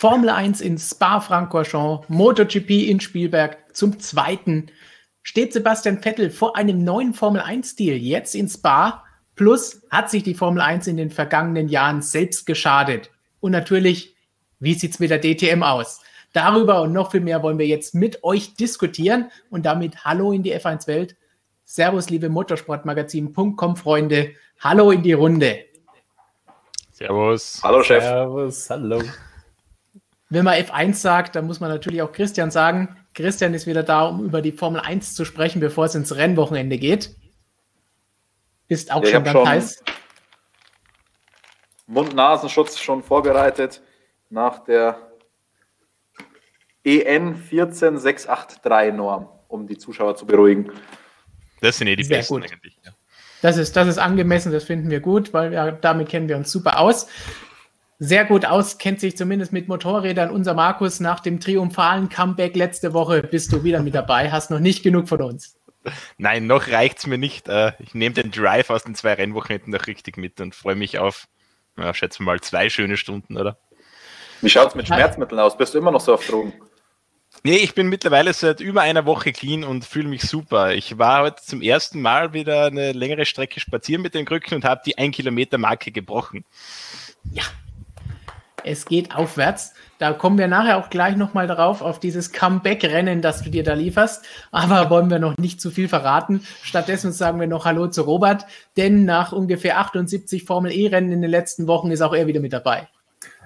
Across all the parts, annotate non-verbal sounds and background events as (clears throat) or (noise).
Formel 1 in Spa-Francorchamps, MotoGP in Spielberg zum zweiten. Steht Sebastian Vettel vor einem neuen Formel 1-Stil jetzt in Spa? Plus hat sich die Formel 1 in den vergangenen Jahren selbst geschadet. Und natürlich, wie sieht es mit der DTM aus? Darüber und noch viel mehr wollen wir jetzt mit euch diskutieren und damit Hallo in die F1-Welt. Servus, liebe Motorsportmagazin.com Freunde. Hallo in die Runde. Servus. Hallo, Chef. Servus, hallo. Wenn man F1 sagt, dann muss man natürlich auch Christian sagen. Christian ist wieder da, um über die Formel 1 zu sprechen, bevor es ins Rennwochenende geht. Bist auch ja, schon ganz schon heiß. Mund-Nasenschutz schon vorbereitet nach der EN 14683 Norm, um die Zuschauer zu beruhigen. Das sind eh die Sehr besten gut. eigentlich. Ja. Das ist, das ist angemessen, das finden wir gut, weil wir, damit kennen wir uns super aus. Sehr gut aus, kennt sich zumindest mit Motorrädern unser Markus nach dem triumphalen Comeback letzte Woche. Bist du wieder mit dabei, hast noch nicht genug von uns. Nein, noch reicht es mir nicht. Äh, ich nehme den Drive aus den zwei Rennwochenenden noch richtig mit und freue mich auf, ja, schätzen wir mal, zwei schöne Stunden, oder? Wie schaut es mit Schmerzmitteln aus? Bist du immer noch so auf Drogen? Nee, ich bin mittlerweile seit über einer Woche clean und fühle mich super. Ich war heute zum ersten Mal wieder eine längere Strecke spazieren mit den Krücken und habe die 1 Kilometer Marke gebrochen. Ja, es geht aufwärts. Da kommen wir nachher auch gleich nochmal drauf, auf dieses Comeback-Rennen, das du dir da lieferst. Aber wollen wir noch nicht zu viel verraten. Stattdessen sagen wir noch Hallo zu Robert, denn nach ungefähr 78 Formel-E-Rennen in den letzten Wochen ist auch er wieder mit dabei.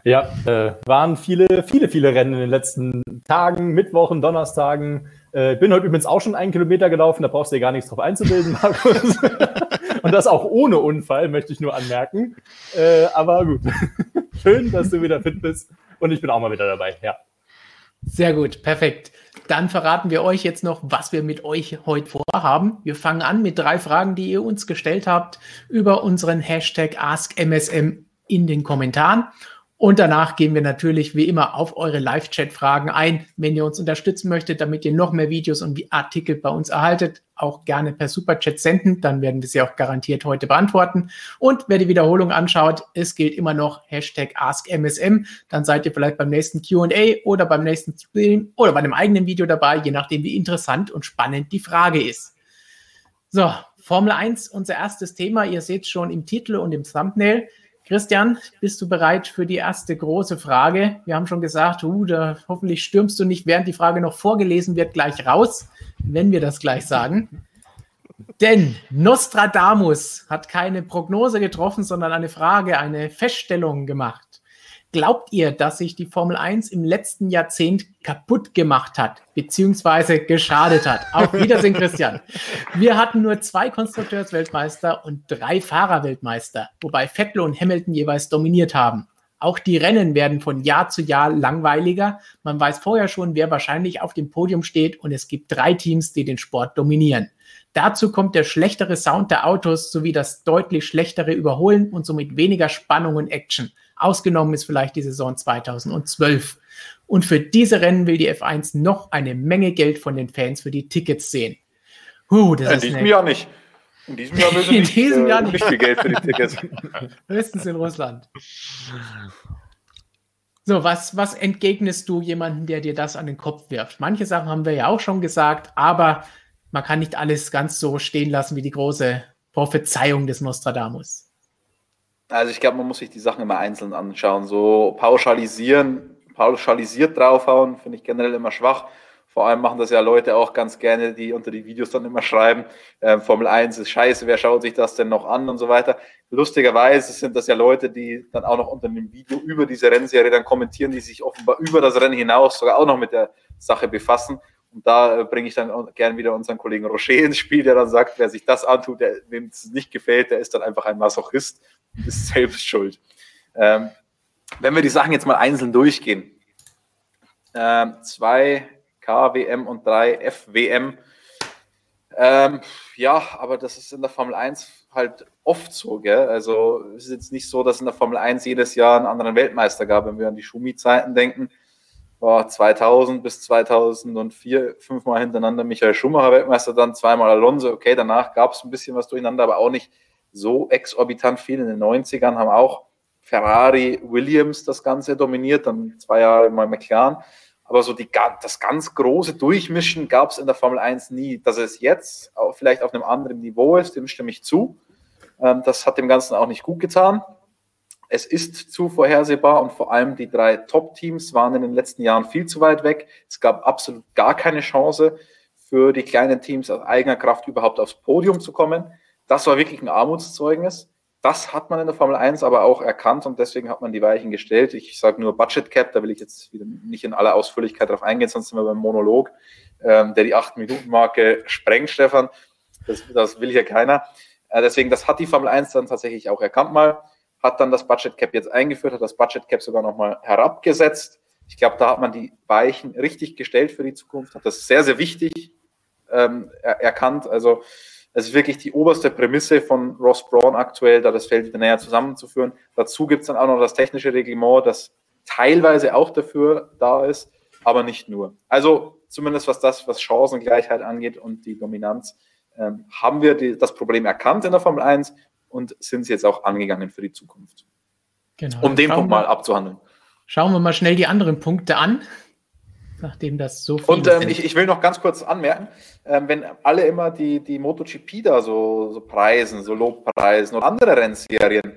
Ja, äh, waren viele, viele, viele Rennen in den letzten Tagen, Mittwochen, Donnerstagen. Äh, bin heute übrigens auch schon einen Kilometer gelaufen, da brauchst du dir gar nichts drauf einzubilden, (laughs) Markus. Und das auch ohne Unfall, möchte ich nur anmerken. Äh, aber gut. Schön, dass du wieder fit bist. Und ich bin auch mal wieder dabei, ja. Sehr gut, perfekt. Dann verraten wir euch jetzt noch, was wir mit euch heute vorhaben. Wir fangen an mit drei Fragen, die ihr uns gestellt habt über unseren Hashtag AskMSM in den Kommentaren. Und danach gehen wir natürlich wie immer auf eure Live-Chat-Fragen ein. Wenn ihr uns unterstützen möchtet, damit ihr noch mehr Videos und Artikel bei uns erhaltet, auch gerne per Superchat senden. Dann werden wir sie auch garantiert heute beantworten. Und wer die Wiederholung anschaut, es gilt immer noch Hashtag AskMSM. Dann seid ihr vielleicht beim nächsten QA oder beim nächsten Stream oder bei einem eigenen Video dabei, je nachdem, wie interessant und spannend die Frage ist. So, Formel 1, unser erstes Thema. Ihr seht schon im Titel und im Thumbnail. Christian, bist du bereit für die erste große Frage? Wir haben schon gesagt, uh, da, hoffentlich stürmst du nicht, während die Frage noch vorgelesen wird, gleich raus, wenn wir das gleich sagen. Denn Nostradamus hat keine Prognose getroffen, sondern eine Frage, eine Feststellung gemacht. Glaubt ihr, dass sich die Formel 1 im letzten Jahrzehnt kaputt gemacht hat, beziehungsweise geschadet hat? Auf (laughs) Wiedersehen, Christian. Wir hatten nur zwei Konstrukteursweltmeister und drei Fahrerweltmeister, wobei Vettel und Hamilton jeweils dominiert haben. Auch die Rennen werden von Jahr zu Jahr langweiliger. Man weiß vorher schon, wer wahrscheinlich auf dem Podium steht und es gibt drei Teams, die den Sport dominieren. Dazu kommt der schlechtere Sound der Autos sowie das deutlich schlechtere Überholen und somit weniger Spannung und Action. Ausgenommen ist vielleicht die Saison 2012. Und für diese Rennen will die F1 noch eine Menge Geld von den Fans für die Tickets sehen. Huh, das in ist diesem Jahr nicht. In diesem Jahr will (laughs) in diesem Jahr nicht. nicht viel Geld für die Tickets. (laughs) Höchstens in Russland. So, was, was entgegnest du jemandem, der dir das an den Kopf wirft? Manche Sachen haben wir ja auch schon gesagt, aber man kann nicht alles ganz so stehen lassen wie die große Prophezeiung des Nostradamus. Also ich glaube, man muss sich die Sachen immer einzeln anschauen. So pauschalisieren, pauschalisiert draufhauen, finde ich generell immer schwach. Vor allem machen das ja Leute auch ganz gerne, die unter die Videos dann immer schreiben, äh, Formel 1 ist scheiße, wer schaut sich das denn noch an und so weiter. Lustigerweise sind das ja Leute, die dann auch noch unter dem Video über diese Rennserie dann kommentieren, die sich offenbar über das Rennen hinaus sogar auch noch mit der Sache befassen. Und da äh, bringe ich dann gern wieder unseren Kollegen Rocher ins Spiel, der dann sagt, wer sich das antut, der, dem es nicht gefällt, der ist dann einfach ein Masochist (laughs) ist selbst schuld. Ähm, wenn wir die Sachen jetzt mal einzeln durchgehen, ähm, zwei KWM und drei FWM, ähm, ja, aber das ist in der Formel 1 halt oft so, gell? Also es ist jetzt nicht so, dass in der Formel 1 jedes Jahr einen anderen Weltmeister gab, wenn wir an die Schumi-Zeiten denken war 2000 bis 2004 fünfmal hintereinander Michael Schumacher Weltmeister, dann zweimal Alonso. Okay, danach gab es ein bisschen was durcheinander, aber auch nicht so exorbitant viel. In den 90ern haben auch Ferrari, Williams das Ganze dominiert, dann zwei Jahre mal McLaren. Aber so die, das ganz große Durchmischen gab es in der Formel 1 nie. Dass es jetzt vielleicht auf einem anderen Niveau ist, dem stimme ich zu. Ähm, das hat dem Ganzen auch nicht gut getan. Es ist zu vorhersehbar und vor allem die drei Top-Teams waren in den letzten Jahren viel zu weit weg. Es gab absolut gar keine Chance für die kleinen Teams aus eigener Kraft überhaupt aufs Podium zu kommen. Das war wirklich ein Armutszeugnis. Das hat man in der Formel 1 aber auch erkannt und deswegen hat man die Weichen gestellt. Ich sage nur Budget Cap, da will ich jetzt wieder nicht in aller Ausführlichkeit drauf eingehen, sonst sind wir beim Monolog, ähm, der die 8-Minuten-Marke sprengt, Stefan. Das, das will ja keiner. Äh, deswegen, das hat die Formel 1 dann tatsächlich auch erkannt mal hat dann das Budget Cap jetzt eingeführt, hat das Budget Cap sogar nochmal herabgesetzt. Ich glaube, da hat man die Weichen richtig gestellt für die Zukunft, hat das sehr, sehr wichtig ähm, er erkannt. Also es ist wirklich die oberste Prämisse von Ross Braun aktuell, da das Feld wieder näher zusammenzuführen. Dazu gibt es dann auch noch das technische Reglement, das teilweise auch dafür da ist, aber nicht nur. Also zumindest was das, was Chancengleichheit angeht und die Dominanz, ähm, haben wir die, das Problem erkannt in der Formel 1 und sind sie jetzt auch angegangen für die Zukunft. Genau. Um den Punkt mal abzuhandeln. Schauen wir mal schnell die anderen Punkte an, nachdem das so viel Und ähm, ich, ich, will noch ganz kurz anmerken, ähm, wenn alle immer die, die MotoGP da so, so preisen, so Lobpreisen und andere Rennserien,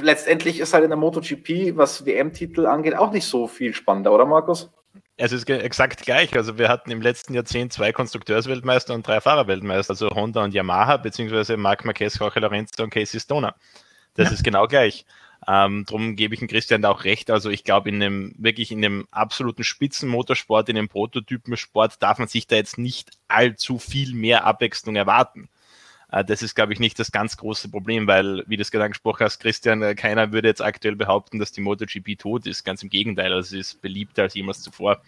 letztendlich ist halt in der MotoGP, was WM-Titel angeht, auch nicht so viel spannender, oder Markus? Es ist exakt gleich. Also wir hatten im letzten Jahrzehnt zwei Konstrukteursweltmeister und drei Fahrerweltmeister, also Honda und Yamaha, beziehungsweise Marc Marquez, Jorge Lorenzo und Casey Stoner. Das ja. ist genau gleich. Ähm, darum gebe ich dem Christian da auch recht. Also ich glaube, in einem wirklich in dem absoluten Spitzenmotorsport, in dem Prototypensport darf man sich da jetzt nicht allzu viel mehr Abwechslung erwarten. Äh, das ist, glaube ich, nicht das ganz große Problem, weil, wie du es gerade angesprochen hast, Christian, äh, keiner würde jetzt aktuell behaupten, dass die MotoGP tot ist. Ganz im Gegenteil, also sie ist beliebter als jemals zuvor.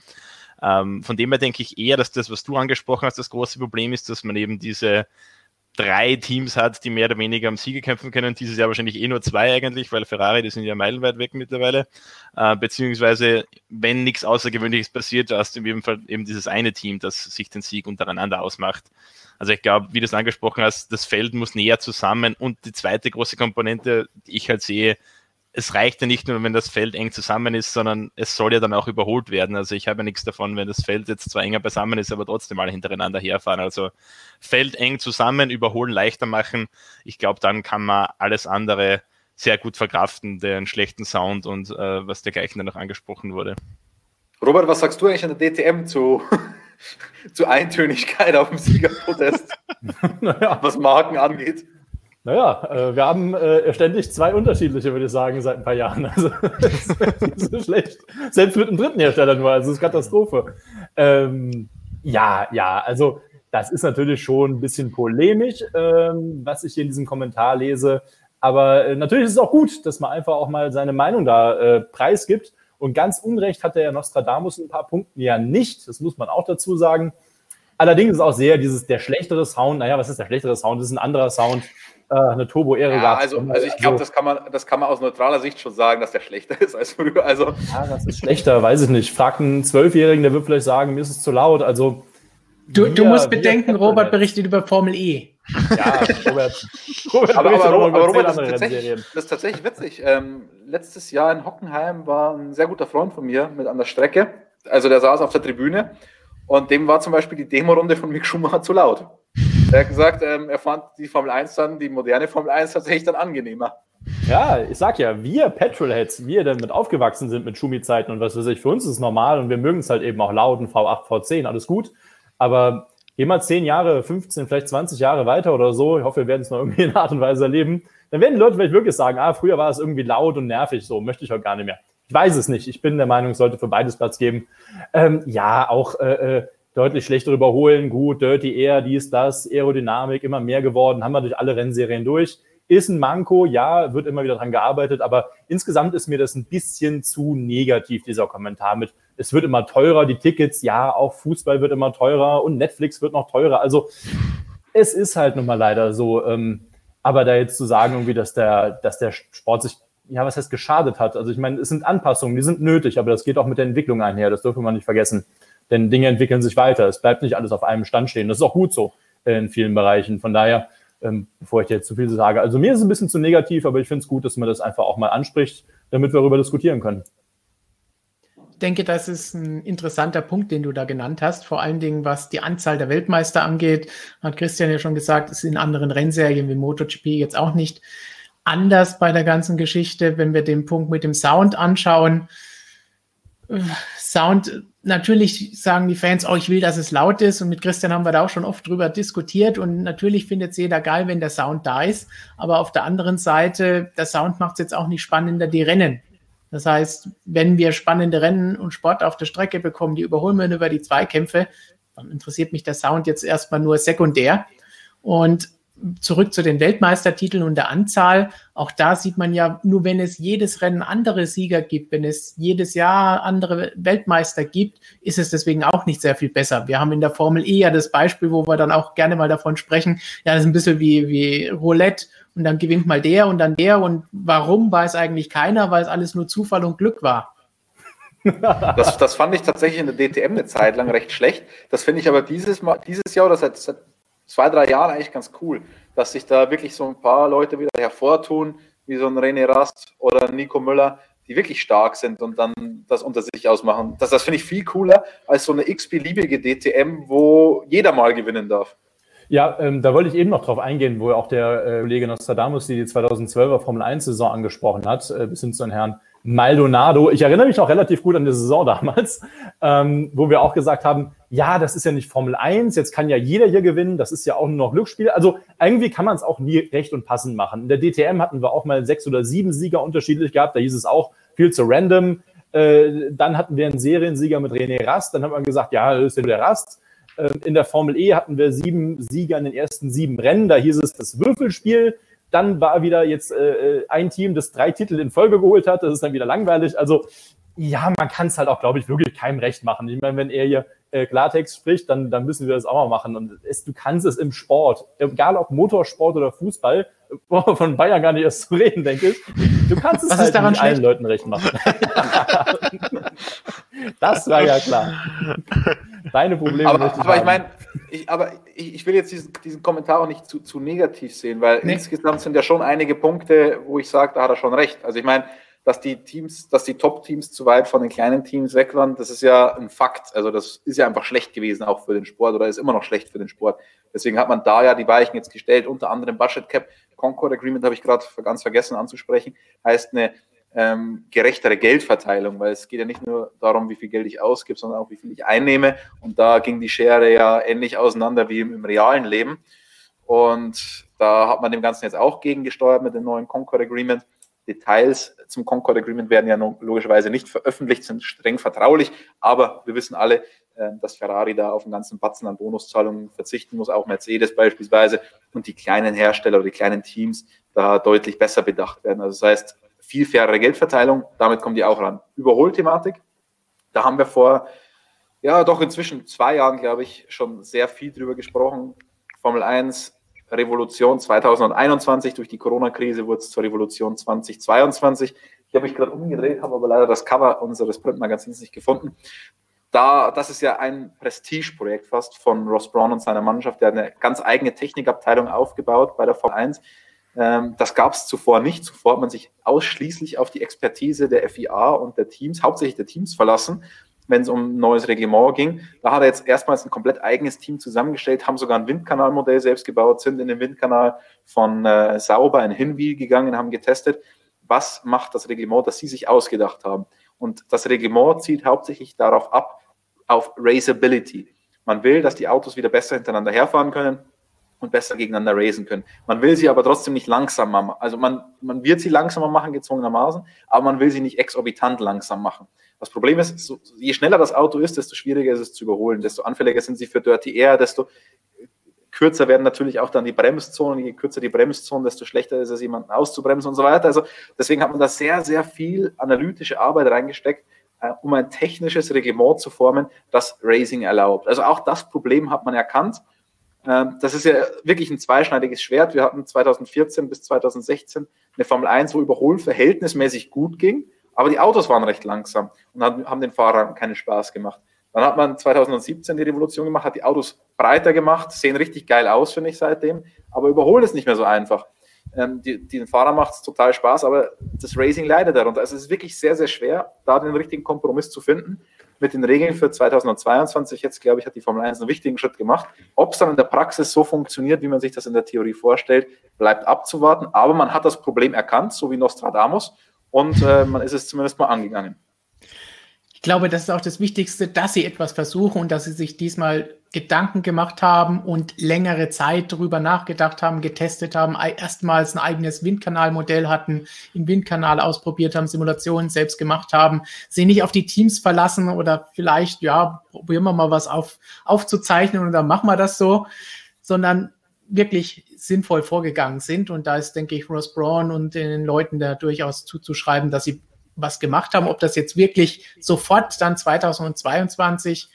Ähm, von dem her denke ich eher, dass das, was du angesprochen hast, das große Problem ist, dass man eben diese drei Teams hat, die mehr oder weniger am Siege kämpfen können. Dieses Jahr wahrscheinlich eh nur zwei eigentlich, weil Ferrari, die sind ja meilenweit weg mittlerweile. Äh, beziehungsweise, wenn nichts Außergewöhnliches passiert, hast du in jedem Fall eben dieses eine Team, das sich den Sieg untereinander ausmacht. Also ich glaube, wie du es angesprochen hast, das Feld muss näher zusammen und die zweite große Komponente, die ich halt sehe, es reicht ja nicht nur, wenn das Feld eng zusammen ist, sondern es soll ja dann auch überholt werden. Also ich habe ja nichts davon, wenn das Feld jetzt zwar enger beisammen ist, aber trotzdem mal hintereinander herfahren. Also Feld eng zusammen, überholen leichter machen. Ich glaube, dann kann man alles andere sehr gut verkraften, den schlechten Sound und äh, was dergleichen dann noch angesprochen wurde. Robert, was sagst du eigentlich an der DTM zu, (laughs) zu Eintönigkeit auf dem Siegerprotest, (laughs) naja. was Marken angeht? Naja, äh, wir haben äh, ständig zwei unterschiedliche, würde ich sagen, seit ein paar Jahren. (laughs) Also das nicht so schlecht. Selbst mit dem dritten Hersteller nur, also das ist Katastrophe. Ähm, ja, ja, also das ist natürlich schon ein bisschen polemisch, ähm, was ich hier in diesem Kommentar lese. Aber äh, natürlich ist es auch gut, dass man einfach auch mal seine Meinung da äh, preisgibt. Und ganz unrecht hat der Nostradamus ein paar Punkten ja nicht. Das muss man auch dazu sagen. Allerdings ist auch sehr dieses, der schlechtere Sound. Naja, was ist der schlechtere Sound? Das ist ein anderer Sound eine Turbo-Ehre ja, Also, also ich glaube, also, das, kann man, das kann man aus neutraler Sicht schon sagen, dass der schlechter (laughs) ist als früher. Also. Ja, das ist schlechter, weiß ich nicht. Fragt einen Zwölfjährigen, der wird vielleicht sagen, mir ist es zu laut. Also Du, wir, du musst bedenken, Robert berichtet über Formel E. Ja, (laughs) Robert. Robert aber, aber, aber, aber Robert, das ist, tatsächlich, das ist tatsächlich witzig. Ähm, letztes Jahr in Hockenheim war ein sehr guter Freund von mir mit an der Strecke. Also der saß auf der Tribüne und dem war zum Beispiel die Demo-Runde von Mick Schumacher zu laut. Er hat gesagt, ähm, er fand die Formel 1 dann, die moderne Formel 1 tatsächlich dann angenehmer. Ja, ich sag ja, wir Petrolheads, wir damit aufgewachsen sind mit Schumi-Zeiten und was weiß ich, für uns ist es normal und wir mögen es halt eben auch laut und V8, V10, alles gut. Aber geh mal 10 Jahre, 15, vielleicht 20 Jahre weiter oder so, ich hoffe, wir werden es noch irgendwie in Art und Weise erleben, dann werden die Leute vielleicht wirklich sagen, ah, früher war es irgendwie laut und nervig, so möchte ich heute gar nicht mehr. Ich weiß es nicht. Ich bin der Meinung, es sollte für beides Platz geben. Ähm, ja, auch äh, äh deutlich schlechter überholen, gut, Dirty Air, dies, das, Aerodynamik immer mehr geworden, haben wir durch alle Rennserien durch. Ist ein Manko, ja, wird immer wieder dran gearbeitet, aber insgesamt ist mir das ein bisschen zu negativ, dieser Kommentar mit, es wird immer teurer, die Tickets, ja, auch Fußball wird immer teurer und Netflix wird noch teurer. Also es ist halt nun mal leider so. Ähm, aber da jetzt zu sagen, irgendwie, dass der, dass der Sport sich, ja, was heißt geschadet hat. Also ich meine, es sind Anpassungen, die sind nötig, aber das geht auch mit der Entwicklung einher, das dürfen wir nicht vergessen. Denn Dinge entwickeln sich weiter. Es bleibt nicht alles auf einem Stand stehen. Das ist auch gut so äh, in vielen Bereichen. Von daher, ähm, bevor ich dir jetzt zu viel sage. Also mir ist es ein bisschen zu negativ, aber ich finde es gut, dass man das einfach auch mal anspricht, damit wir darüber diskutieren können. Ich denke, das ist ein interessanter Punkt, den du da genannt hast. Vor allen Dingen, was die Anzahl der Weltmeister angeht, hat Christian ja schon gesagt, ist in anderen Rennserien wie MotoGP jetzt auch nicht anders bei der ganzen Geschichte. Wenn wir den Punkt mit dem Sound anschauen, Sound, natürlich sagen die Fans, oh, ich will, dass es laut ist. Und mit Christian haben wir da auch schon oft drüber diskutiert. Und natürlich findet es jeder geil, wenn der Sound da ist. Aber auf der anderen Seite, der Sound macht es jetzt auch nicht spannender, die Rennen. Das heißt, wenn wir spannende Rennen und Sport auf der Strecke bekommen, die überholen wir über die Zweikämpfe, dann interessiert mich der Sound jetzt erstmal nur sekundär. Und zurück zu den Weltmeistertiteln und der Anzahl. Auch da sieht man ja, nur wenn es jedes Rennen andere Sieger gibt, wenn es jedes Jahr andere Weltmeister gibt, ist es deswegen auch nicht sehr viel besser. Wir haben in der Formel E ja das Beispiel, wo wir dann auch gerne mal davon sprechen, ja, das ist ein bisschen wie, wie Roulette und dann gewinnt mal der und dann der und warum weiß eigentlich keiner, weil es alles nur Zufall und Glück war. Das, das fand ich tatsächlich in der DTM eine Zeit lang recht schlecht. Das finde ich aber dieses, Mal, dieses Jahr oder seit, seit zwei, drei Jahren eigentlich ganz cool, dass sich da wirklich so ein paar Leute wieder hervortun, wie so ein René Rast oder Nico Müller, die wirklich stark sind und dann das unter sich ausmachen. Das, das finde ich viel cooler als so eine x-beliebige DTM, wo jeder mal gewinnen darf. Ja, ähm, da wollte ich eben noch drauf eingehen, wo auch der äh, Kollege Nostradamus die 2012er Formel 1-Saison angesprochen hat, äh, bis hin zu den Herrn Maldonado. Ich erinnere mich noch relativ gut an die Saison (laughs) damals, ähm, wo wir auch gesagt haben, ja, das ist ja nicht Formel 1, jetzt kann ja jeder hier gewinnen, das ist ja auch nur noch Glücksspiel. Also irgendwie kann man es auch nie recht und passend machen. In der DTM hatten wir auch mal sechs oder sieben Sieger unterschiedlich gehabt, da hieß es auch viel zu random. Äh, dann hatten wir einen Seriensieger mit René Rast, dann hat man gesagt, ja, das ist ja der Rast. Äh, in der Formel E hatten wir sieben Sieger in den ersten sieben Rennen, da hieß es das Würfelspiel. Dann war wieder jetzt äh, äh, ein Team, das drei Titel in Folge geholt hat. Das ist dann wieder langweilig. Also ja, man kann es halt auch, glaube ich, wirklich keinem recht machen. Ich meine, wenn er hier äh, Klartext spricht, dann, dann müssen wir das auch mal machen. Und es, du kannst es im Sport, egal ob Motorsport oder Fußball, (laughs) von Bayern gar nicht erst zu reden, denke ich. Du kannst es Was halt nicht allen Leuten recht machen. (laughs) das war ja klar. (laughs) Deine Probleme. Aber, ich, aber ich meine, ich, aber ich, ich, will jetzt diesen, diesen Kommentar auch nicht zu, zu negativ sehen, weil nee. insgesamt sind ja schon einige Punkte, wo ich sage, da hat er schon recht. Also ich meine, dass die Teams, dass die Top-Teams zu weit von den kleinen Teams weg waren, das ist ja ein Fakt. Also das ist ja einfach schlecht gewesen, auch für den Sport oder ist immer noch schlecht für den Sport. Deswegen hat man da ja die Weichen jetzt gestellt, unter anderem Budget Cap, Concord Agreement habe ich gerade ganz vergessen anzusprechen, heißt eine ähm, gerechtere Geldverteilung, weil es geht ja nicht nur darum, wie viel Geld ich ausgebe, sondern auch, wie viel ich einnehme. Und da ging die Schere ja ähnlich auseinander wie im, im realen Leben. Und da hat man dem Ganzen jetzt auch gegengesteuert mit dem neuen Concord Agreement. Details zum Concord Agreement werden ja logischerweise nicht veröffentlicht, sind streng vertraulich, aber wir wissen alle, ähm, dass Ferrari da auf einen ganzen Batzen an Bonuszahlungen verzichten muss, auch Mercedes beispielsweise, und die kleinen Hersteller oder die kleinen Teams da deutlich besser bedacht werden. Also das heißt, viel fairere Geldverteilung, damit kommen die auch ran. Überholthematik, da haben wir vor, ja, doch inzwischen zwei Jahren, glaube ich, schon sehr viel drüber gesprochen. Formel 1 Revolution 2021. Durch die Corona-Krise wurde es zur Revolution 2022. Ich habe mich gerade umgedreht, habe aber leider das Cover unseres Printmagazins nicht gefunden. Da, das ist ja ein Prestigeprojekt fast von Ross Braun und seiner Mannschaft. Der hat eine ganz eigene Technikabteilung aufgebaut bei der Formel 1. Ähm, das gab es zuvor nicht. Zuvor hat man sich ausschließlich auf die Expertise der FIA und der Teams, hauptsächlich der Teams verlassen wenn es um ein neues Reglement ging. Da hat er jetzt erstmals ein komplett eigenes Team zusammengestellt, haben sogar ein Windkanalmodell selbst gebaut, sind in den Windkanal von äh, Sauber in Hinwil gegangen, haben getestet, was macht das Reglement, das sie sich ausgedacht haben. Und das Reglement zielt hauptsächlich darauf ab, auf Raceability. Man will, dass die Autos wieder besser hintereinander herfahren können und besser gegeneinander racen können. Man will sie aber trotzdem nicht langsamer machen. Also man, man wird sie langsamer machen, gezwungenermaßen, aber man will sie nicht exorbitant langsam machen. Das Problem ist, so, je schneller das Auto ist, desto schwieriger ist es zu überholen, desto anfälliger sind sie für Dirty Air, desto kürzer werden natürlich auch dann die Bremszonen. Je kürzer die Bremszonen, desto schlechter ist es, jemanden auszubremsen und so weiter. Also deswegen hat man da sehr, sehr viel analytische Arbeit reingesteckt, äh, um ein technisches Reglement zu formen, das Racing erlaubt. Also auch das Problem hat man erkannt. Ähm, das ist ja wirklich ein zweischneidiges Schwert. Wir hatten 2014 bis 2016 eine Formel 1, wo Überholen verhältnismäßig gut ging. Aber die Autos waren recht langsam und haben den Fahrern keinen Spaß gemacht. Dann hat man 2017 die Revolution gemacht, hat die Autos breiter gemacht, sehen richtig geil aus, finde ich seitdem, aber überholen ist nicht mehr so einfach. Ähm, die, den Fahrer macht es total Spaß, aber das Racing leidet darunter. Also es ist wirklich sehr, sehr schwer, da den richtigen Kompromiss zu finden. Mit den Regeln für 2022, jetzt glaube ich, hat die Formel 1 einen wichtigen Schritt gemacht. Ob es dann in der Praxis so funktioniert, wie man sich das in der Theorie vorstellt, bleibt abzuwarten. Aber man hat das Problem erkannt, so wie Nostradamus, und äh, man ist es zumindest mal angegangen. Ich glaube, das ist auch das Wichtigste, dass sie etwas versuchen und dass sie sich diesmal Gedanken gemacht haben und längere Zeit darüber nachgedacht haben, getestet haben, erstmals ein eigenes Windkanalmodell hatten, im Windkanal ausprobiert haben, Simulationen selbst gemacht haben, sie nicht auf die Teams verlassen oder vielleicht, ja, probieren wir mal was auf, aufzuzeichnen und dann machen wir das so, sondern wirklich sinnvoll vorgegangen sind. Und da ist, denke ich, Ross Braun und den Leuten da durchaus zuzuschreiben, dass sie was gemacht haben. Ob das jetzt wirklich sofort dann 2022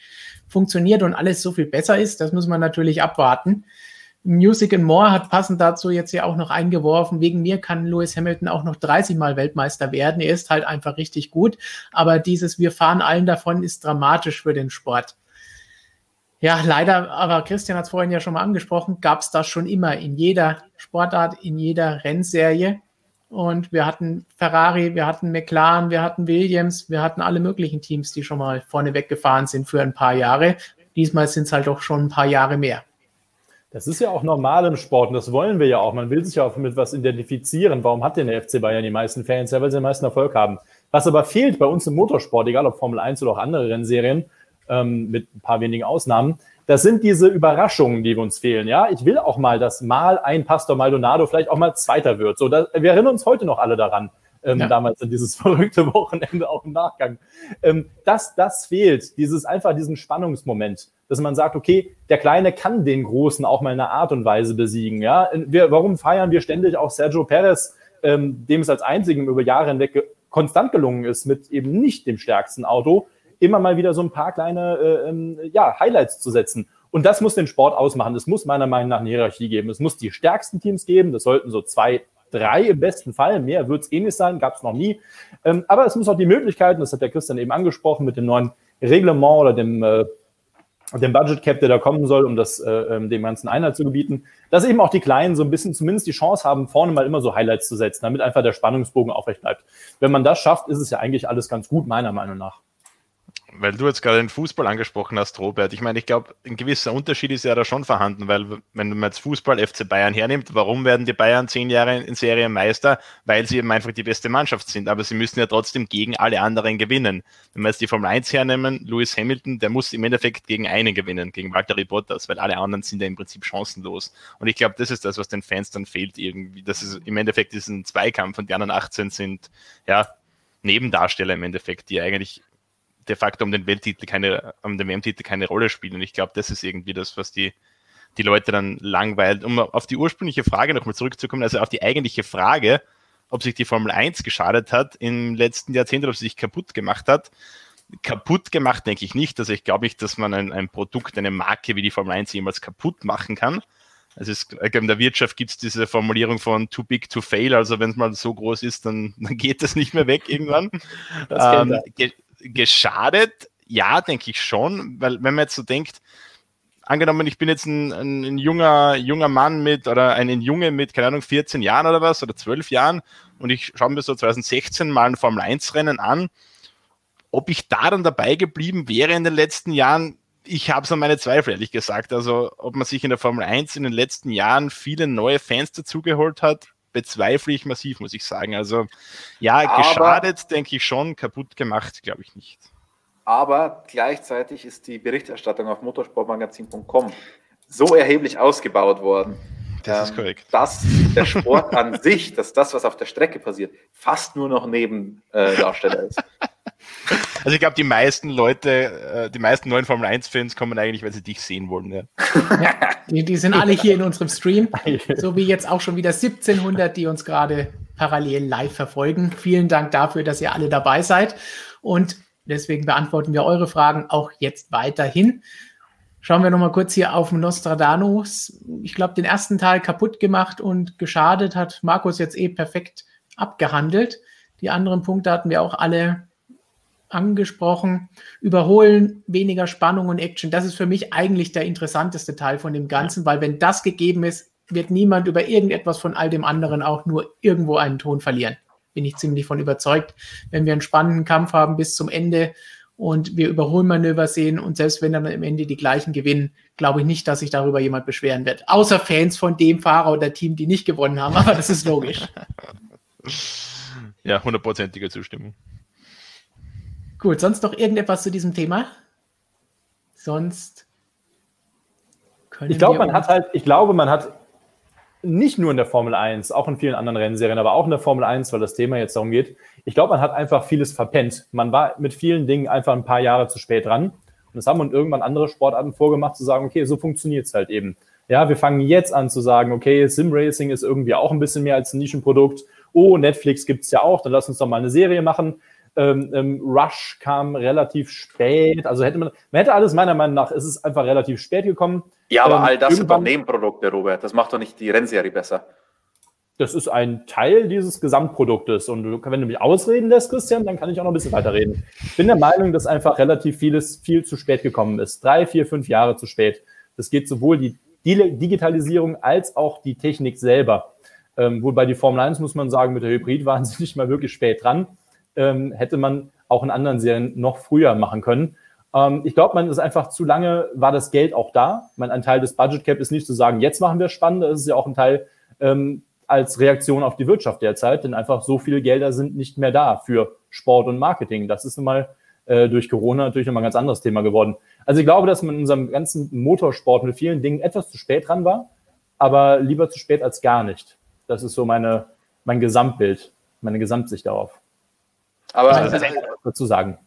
funktioniert und alles so viel besser ist, das muss man natürlich abwarten. Music and More hat passend dazu jetzt ja auch noch eingeworfen. Wegen mir kann Lewis Hamilton auch noch 30 Mal Weltmeister werden. Er ist halt einfach richtig gut. Aber dieses Wir fahren allen davon ist dramatisch für den Sport. Ja, leider, aber Christian hat es vorhin ja schon mal angesprochen, gab es das schon immer in jeder Sportart, in jeder Rennserie. Und wir hatten Ferrari, wir hatten McLaren, wir hatten Williams, wir hatten alle möglichen Teams, die schon mal vorne weggefahren sind für ein paar Jahre. Diesmal sind es halt doch schon ein paar Jahre mehr. Das ist ja auch normal im Sport und das wollen wir ja auch. Man will sich ja auch mit was identifizieren. Warum hat denn der FC Bayern die meisten Fans? Ja, weil sie den meisten Erfolg haben. Was aber fehlt bei uns im Motorsport, egal ob Formel 1 oder auch andere Rennserien, ähm, mit ein paar wenigen Ausnahmen, das sind diese Überraschungen, die uns fehlen. Ja, ich will auch mal, dass mal ein Pastor Maldonado vielleicht auch mal Zweiter wird. So, da, wir erinnern uns heute noch alle daran. Ähm, ja. damals in dieses (laughs) verrückte Wochenende auch im Nachgang. Ähm, das, das fehlt, dieses einfach diesen Spannungsmoment, dass man sagt, okay, der Kleine kann den Großen auch mal in einer Art und Weise besiegen. Ja, wir, warum feiern wir ständig auch Sergio Perez, ähm, dem es als einzigen über Jahre hinweg konstant gelungen ist mit eben nicht dem stärksten Auto, immer mal wieder so ein paar kleine äh, ähm, ja, Highlights zu setzen. Und das muss den Sport ausmachen. Es muss meiner Meinung nach eine Hierarchie geben. Es muss die stärksten Teams geben. Das sollten so zwei, drei im besten Fall. Mehr wird es eh nicht sein, gab es noch nie. Ähm, aber es muss auch die Möglichkeiten, das hat der Christian eben angesprochen, mit dem neuen Reglement oder dem, äh, dem Budget Cap, der da kommen soll, um das äh, ähm, dem ganzen Einhalt zu gebieten, dass eben auch die Kleinen so ein bisschen zumindest die Chance haben, vorne mal immer so Highlights zu setzen, damit einfach der Spannungsbogen aufrecht bleibt. Wenn man das schafft, ist es ja eigentlich alles ganz gut, meiner Meinung nach weil du jetzt gerade den Fußball angesprochen hast, Robert. Ich meine, ich glaube, ein gewisser Unterschied ist ja da schon vorhanden, weil wenn man jetzt Fußball FC Bayern hernimmt, warum werden die Bayern zehn Jahre in Serie Meister? Weil sie eben einfach die beste Mannschaft sind. Aber sie müssen ja trotzdem gegen alle anderen gewinnen. Wenn wir jetzt die Formel 1 hernehmen, Lewis Hamilton, der muss im Endeffekt gegen einen gewinnen, gegen Valtteri Bottas, weil alle anderen sind ja im Prinzip chancenlos. Und ich glaube, das ist das, was den Fans dann fehlt irgendwie. Das ist im Endeffekt diesen Zweikampf und die anderen 18 sind, ja, Nebendarsteller im Endeffekt, die eigentlich de facto um den Welttitel keine, um den WM-Titel keine Rolle spielen. Und ich glaube, das ist irgendwie das, was die, die Leute dann langweilt. Um auf die ursprüngliche Frage nochmal zurückzukommen, also auf die eigentliche Frage, ob sich die Formel 1 geschadet hat im letzten Jahrzehnt oder ob sie sich kaputt gemacht hat. Kaputt gemacht denke ich nicht. Also ich glaube nicht, dass man ein, ein Produkt, eine Marke wie die Formel 1 jemals kaputt machen kann. Also es, in der Wirtschaft gibt es diese Formulierung von too big to fail. Also wenn es mal so groß ist, dann, (laughs) dann geht das nicht mehr weg irgendwann. Ähm, geschadet? Ja, denke ich schon, weil wenn man jetzt so denkt, angenommen, ich bin jetzt ein, ein, ein, junger, junger Mann mit oder ein Junge mit, keine Ahnung, 14 Jahren oder was oder 12 Jahren und ich schaue mir so 2016 mal ein Formel 1 Rennen an, ob ich da dann dabei geblieben wäre in den letzten Jahren, ich habe so meine Zweifel, ehrlich gesagt. Also, ob man sich in der Formel 1 in den letzten Jahren viele neue Fans dazugeholt hat, bezweifle ich massiv, muss ich sagen. Also ja, aber, geschadet denke ich schon, kaputt gemacht glaube ich nicht. Aber gleichzeitig ist die Berichterstattung auf motorsportmagazin.com so erheblich ausgebaut worden, das ist ähm, korrekt. dass der Sport an (laughs) sich, dass das, was auf der Strecke passiert, fast nur noch Nebendarsteller äh, ist. (laughs) Also ich glaube, die meisten Leute, äh, die meisten neuen Formel 1-Fans kommen eigentlich, weil sie dich sehen wollen. Ja. ja die, die, sind alle hier in unserem Stream, (laughs) so wie jetzt auch schon wieder 1700, die uns gerade parallel live verfolgen. Vielen Dank dafür, dass ihr alle dabei seid. Und deswegen beantworten wir eure Fragen auch jetzt weiterhin. Schauen wir nochmal kurz hier auf Nostradamus. Ich glaube, den ersten Teil kaputt gemacht und geschadet hat Markus jetzt eh perfekt abgehandelt. Die anderen Punkte hatten wir auch alle angesprochen. Überholen, weniger Spannung und Action. Das ist für mich eigentlich der interessanteste Teil von dem Ganzen, weil wenn das gegeben ist, wird niemand über irgendetwas von all dem anderen auch nur irgendwo einen Ton verlieren. Bin ich ziemlich von überzeugt. Wenn wir einen spannenden Kampf haben bis zum Ende und wir Überholmanöver sehen und selbst wenn dann am Ende die gleichen gewinnen, glaube ich nicht, dass sich darüber jemand beschweren wird. Außer Fans von dem Fahrer oder Team, die nicht gewonnen haben, aber das ist logisch. (laughs) Ja, hundertprozentige Zustimmung. Gut, sonst noch irgendetwas zu diesem Thema? Sonst können ich glaube, man hat halt, ich glaube, man hat nicht nur in der Formel 1, auch in vielen anderen Rennserien, aber auch in der Formel 1, weil das Thema jetzt darum geht. Ich glaube, man hat einfach vieles verpennt. Man war mit vielen Dingen einfach ein paar Jahre zu spät dran. Und das haben uns irgendwann andere Sportarten vorgemacht, zu sagen, okay, so funktioniert es halt eben. Ja, wir fangen jetzt an zu sagen, okay, Sim Racing ist irgendwie auch ein bisschen mehr als ein Nischenprodukt. Oh, Netflix gibt es ja auch, dann lass uns doch mal eine Serie machen. Ähm, ähm, Rush kam relativ spät. Also hätte man, man hätte alles meiner Meinung nach, ist es einfach relativ spät gekommen. Ja, aber ähm, all das sind doch Nebenprodukte, Robert. Das macht doch nicht die Rennserie besser. Das ist ein Teil dieses Gesamtproduktes. Und wenn du mich ausreden lässt, Christian, dann kann ich auch noch ein bisschen weiterreden. Ich bin der Meinung, dass einfach relativ vieles viel zu spät gekommen ist. Drei, vier, fünf Jahre zu spät. Das geht sowohl die Digitalisierung als auch die Technik selber. Ähm, wobei die Formel 1, muss man sagen, mit der Hybrid waren sie (laughs) nicht mal wirklich spät dran ähm, hätte man auch in anderen Serien noch früher machen können. Ähm, ich glaube, man ist einfach zu lange, war das Geld auch da. Mein, ein Teil des Budget Cap ist nicht zu sagen, jetzt machen wir spannend, das ist ja auch ein Teil ähm, als Reaktion auf die Wirtschaft derzeit, denn einfach so viele Gelder sind nicht mehr da für Sport und Marketing. Das ist nun mal äh, durch Corona natürlich nochmal ein ganz anderes Thema geworden. Also ich glaube, dass man in unserem ganzen Motorsport mit vielen Dingen etwas zu spät dran war, aber lieber zu spät als gar nicht. Das ist so meine, mein Gesamtbild, meine Gesamtsicht darauf. Aber also das dazu sagen.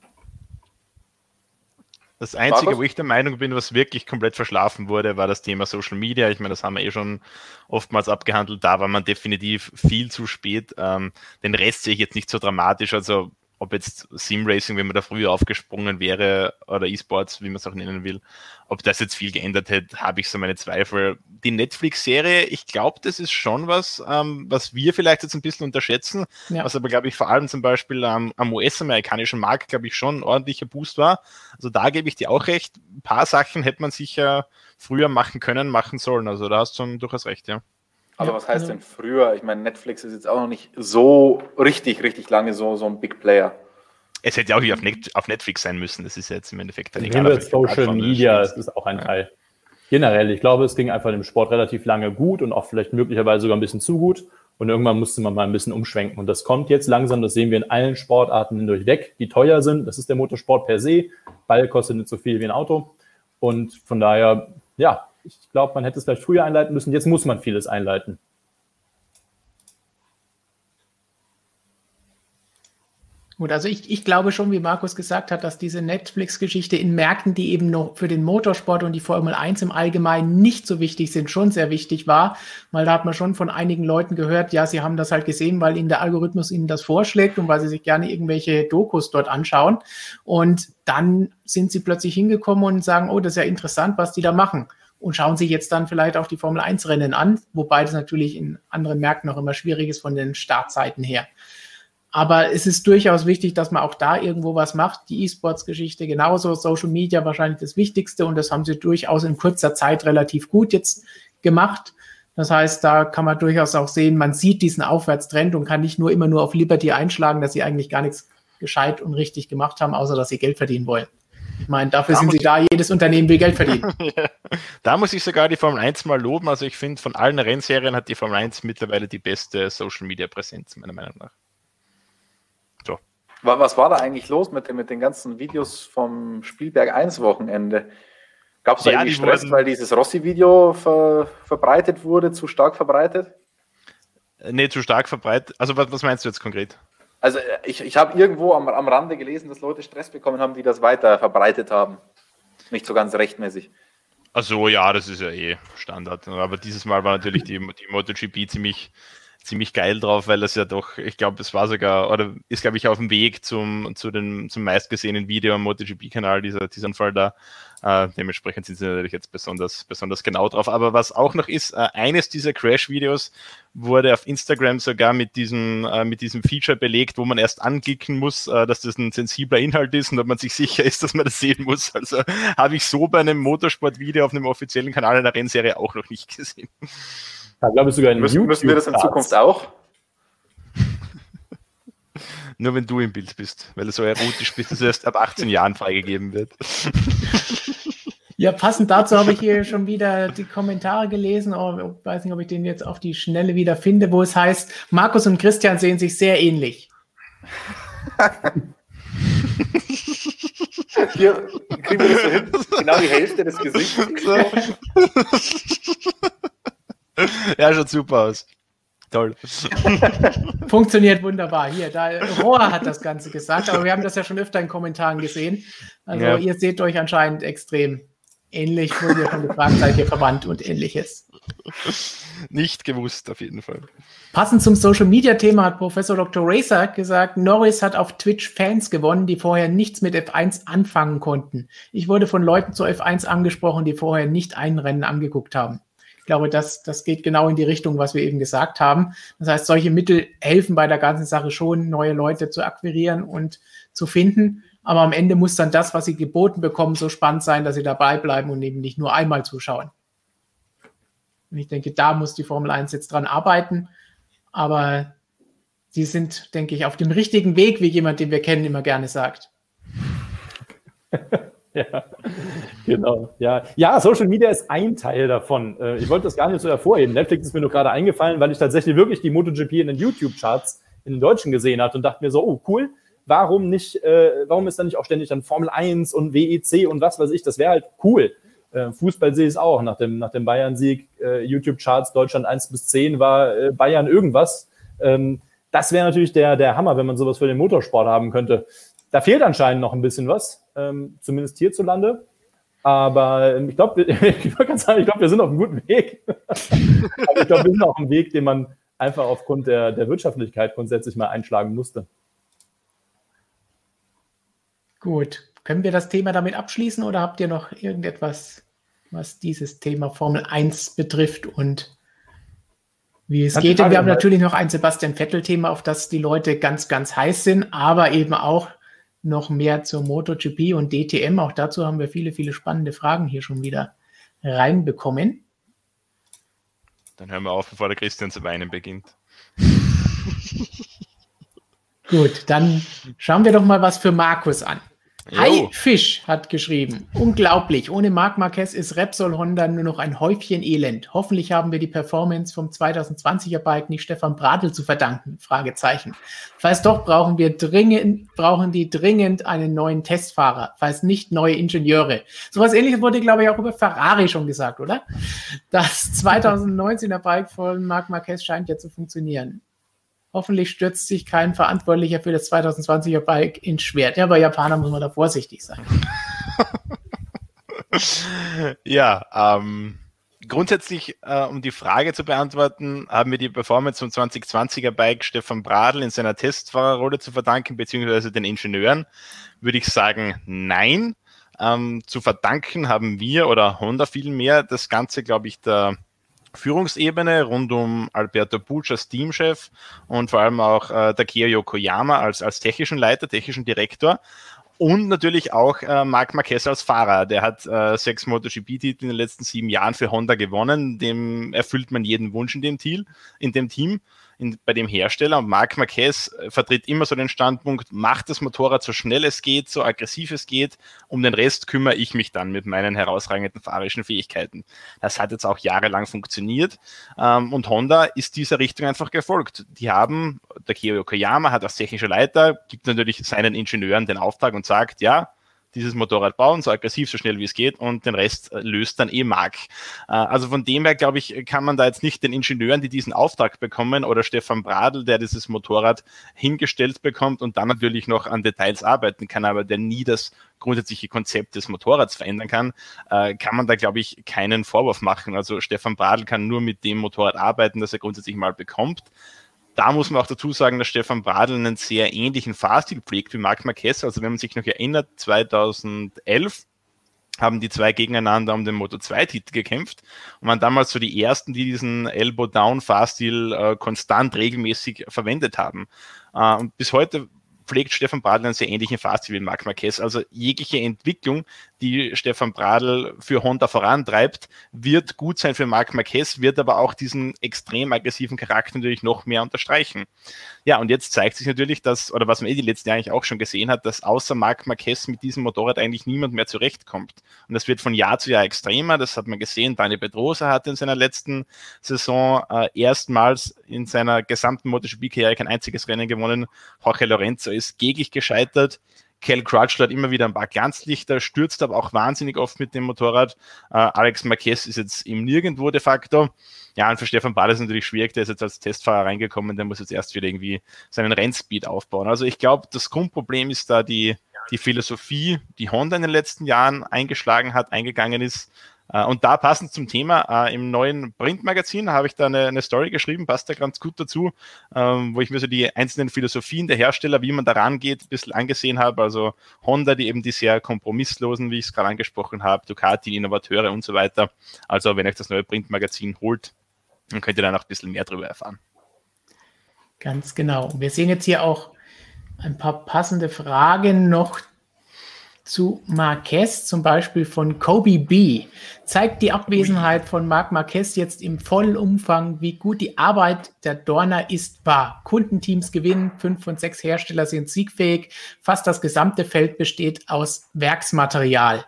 Das Einzige, wo ich der Meinung bin, was wirklich komplett verschlafen wurde, war das Thema Social Media. Ich meine, das haben wir eh schon oftmals abgehandelt. Da war man definitiv viel zu spät. Ähm, den Rest sehe ich jetzt nicht so dramatisch. Also ob jetzt Sim Racing, wenn man da früher aufgesprungen wäre, oder E-Sports, wie man es auch nennen will, ob das jetzt viel geändert hätte, habe ich so meine Zweifel. Die Netflix-Serie, ich glaube, das ist schon was, ähm, was wir vielleicht jetzt ein bisschen unterschätzen, ja. was aber, glaube ich, vor allem zum Beispiel ähm, am US-amerikanischen Markt, glaube ich, schon ein ordentlicher Boost war. Also da gebe ich dir auch recht. Ein paar Sachen hätte man sicher früher machen können, machen sollen. Also da hast du schon durchaus recht, ja. Aber was heißt denn früher? Ich meine, Netflix ist jetzt auch noch nicht so richtig, richtig lange so, so ein Big Player. Es hätte ja auch nicht auf, Net auf Netflix sein müssen. Das ist jetzt im Endeffekt dann egal. Social Media, das ist auch ein ja. Teil. Generell, ich glaube, es ging einfach im Sport relativ lange gut und auch vielleicht möglicherweise sogar ein bisschen zu gut. Und irgendwann musste man mal ein bisschen umschwenken. Und das kommt jetzt langsam, das sehen wir in allen Sportarten hindurch die teuer sind. Das ist der Motorsport per se. Ball kostet nicht so viel wie ein Auto. Und von daher, ja, ich glaube, man hätte es vielleicht früher einleiten müssen. Jetzt muss man vieles einleiten. Gut, also ich, ich glaube schon, wie Markus gesagt hat, dass diese Netflix-Geschichte in Märkten, die eben noch für den Motorsport und die Formel 1 im Allgemeinen nicht so wichtig sind, schon sehr wichtig war. Weil da hat man schon von einigen Leuten gehört, ja, sie haben das halt gesehen, weil ihnen der Algorithmus ihnen das vorschlägt und weil sie sich gerne irgendwelche Dokus dort anschauen. Und dann sind sie plötzlich hingekommen und sagen, oh, das ist ja interessant, was die da machen und schauen sich jetzt dann vielleicht auch die Formel 1 Rennen an, wobei das natürlich in anderen Märkten noch immer schwierig ist von den Startzeiten her. Aber es ist durchaus wichtig, dass man auch da irgendwo was macht. Die E-Sports-Geschichte genauso, Social Media wahrscheinlich das Wichtigste und das haben sie durchaus in kurzer Zeit relativ gut jetzt gemacht. Das heißt, da kann man durchaus auch sehen, man sieht diesen Aufwärtstrend und kann nicht nur immer nur auf Liberty einschlagen, dass sie eigentlich gar nichts gescheit und richtig gemacht haben, außer dass sie Geld verdienen wollen. Ich meine, dafür da sind sie da, jedes Unternehmen will Geld verdienen. (laughs) Da muss ich sogar die Formel 1 mal loben. Also ich finde, von allen Rennserien hat die Formel 1 mittlerweile die beste Social Media Präsenz, meiner Meinung nach. So. Was war da eigentlich los mit den, mit den ganzen Videos vom Spielberg 1 Wochenende? Gab es da ja, irgendwie Stress, wurden... weil dieses Rossi-Video ver, verbreitet wurde, zu stark verbreitet? Nee, zu stark verbreitet. Also was, was meinst du jetzt konkret? Also äh, ich, ich habe irgendwo am, am Rande gelesen, dass Leute Stress bekommen haben, die das weiter verbreitet haben. Nicht so ganz rechtmäßig. Also ja, das ist ja eh Standard. Aber dieses Mal war natürlich die, die MotoGP ziemlich, ziemlich geil drauf, weil das ja doch, ich glaube, es war sogar, oder ist, glaube ich, auf dem Weg zum, zu den, zum meistgesehenen Video am MotoGP-Kanal, dieser, dieser Fall da. Äh, dementsprechend sind sie natürlich jetzt besonders, besonders genau drauf. Aber was auch noch ist, äh, eines dieser Crash-Videos wurde auf Instagram sogar mit diesem, äh, mit diesem Feature belegt, wo man erst anklicken muss, äh, dass das ein sensibler Inhalt ist und ob man sich (laughs) sicher ist, dass man das sehen muss. Also habe ich so bei einem Motorsport-Video auf einem offiziellen Kanal einer Rennserie auch noch nicht gesehen. Da glaube ich sogar in müssen, müssen wir das in Zukunft auch? (laughs) Nur wenn du im Bild bist, weil du so erotisch bist, dass es erst ab 18 Jahren freigegeben wird. (laughs) Ja, passend dazu habe ich hier schon wieder die Kommentare gelesen. Oh, ich weiß nicht, ob ich den jetzt auf die Schnelle wieder finde, wo es heißt, Markus und Christian sehen sich sehr ähnlich. (laughs) Hier kriegen wir das so hin. Genau die Hälfte des Gesichts. Ja, schaut super aus. Toll. (laughs) Funktioniert wunderbar. Hier, da Rohr hat das Ganze gesagt, aber wir haben das ja schon öfter in Kommentaren gesehen. Also ja. ihr seht euch anscheinend extrem ähnlich, wo ihr schon gefragt seid, ihr verwandt und ähnliches. Nicht gewusst, auf jeden Fall. Passend zum Social Media Thema hat Professor Dr. Racer gesagt, Norris hat auf Twitch Fans gewonnen, die vorher nichts mit F1 anfangen konnten. Ich wurde von Leuten zu F1 angesprochen, die vorher nicht ein Rennen angeguckt haben glaube, das, das geht genau in die Richtung, was wir eben gesagt haben. Das heißt, solche Mittel helfen bei der ganzen Sache schon, neue Leute zu akquirieren und zu finden. Aber am Ende muss dann das, was sie geboten bekommen, so spannend sein, dass sie dabei bleiben und eben nicht nur einmal zuschauen. Und ich denke, da muss die Formel 1 jetzt dran arbeiten. Aber sie sind, denke ich, auf dem richtigen Weg, wie jemand, den wir kennen, immer gerne sagt. (laughs) (laughs) Ja, genau. Ja. ja, Social Media ist ein Teil davon. Äh, ich wollte das gar nicht so hervorheben. Netflix ist mir nur gerade eingefallen, weil ich tatsächlich wirklich die MotoGP in den YouTube-Charts in den Deutschen gesehen hatte und dachte mir so, oh cool, warum nicht, äh, warum ist da nicht auch ständig dann Formel 1 und WEC und was weiß ich, das wäre halt cool. Äh, Fußball sehe ich es auch. Nach dem, nach dem Bayern-Sieg, YouTube-Charts Deutschland 1 bis 10 war Bayern irgendwas. Ähm, das wäre natürlich der, der Hammer, wenn man sowas für den Motorsport haben könnte. Da fehlt anscheinend noch ein bisschen was ähm, zumindest hierzulande. Aber ähm, ich glaube, (laughs) ich sagen, ich wir sind auf einem guten Weg. Aber (laughs) ich glaube, wir sind auf einem Weg, den man einfach aufgrund der, der Wirtschaftlichkeit grundsätzlich mal einschlagen musste. Gut. Können wir das Thema damit abschließen oder habt ihr noch irgendetwas, was dieses Thema Formel 1 betrifft und wie es geht? Denn wir haben natürlich noch ein Sebastian Vettel-Thema, auf das die Leute ganz, ganz heiß sind, aber eben auch noch mehr zur MotoGP und DTM. Auch dazu haben wir viele, viele spannende Fragen hier schon wieder reinbekommen. Dann hören wir auf, bevor der Christian zu weinen beginnt. Gut, dann schauen wir doch mal was für Markus an. Hi Fisch hat geschrieben. Unglaublich. Ohne Marc Marquez ist Repsol Honda nur noch ein Häufchen Elend. Hoffentlich haben wir die Performance vom 2020er Bike nicht Stefan Bradl zu verdanken. Fragezeichen. Falls doch, brauchen wir dringend, brauchen die dringend einen neuen Testfahrer. Falls nicht neue Ingenieure. Sowas ähnliches wurde, glaube ich, auch über Ferrari schon gesagt, oder? Das 2019er Bike von Marc Marquez scheint ja zu funktionieren. Hoffentlich stürzt sich kein Verantwortlicher für das 2020er Bike ins Schwert. Ja, bei Japaner muss man da vorsichtig sein. (laughs) ja, ähm, grundsätzlich, äh, um die Frage zu beantworten, haben wir die Performance vom 2020er Bike Stefan Bradl in seiner Testfahrerrolle zu verdanken, beziehungsweise den Ingenieuren? Würde ich sagen, nein. Ähm, zu verdanken haben wir oder Honda vielmehr das Ganze, glaube ich, der Führungsebene rund um Alberto Pucci als Teamchef und vor allem auch äh, Takeo Yokoyama als, als technischen Leiter, technischen Direktor und natürlich auch äh, Marc Marquez als Fahrer. Der hat äh, sechs MotoGP-Titel in den letzten sieben Jahren für Honda gewonnen. Dem erfüllt man jeden Wunsch in dem, Team, in dem Team in, bei dem Hersteller und Marc Marquez äh, vertritt immer so den Standpunkt, macht das Motorrad so schnell es geht, so aggressiv es geht, um den Rest kümmere ich mich dann mit meinen herausragenden fahrerischen Fähigkeiten. Das hat jetzt auch jahrelang funktioniert ähm, und Honda ist dieser Richtung einfach gefolgt. Die haben, der Kyo Yokoyama hat als technischer Leiter, gibt natürlich seinen Ingenieuren den Auftrag und sagt, ja, dieses Motorrad bauen, so aggressiv, so schnell wie es geht und den Rest äh, löst dann eh Mark. Äh, also von dem her, glaube ich, kann man da jetzt nicht den Ingenieuren, die diesen Auftrag bekommen oder Stefan Bradl, der dieses Motorrad hingestellt bekommt und dann natürlich noch an Details arbeiten kann, aber der nie das grundsätzliche Konzept des Motorrads verändern kann, äh, kann man da, glaube ich, keinen Vorwurf machen. Also Stefan Bradl kann nur mit dem Motorrad arbeiten, das er grundsätzlich mal bekommt da muss man auch dazu sagen, dass Stefan Bradl einen sehr ähnlichen Fahrstil pflegt wie Marc Marquez. Also wenn man sich noch erinnert, 2011 haben die zwei gegeneinander um den Moto 2-Titel gekämpft und waren damals so die ersten, die diesen Elbow-Down-Fahrstil äh, konstant regelmäßig verwendet haben. Äh, und bis heute pflegt Stefan Bradl einen sehr ähnlichen Fahrstil wie Marc Marquez. Also jegliche Entwicklung, die Stefan Bradl für Honda vorantreibt, wird gut sein für Marc Marquez, wird aber auch diesen extrem aggressiven Charakter natürlich noch mehr unterstreichen. Ja, und jetzt zeigt sich natürlich, dass, oder was man eh die letzten Jahre eigentlich auch schon gesehen hat, dass außer Marc Marquez mit diesem Motorrad eigentlich niemand mehr zurechtkommt. Und das wird von Jahr zu Jahr extremer, das hat man gesehen. Daniel Pedrosa hat in seiner letzten Saison äh, erstmals in seiner gesamten MotoGP-Karriere kein einziges Rennen gewonnen. Jorge Lorenzo ist gegen gescheitert. Kel Crutchlow hat immer wieder ein paar Glanzlichter, stürzt aber auch wahnsinnig oft mit dem Motorrad. Äh, Alex Marquez ist jetzt im Nirgendwo de facto. Ja, und für Stefan Ball ist natürlich schwierig, der ist jetzt als Testfahrer reingekommen, der muss jetzt erst wieder irgendwie seinen Rennspeed aufbauen. Also ich glaube, das Grundproblem ist da die, die Philosophie, die Honda in den letzten Jahren eingeschlagen hat, eingegangen ist. Äh, und da passend zum Thema, äh, im neuen Printmagazin habe ich da eine, eine, Story geschrieben, passt da ganz gut dazu, ähm, wo ich mir so die einzelnen Philosophien der Hersteller, wie man da rangeht, ein bisschen angesehen habe. Also Honda, die eben die sehr kompromisslosen, wie ich es gerade angesprochen habe, Ducati, Innovateure und so weiter. Also wenn euch das neue Printmagazin holt, dann könnt ihr dann auch ein bisschen mehr darüber erfahren. Ganz genau. Wir sehen jetzt hier auch ein paar passende Fragen noch zu Marquez, zum Beispiel von Kobe B. Zeigt die Abwesenheit von Marc Marquez jetzt im vollen Umfang, wie gut die Arbeit der Dorner ist wahr. Kundenteams gewinnen, fünf von sechs Hersteller sind siegfähig, fast das gesamte Feld besteht aus Werksmaterial.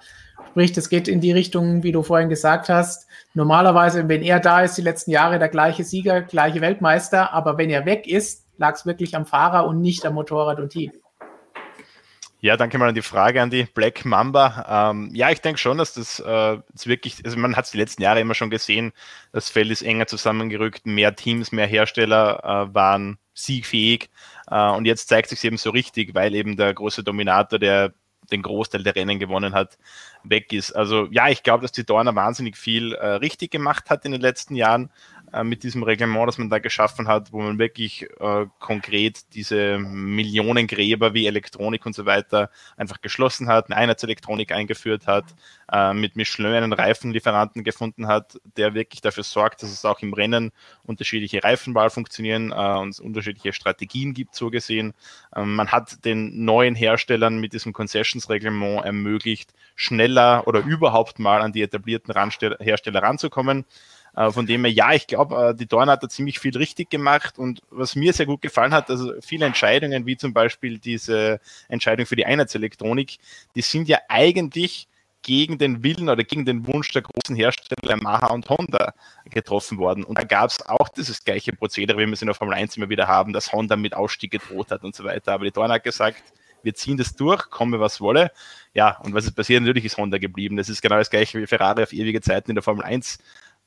Sprich, das geht in die Richtung, wie du vorhin gesagt hast. Normalerweise, wenn er da ist, die letzten Jahre der gleiche Sieger, gleiche Weltmeister, aber wenn er weg ist, lag es wirklich am Fahrer und nicht am Motorrad und Team. Ja, danke mal an die Frage an die Black Mamba. Ähm, ja, ich denke schon, dass das äh, wirklich, also man hat es die letzten Jahre immer schon gesehen, das Feld ist enger zusammengerückt, mehr Teams, mehr Hersteller äh, waren siegfähig äh, und jetzt zeigt sich eben so richtig, weil eben der große Dominator, der den Großteil der Rennen gewonnen hat, weg ist. Also ja, ich glaube, dass die Dorner wahnsinnig viel äh, richtig gemacht hat in den letzten Jahren. Äh, mit diesem Reglement, das man da geschaffen hat, wo man wirklich äh, konkret diese Millionengräber wie Elektronik und so weiter einfach geschlossen hat, eine Einheitselektronik eingeführt hat, äh, mit Michelin einen Reifenlieferanten gefunden hat, der wirklich dafür sorgt, dass es auch im Rennen unterschiedliche Reifenwahl funktionieren äh, und unterschiedliche Strategien gibt, so gesehen. Ähm, man hat den neuen Herstellern mit diesem Concessions-Reglement ermöglicht, schneller oder überhaupt mal an die etablierten Hersteller ranzukommen. Äh, von dem her, ja, ich glaube, äh, die Dorn hat da ziemlich viel richtig gemacht und was mir sehr gut gefallen hat, also viele Entscheidungen, wie zum Beispiel diese Entscheidung für die Einheitselektronik, die sind ja eigentlich gegen den Willen oder gegen den Wunsch der großen Hersteller Maha und Honda getroffen worden. Und da gab es auch dieses gleiche Prozedere, wie wir es in der Formel 1 immer wieder haben, dass Honda mit Ausstieg gedroht hat und so weiter. Aber die Dorn hat gesagt, wir ziehen das durch, komme was wolle. Ja, und was ist passiert? Natürlich ist Honda geblieben. Das ist genau das gleiche wie Ferrari auf ewige Zeiten in der Formel 1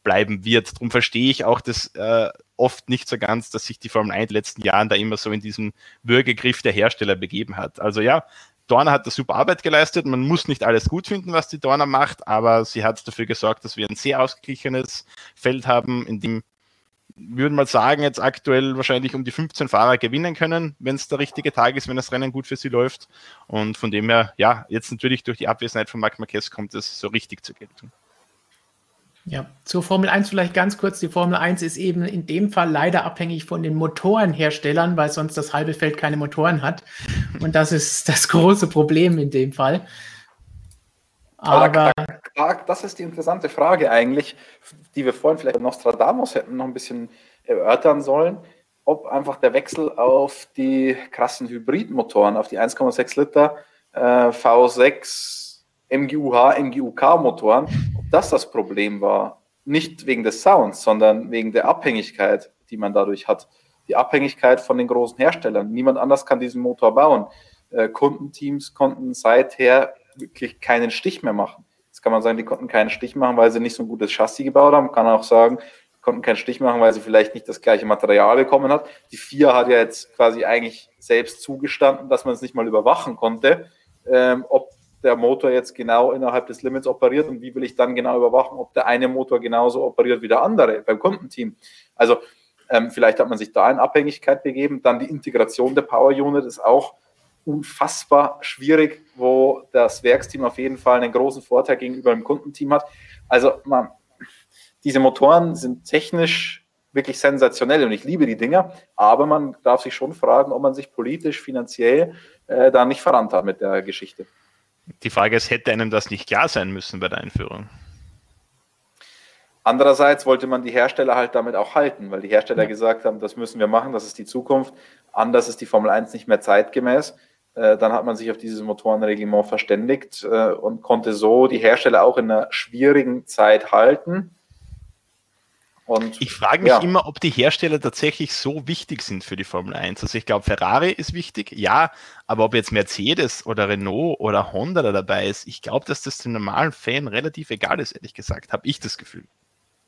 bleiben wird. Darum verstehe ich auch das äh, oft nicht so ganz, dass sich die Formel 1 in den letzten Jahren da immer so in diesen Würgegriff der Hersteller begeben hat. Also ja, Dorner hat da super Arbeit geleistet. Man muss nicht alles gut finden, was die Dorner macht, aber sie hat dafür gesorgt, dass wir ein sehr ausgeglichenes Feld haben, in dem würden mal sagen, jetzt aktuell wahrscheinlich um die 15 Fahrer gewinnen können, wenn es der richtige Tag ist, wenn das Rennen gut für sie läuft. Und von dem her, ja, jetzt natürlich durch die Abwesenheit von Marc Marquez kommt es so richtig zur Geltung. Ja, zur Formel 1 vielleicht ganz kurz. Die Formel 1 ist eben in dem Fall leider abhängig von den Motorenherstellern, weil sonst das halbe Feld keine Motoren hat. Und das ist (laughs) das große Problem in dem Fall. Aber, das ist die interessante Frage eigentlich, die wir vorhin vielleicht Nostradamus hätten noch ein bisschen erörtern sollen, ob einfach der Wechsel auf die krassen Hybridmotoren, auf die 1,6 Liter äh, V6 MGUH, MGUK-Motoren, das das Problem war. Nicht wegen des Sounds, sondern wegen der Abhängigkeit, die man dadurch hat. Die Abhängigkeit von den großen Herstellern. Niemand anders kann diesen Motor bauen. Äh, Kundenteams konnten seither wirklich keinen Stich mehr machen. Jetzt kann man sagen, die konnten keinen Stich machen, weil sie nicht so ein gutes Chassis gebaut haben. Kann auch sagen, die konnten keinen Stich machen, weil sie vielleicht nicht das gleiche Material bekommen hat. Die vier hat ja jetzt quasi eigentlich selbst zugestanden, dass man es nicht mal überwachen konnte, ähm, ob der Motor jetzt genau innerhalb des Limits operiert und wie will ich dann genau überwachen, ob der eine Motor genauso operiert wie der andere beim Kundenteam. Also ähm, vielleicht hat man sich da in Abhängigkeit begeben. Dann die Integration der Power Unit ist auch unfassbar schwierig, wo das Werksteam auf jeden Fall einen großen Vorteil gegenüber dem Kundenteam hat. Also man, diese Motoren sind technisch wirklich sensationell und ich liebe die Dinger, aber man darf sich schon fragen, ob man sich politisch, finanziell äh, da nicht verrannt hat mit der Geschichte. Die Frage ist, hätte einem das nicht klar sein müssen bei der Einführung? Andererseits wollte man die Hersteller halt damit auch halten, weil die Hersteller ja. gesagt haben, das müssen wir machen, das ist die Zukunft. Anders ist die Formel 1 nicht mehr zeitgemäß. Äh, dann hat man sich auf dieses Motorenreglement verständigt äh, und konnte so die Hersteller auch in einer schwierigen Zeit halten. Und, ich frage mich ja. immer, ob die Hersteller tatsächlich so wichtig sind für die Formel 1. Also ich glaube, Ferrari ist wichtig, ja, aber ob jetzt Mercedes oder Renault oder Honda da dabei ist, ich glaube, dass das dem normalen Fan relativ egal ist, ehrlich gesagt, habe ich das Gefühl.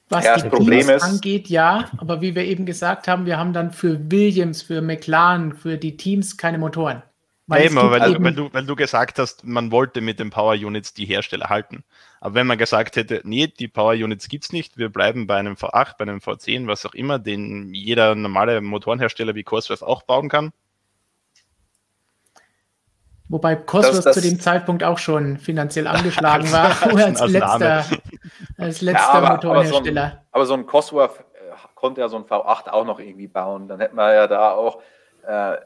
Was ja, die Problem ist, angeht, ja, aber wie wir eben gesagt haben, wir haben dann für Williams, für McLaren, für die Teams keine Motoren. Weil, Eben, weil, weil, du, weil du gesagt hast, man wollte mit den Power Units die Hersteller halten. Aber wenn man gesagt hätte, nee, die Power Units gibt es nicht, wir bleiben bei einem V8, bei einem V10, was auch immer, den jeder normale Motorenhersteller wie Cosworth auch bauen kann. Wobei Cosworth zu dem Zeitpunkt auch schon finanziell (laughs) angeschlagen war, als, als, letzter, als letzter ja, aber, Motorenhersteller. Aber so, ein, aber so ein Cosworth äh, konnte ja so ein V8 auch noch irgendwie bauen. Dann hätten wir ja da auch äh,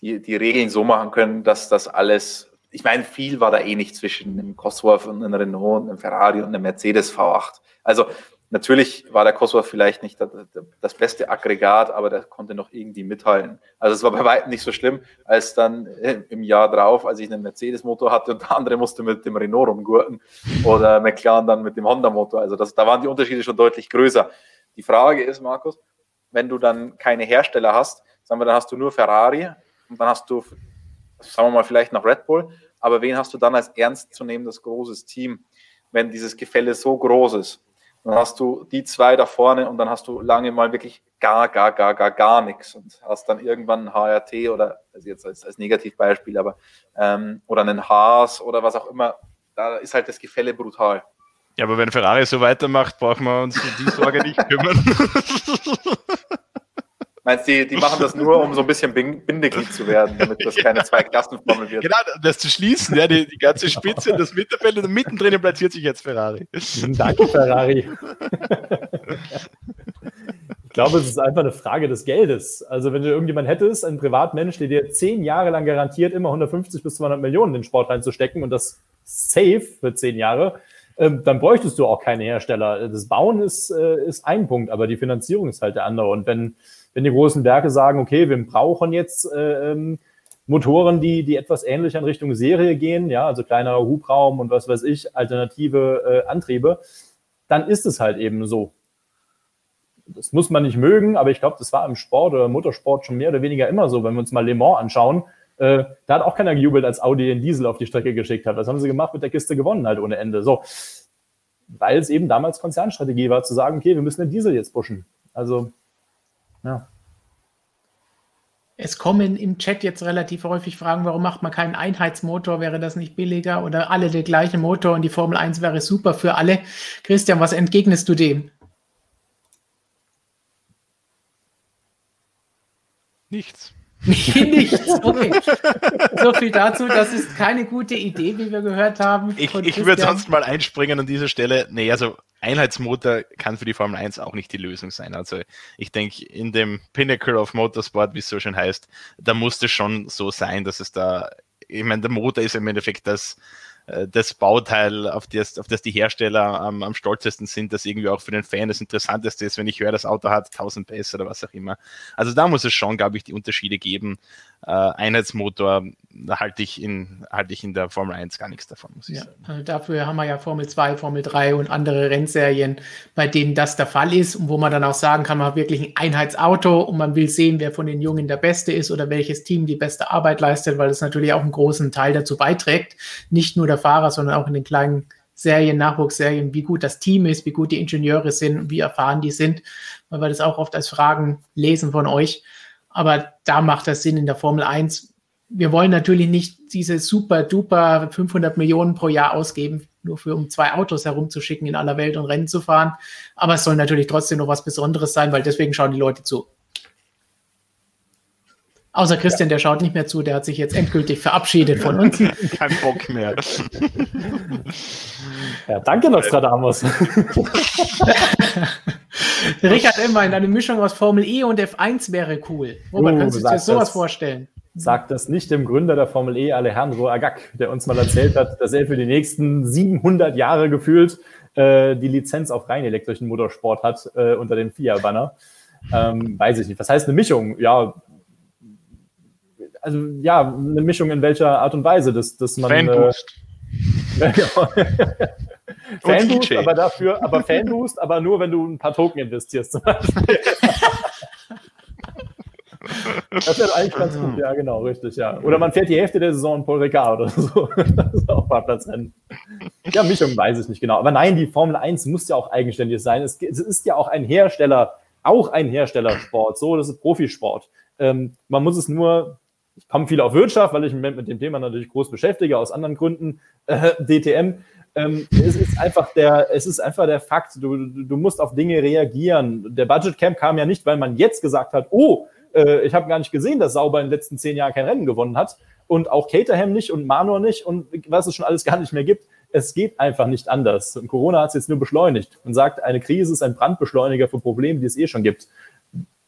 die, die Regeln so machen können, dass das alles, ich meine, viel war da eh nicht zwischen einem Cosworth und einem Renault und einem Ferrari und einem Mercedes V8. Also natürlich war der Cosworth vielleicht nicht das, beste Aggregat, aber der konnte noch irgendwie mithalten. Also es war bei weitem nicht so schlimm, als dann im Jahr drauf, als ich einen Mercedes-Motor hatte und der andere musste mit dem Renault rumgurten oder McLaren dann mit dem Honda-Motor. Also das, da waren die Unterschiede schon deutlich größer. Die Frage ist, Markus, wenn du dann keine Hersteller hast, sagen wir, dann hast du nur Ferrari und dann hast du, sagen wir mal, vielleicht noch Red Bull, aber wen hast du dann als ernstzunehmendes großes Team, wenn dieses Gefälle so groß ist? Dann hast du die zwei da vorne und dann hast du lange mal wirklich gar, gar, gar, gar, gar nichts und hast dann irgendwann ein HRT oder, also jetzt als, als Negativbeispiel, aber, ähm, oder einen Haas oder was auch immer. Da ist halt das Gefälle brutal. Ja, aber wenn Ferrari so weitermacht, brauchen wir uns um die Sorge nicht kümmern. (laughs) Meinst du, die, die machen das nur, um so ein bisschen Bindeglied zu werden, damit das keine zwei Klassenformel wird? Genau, das zu schließen, ja, die, die ganze Spitze, das Mittelfeld und mittendrin platziert sich jetzt Ferrari. Danke, Ferrari. ich glaube, es ist einfach eine Frage des Geldes. Also, wenn du irgendjemand hättest, ein Privatmensch, der dir zehn Jahre lang garantiert, immer 150 bis 200 Millionen in den Sport reinzustecken und das safe für zehn Jahre, ähm, dann bräuchtest du auch keine Hersteller. Das Bauen ist, äh, ist ein Punkt, aber die Finanzierung ist halt der andere. Und wenn wenn die großen Werke sagen, okay, wir brauchen jetzt äh, ähm, Motoren, die, die etwas ähnlich in Richtung Serie gehen, ja, also kleinerer Hubraum und was weiß ich, alternative äh, Antriebe, dann ist es halt eben so. Das muss man nicht mögen, aber ich glaube, das war im Sport oder Motorsport schon mehr oder weniger immer so. Wenn wir uns mal Le Mans anschauen, äh, da hat auch keiner gejubelt, als Audi den Diesel auf die Strecke geschickt hat. Was haben sie gemacht? Mit der Kiste gewonnen halt ohne Ende. So. Weil es eben damals Konzernstrategie war, zu sagen, okay, wir müssen den Diesel jetzt pushen. Also ja. Es kommen im Chat jetzt relativ häufig Fragen, warum macht man keinen Einheitsmotor? Wäre das nicht billiger? Oder alle der gleiche Motor und die Formel 1 wäre super für alle. Christian, was entgegnest du dem? Nichts. Nichts. Okay. So viel dazu. Das ist keine gute Idee, wie wir gehört haben. Ich, ich würde sonst mal einspringen an dieser Stelle. Nee, also Einheitsmotor kann für die Formel 1 auch nicht die Lösung sein. Also ich denke, in dem Pinnacle of Motorsport, wie es so schön heißt, da muss es schon so sein, dass es da, ich meine, der Motor ist im Endeffekt das, das Bauteil, auf das, auf das die Hersteller am, am stolzesten sind, das irgendwie auch für den Fan das Interessanteste ist, wenn ich höre, das Auto hat 1000 PS oder was auch immer. Also da muss es schon, glaube ich, die Unterschiede geben. Äh, Einheitsmotor halte ich, in, halte ich in der Formel 1 gar nichts davon, muss ich Ja, sagen. also dafür haben wir ja Formel 2, Formel 3 und andere Rennserien, bei denen das der Fall ist und wo man dann auch sagen kann, man hat wirklich ein Einheitsauto und man will sehen, wer von den Jungen der Beste ist oder welches Team die beste Arbeit leistet, weil das natürlich auch einen großen Teil dazu beiträgt. Nicht nur der Fahrer, sondern auch in den kleinen Serien, Nachwuchsserien, wie gut das Team ist, wie gut die Ingenieure sind, wie erfahren die sind, weil wir das auch oft als Fragen lesen von euch. Aber da macht das Sinn in der Formel 1. Wir wollen natürlich nicht diese super duper 500 Millionen pro Jahr ausgeben, nur für um zwei Autos herumzuschicken in aller Welt und Rennen zu fahren. Aber es soll natürlich trotzdem noch was Besonderes sein, weil deswegen schauen die Leute zu. Außer Christian, der schaut nicht mehr zu, der hat sich jetzt endgültig verabschiedet von uns. (laughs) Kein Bock mehr. Ja, danke, Nostradamus. (laughs) (laughs) Richard Emmein, eine Mischung aus Formel E und F1 wäre cool. Robert, Oh, kannst du dir sag sowas das. vorstellen? Sagt das nicht dem Gründer der Formel E, Alejandro Agag, der uns mal erzählt hat, dass er für die nächsten 700 Jahre gefühlt äh, die Lizenz auf rein elektrischen Motorsport hat äh, unter dem FIA-Banner. Ähm, weiß ich nicht. Was heißt eine Mischung? Ja, also ja, eine Mischung in welcher Art und Weise, dass, dass man äh, (laughs) Fanboost. aber dafür, aber Fanboost, aber nur, wenn du ein paar Token investierst zum Beispiel. (laughs) Das wäre eigentlich ganz gut, ja, genau, richtig, ja. Oder man fährt die Hälfte der Saison in Paul Ricard oder so. (laughs) Das ist auch Fahrplatzrennen. Ja, Mischung weiß ich nicht genau. Aber nein, die Formel 1 muss ja auch eigenständig sein. Es, es ist ja auch ein Hersteller, auch ein Herstellersport. So, das ist Profisport. Ähm, man muss es nur, ich komme viel auf Wirtschaft, weil ich mich mit dem Thema natürlich groß beschäftige, aus anderen Gründen, äh, DTM. Ähm, es ist einfach der, es ist einfach der Fakt, du, du musst auf Dinge reagieren. Der Budget Camp kam ja nicht, weil man jetzt gesagt hat, oh, äh, ich habe gar nicht gesehen, dass Sauber in den letzten zehn Jahren kein Rennen gewonnen hat und auch Caterham nicht und Manor nicht und was es schon alles gar nicht mehr gibt. Es geht einfach nicht anders. Und Corona hat es jetzt nur beschleunigt und sagt, eine Krise ist ein Brandbeschleuniger für Probleme, die es eh schon gibt.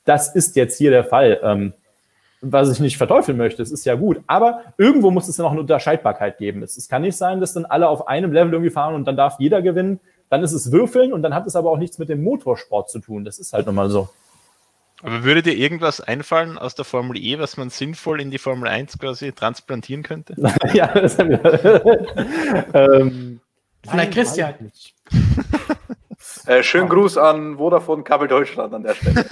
Das ist jetzt hier der Fall. Ähm, was ich nicht verteufeln möchte, es ist ja gut. Aber irgendwo muss es ja noch eine Unterscheidbarkeit geben. Es, es kann nicht sein, dass dann alle auf einem Level irgendwie fahren und dann darf jeder gewinnen. Dann ist es Würfeln und dann hat es aber auch nichts mit dem Motorsport zu tun. Das ist halt nochmal so. Aber würde dir irgendwas einfallen aus der Formel E, was man sinnvoll in die Formel 1 quasi transplantieren könnte? (laughs) ja, das haben wir. (laughs) ähm, Vielleicht Christian. (laughs) Äh, schönen Gruß an Vodafone Kabel Deutschland an der Stelle.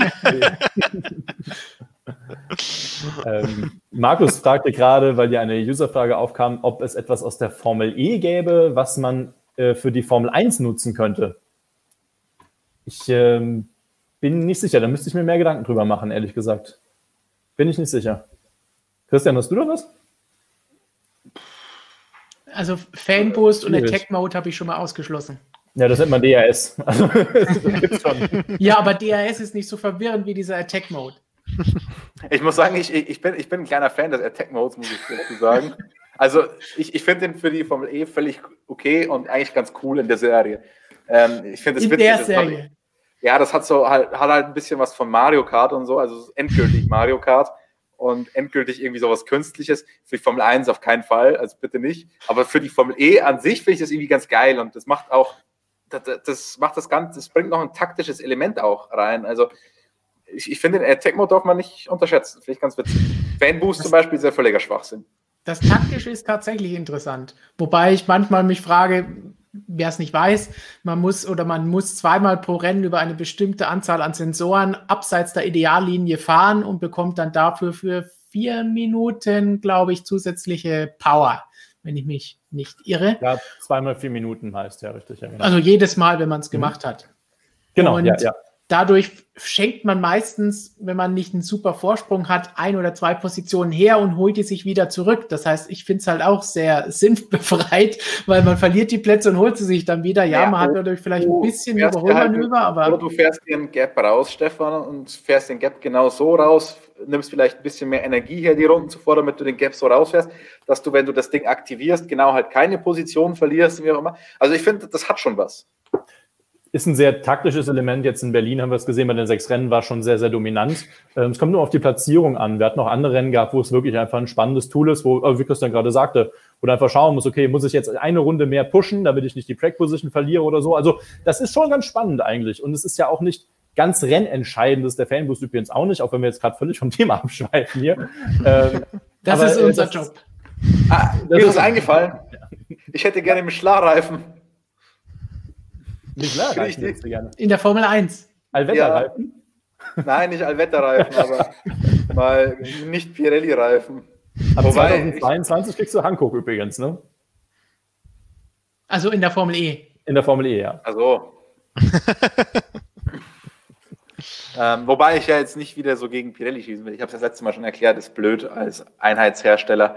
Ähm, Markus fragte gerade, weil dir eine Userfrage aufkam, ob es etwas aus der Formel E gäbe, was man äh, für die Formel 1 nutzen könnte. Ich ähm, bin nicht sicher, da müsste ich mir mehr Gedanken drüber machen, ehrlich gesagt. Bin ich nicht sicher. Christian, hast du da was? Also Fanboost und. Attack Mode habe ich schon mal ausgeschlossen. Ja, das nennt man DRS. (laughs) Also, das. Ja, aber DRS ist nicht so verwirrend wie dieser Attack Mode. (laughs) Ich muss sagen, ich, ich, bin, ich bin ein kleiner Fan des Attack Modes, muss ich dazu sagen. Also ich, ich finde den für die Formel E völlig okay und eigentlich ganz cool in der Serie. Ähm, ich finde es In witzig. der Serie. Hat, ja, das hat so halt, hat halt ein bisschen was von Mario Kart und so, also endgültig Mario Kart und endgültig irgendwie sowas Künstliches. Für die Formel 1 auf keinen Fall, also bitte nicht. Aber für die Formel E an sich finde ich das irgendwie ganz geil und das macht auch, das, das macht das Ganze, das bringt noch ein taktisches Element auch rein. Also ich, ich finde den Attack Mode darf man nicht unterschätzen. Finde ich ganz witzig. Fanboost zum Beispiel ist ja völliger Schwachsinn. Das taktische ist tatsächlich interessant. Wobei ich manchmal mich frage, wer es nicht weiß, man muss oder man muss zweimal pro Rennen über eine bestimmte Anzahl an Sensoren abseits der Ideallinie fahren und bekommt dann dafür für vier Minuten, glaube ich, zusätzliche Power, wenn ich mich nicht irre. Ja, zweimal vier Minuten heißt ja richtig. Ja, genau. Also jedes Mal, wenn man es gemacht hat. genau, und ja, ja. Dadurch schenkt man meistens, wenn man nicht einen super Vorsprung hat, ein oder zwei Positionen her und holt die sich wieder zurück. Das heißt, ich finde es halt auch sehr (laughs) sinnbefreit, weil man verliert die Plätze und holt sie sich dann wieder. Ja, Ja, man hat dadurch vielleicht ein bisschen du Überholmanöver, halt- Oder aber du fährst den Gap raus, Stefan, und fährst den Gap genau so raus, nimmst vielleicht ein bisschen mehr Energie her, die Runden zuvor, damit du den Gap so rausfährst, dass du, wenn du das Ding aktivierst, genau halt keine Position verlierst, wie auch immer. Also ich finde, das hat schon was. Ist ein sehr taktisches Element. Jetzt in Berlin haben wir es gesehen, bei den sechs Rennen war schon sehr, sehr dominant. Ähm, es kommt nur auf die Platzierung an. Wir hatten auch andere Rennen gehabt, wo es wirklich einfach ein spannendes Tool ist, wo, wie Christian gerade sagte, wo du einfach schauen musst, okay, muss ich jetzt eine Runde mehr pushen, damit ich nicht die Track Position verliere oder so. Also das ist schon ganz spannend eigentlich. Und es ist ja auch nicht ganz rennentscheidend ist der Fanboost übrigens auch nicht, auch wenn wir jetzt gerade völlig vom Thema (laughs) abschweifen hier. ähm, das aber, ist unser das, Job. Ah, mir ist eingefallen. (laughs) Ich hätte gerne Michelin-Reifen. Michelin-Reifen gerne. In der Formel 1. Allwetterreifen? Ja. Nein, nicht Allwetterreifen, (laughs) aber mal nicht Pirelli-Reifen. Ab 2022 kriegst du Hankook übrigens, ne? Also in der Formel E. In der Formel E, ja. Also. (laughs) ähm, wobei ich ja jetzt nicht wieder so gegen Pirelli schießen will. Ich habe es das letzte Mal schon erklärt, ist blöd als Einheitshersteller,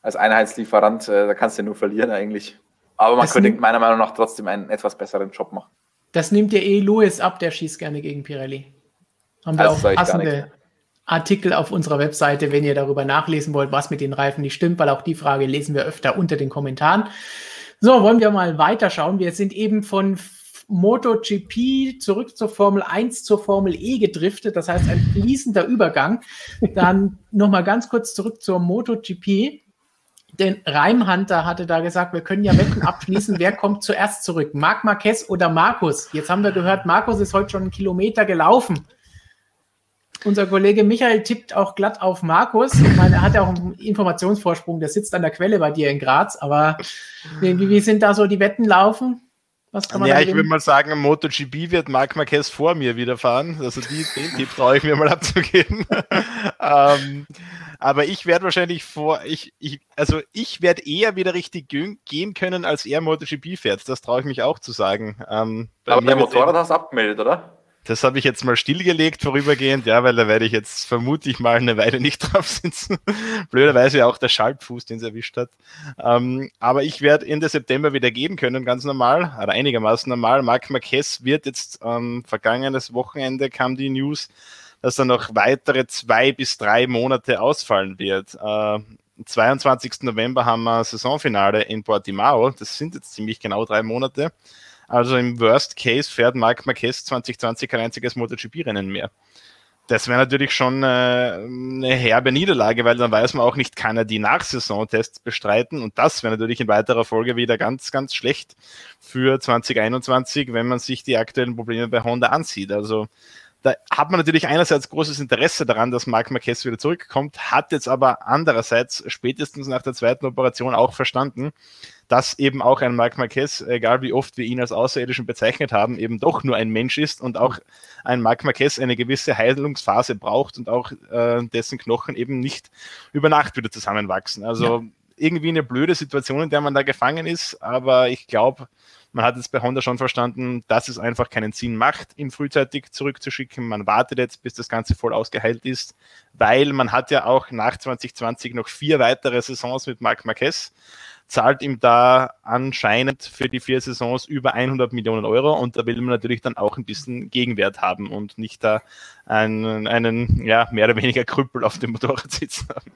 als Einheitslieferant, äh, da kannst du ja nur verlieren eigentlich. Aber man das könnte meiner Meinung nach trotzdem einen etwas besseren Job machen. Das nimmt ja eh Louis ab, der schießt gerne gegen Pirelli. Haben wir das auch passende Artikel auf unserer Webseite, wenn ihr darüber nachlesen wollt, was mit den Reifen nicht stimmt, weil auch die Frage lesen wir öfter unter den Kommentaren. So, wollen wir mal weiterschauen. Wir sind eben von MotoGP zurück zur Formel 1 zur Formel E gedriftet. Das heißt, ein fließender Übergang. Dann nochmal ganz kurz zurück zur MotoGP. Denn Reimhunter hatte da gesagt, wir können ja Wetten abschließen, wer kommt zuerst zurück, Marc Marquez oder Markus. Jetzt haben wir gehört, Markus ist heute schon einen Kilometer gelaufen. Unser Kollege Michael tippt auch glatt auf Markus. Ich meine, er hat ja auch einen Informationsvorsprung, der sitzt an der Quelle bei dir in Graz. Aber wie, wie sind da so die Wetten laufen? Was kann man ja, ich würde mal sagen, MotoGP wird Marc Marquez vor mir wieder fahren. Also die, den Tipp traue ich mir mal abzugeben. (laughs) ähm, aber ich werde wahrscheinlich vor, ich, ich, also ich werde eher wieder richtig gehen können, als er MotoGP fährt. Das traue ich mich auch zu sagen. Ähm, aber der Motorrad hast du abgemeldet, oder? Das habe ich jetzt mal stillgelegt vorübergehend, ja, weil da werde ich jetzt vermutlich mal eine Weile nicht (laughs) drauf sitzen. Blöderweise auch der Schaltfuß, den es erwischt hat. Ähm, aber ich werde Ende September wieder geben können, ganz normal, oder einigermaßen normal. Marc Marquez wird jetzt ähm, vergangenes Wochenende kam die News, dass er noch weitere zwei bis drei Monate ausfallen wird. Äh, 22. November haben wir Saisonfinale in Portimao. Das sind jetzt ziemlich genau drei Monate. Also im Worst Case fährt Marc Marquez 2020 kein einziges MotoGP-Rennen mehr. Das wäre natürlich schon äh, eine herbe Niederlage, weil dann weiß man auch nicht, kann er die Nachsaisontests bestreiten. Und das wäre natürlich in weiterer Folge wieder ganz, ganz schlecht für 2021, wenn man sich die aktuellen Probleme bei Honda ansieht. Also da hat man natürlich einerseits großes Interesse daran, dass Marc Marquez wieder zurückkommt, hat jetzt aber andererseits spätestens nach der zweiten Operation auch verstanden, dass eben auch ein Marc Marquez, egal wie oft wir ihn als Außerirdischen bezeichnet haben, eben doch nur ein Mensch ist und auch ein Marc Marquez eine gewisse Heilungsphase braucht und auch äh, dessen Knochen eben nicht über Nacht wieder zusammenwachsen. Also ja. irgendwie eine blöde Situation, in der man da gefangen ist, aber ich glaube, man hat jetzt bei Honda schon verstanden, dass es einfach keinen Sinn macht, ihn frühzeitig zurückzuschicken. Man wartet jetzt, bis das Ganze voll ausgeheilt ist, weil man hat ja auch nach 2020 noch vier weitere Saisons mit Marc Marquez zahlt ihm da anscheinend für die vier Saisons über 100 Millionen Euro und da will man natürlich dann auch ein bisschen Gegenwert haben und nicht da einen, einen ja, mehr oder weniger Krüppel auf dem Motorrad sitzen haben.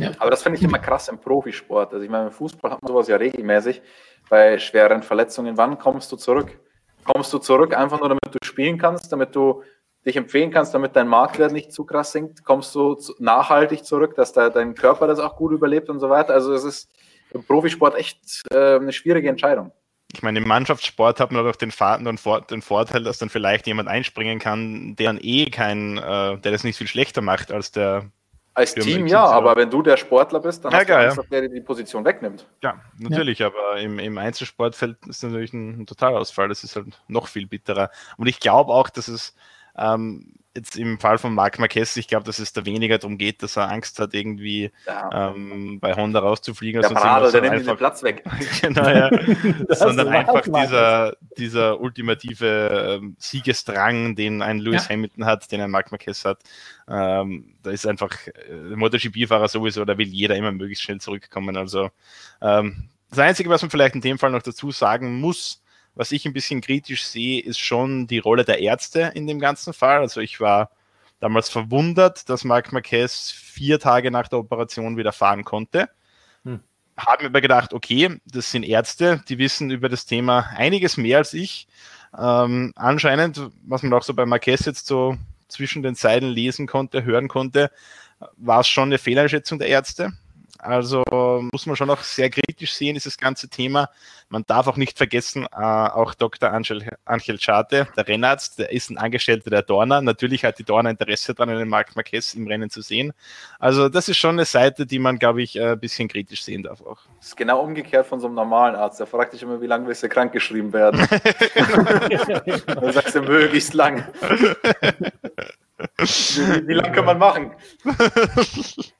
Ja, aber das finde ich immer krass im Profisport. Also ich meine, im Fußball hat man sowas ja regelmäßig bei schweren Verletzungen. Wann kommst du zurück? Kommst du zurück einfach nur, damit du spielen kannst, damit du dich empfehlen kannst, damit dein Marktwert nicht zu krass sinkt? Kommst du nachhaltig zurück, dass da dein Körper das auch gut überlebt und so weiter? Also es ist im Profisport echt äh, eine schwierige Entscheidung. Ich meine, im Mannschaftssport hat man doch den, den, Vorteil, dass dann vielleicht jemand einspringen kann, der dann eh kein, äh, der das nicht viel schlechter macht als der. Als Team ja, aber wenn du der Sportler bist, dann ja, hast du Angst, ja. der dir die Position wegnimmt. Ja, natürlich, ja. aber im, im Einzelsportfeld ist natürlich ein, ein Totalausfall. Das ist halt noch viel bitterer. Und ich glaube auch, dass es ähm, jetzt im Fall von Marc Marquez, ich glaube, dass es da weniger darum geht, dass er Angst hat, irgendwie ja. ähm, bei Honda rauszufliegen. Der Paradel, der nimmt einfach, den Platz weg. (laughs) genau, ja. (laughs) sondern einfach dieser, dieser ultimative ähm, Siegesdrang, den ein Lewis ja. Hamilton hat, den ein Marc Marquez hat. Ähm, da ist einfach äh, MotoGP-Fahrer sowieso, da will jeder immer möglichst schnell zurückkommen. Also ähm, das Einzige, was man vielleicht in dem Fall noch dazu sagen muss, was ich ein bisschen kritisch sehe, ist schon die Rolle der Ärzte in dem ganzen Fall. Also ich war damals verwundert, dass Marc Marquez vier Tage nach der Operation wieder fahren konnte. Hm. Habe mir aber gedacht, okay, das sind Ärzte, die wissen über das Thema einiges mehr als ich. Ähm, anscheinend, was man auch so bei Marquez jetzt so zwischen den Zeilen lesen konnte, hören konnte, war es schon eine Fehleinschätzung der Ärzte. Also muss man schon auch sehr kritisch sehen, dieses ganze Thema. Man darf auch nicht vergessen, äh, auch Dr. Angel, Angel Schade, der Rennarzt, der ist ein Angestellter der Dorna. Natürlich hat die Dorna Interesse daran, einen Marc Marquez im Rennen zu sehen. Also das ist schon eine Seite, die man, glaube ich, äh, ein bisschen kritisch sehen darf auch. Das ist genau umgekehrt von so einem normalen Arzt. Der fragt dich immer, wie lange willst du krank geschrieben werden? (laughs) Dann sagst du möglichst lang. (laughs) wie, wie lange kann man machen? (laughs)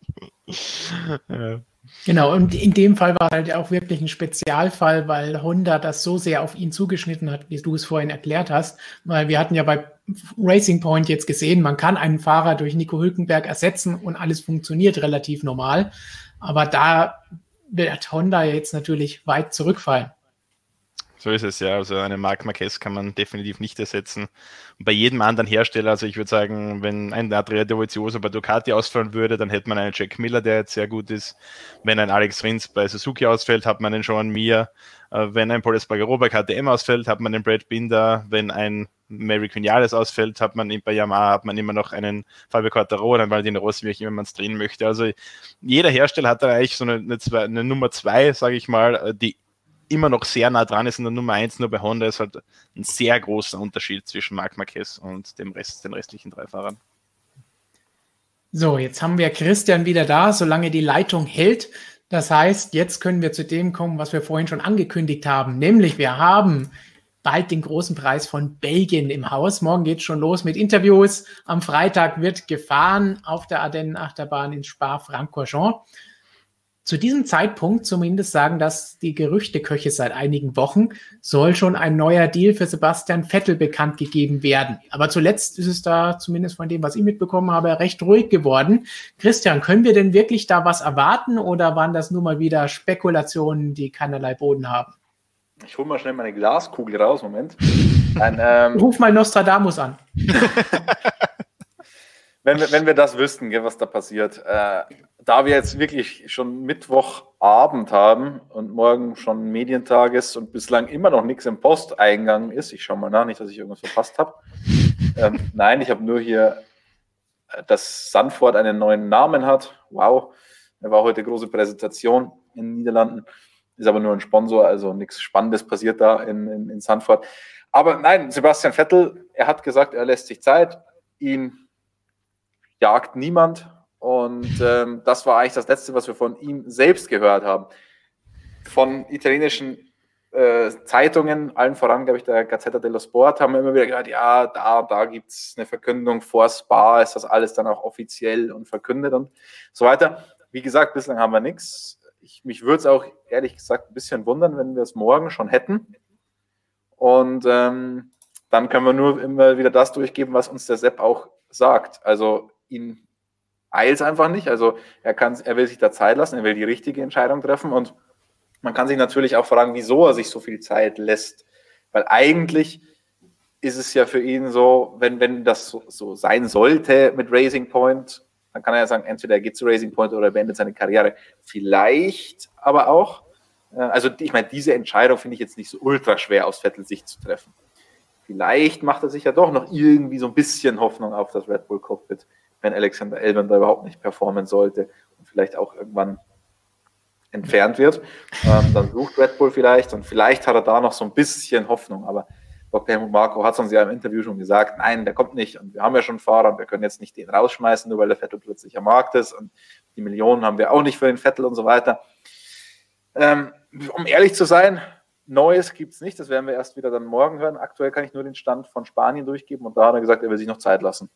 (laughs) Genau, und in dem Fall war halt auch wirklich ein Spezialfall, weil Honda das so sehr auf ihn zugeschnitten hat, wie du es vorhin erklärt hast. Weil wir hatten ja bei Racing Point jetzt gesehen, man kann einen Fahrer durch Nico Hülkenberg ersetzen und alles funktioniert relativ normal. Aber da wird Honda jetzt natürlich weit zurückfallen. So ist es ja. Also eine Marc Marquez kann man definitiv nicht ersetzen. Und bei jedem anderen Hersteller, also ich würde sagen, wenn ein Adria Dovizioso bei Ducati ausfallen würde, dann hätte man einen Jack Miller, der jetzt sehr gut ist. Wenn ein Alex Rins bei Suzuki ausfällt, hat man einen Sean Mir. Äh, wenn ein Paul Espargaro bei KTM ausfällt, hat man einen Brad Binder. Wenn ein Mary Quinales ausfällt, hat man bei Yamaha hat man immer noch einen Fabio Quartaro, einen Valentino Rossi, wie immer man es drehen möchte. Also jeder Hersteller hat da eigentlich so eine, eine, zwei, eine Nummer zwei, sage ich mal, äh, die immer noch sehr nah dran ist in der Nummer 1, nur bei Honda ist halt ein sehr großer Unterschied zwischen Marc Marquez und dem Rest, den restlichen drei Fahrern. So, jetzt haben wir Christian wieder da, solange die Leitung hält. Das heißt, jetzt können wir zu dem kommen, was wir vorhin schon angekündigt haben, nämlich wir haben bald den großen Preis von Belgien im Haus. Morgen geht es schon los mit Interviews. Am Freitag wird gefahren auf der Ardennen-Achterbahn in Spa-Francorchamps zu diesem Zeitpunkt zumindest sagen das die Gerüchteköche seit einigen Wochen, soll schon ein neuer Deal für Sebastian Vettel bekannt gegeben werden. Aber zuletzt ist es da, zumindest von dem, was ich mitbekommen habe, recht ruhig geworden. Christian, können wir denn wirklich da was erwarten oder waren das nur mal wieder Spekulationen, die keinerlei Boden haben? Ich hole mal schnell meine Glaskugel raus, Moment. Ein, ähm Ruf mal Nostradamus an. (laughs) wenn, wir, wenn wir das wüssten, was da passiert. Äh, da wir jetzt wirklich schon Mittwochabend haben und morgen schon Medientag ist und bislang immer noch nichts im Posteingang ist, ich schaue mal nach, nicht, dass ich irgendwas verpasst habe. Ähm, (laughs) nein, ich habe nur hier, äh, dass Sanford einen neuen Namen hat. Wow, da war heute große Präsentation in den Niederlanden. Ist aber nur ein Sponsor, also nichts Spannendes passiert da in, in, in Sanford. Aber nein, Sebastian Vettel, er hat gesagt, er lässt sich Zeit. Ihn jagt niemand und ähm, das war eigentlich das Letzte, was wir von ihm selbst gehört haben. Von italienischen äh, Zeitungen, allen voran, glaube ich, der Gazzetta dello Sport, haben wir immer wieder gehört, ja, da, da gibt es eine Verkündung vor Spa, ist das alles dann auch offiziell und verkündet und so weiter. Wie gesagt, bislang haben wir nichts. mich würde es auch ehrlich gesagt ein bisschen wundern, wenn wir es morgen schon hätten. Und ähm, dann können wir nur immer wieder das durchgeben, was uns der Sepp auch sagt. Also ihn eilt einfach nicht. Also er, kann, er will sich da Zeit lassen, er will die richtige Entscheidung treffen und man kann sich natürlich auch fragen, wieso er sich so viel Zeit lässt. Weil eigentlich ist es ja für ihn so, wenn, wenn das so, so sein sollte mit Racing Point, dann kann er ja sagen, entweder er geht zu Racing Point oder er beendet seine Karriere. Vielleicht aber auch, äh, also ich meine, diese Entscheidung finde ich jetzt nicht so ultra schwer aus Vettel Sicht zu treffen. Vielleicht macht er sich ja doch noch irgendwie so ein bisschen Hoffnung auf das Red Bull Cockpit wenn Alexander Elben da überhaupt nicht performen sollte und vielleicht auch irgendwann entfernt wird. Ähm, dann sucht Red Bull vielleicht und vielleicht hat er da noch so ein bisschen Hoffnung, aber Dr. Helmut Marco hat es uns ja im Interview schon gesagt, nein, der kommt nicht und wir haben ja schon Fahrer und wir können jetzt nicht den rausschmeißen, nur weil der Vettel plötzlich am Markt ist und die Millionen haben wir auch nicht für den Vettel und so weiter. Ähm, um ehrlich zu sein, Neues gibt es nicht, das werden wir erst wieder dann morgen hören. Aktuell kann ich nur den Stand von Spanien durchgeben und da hat er gesagt, er will sich noch Zeit lassen.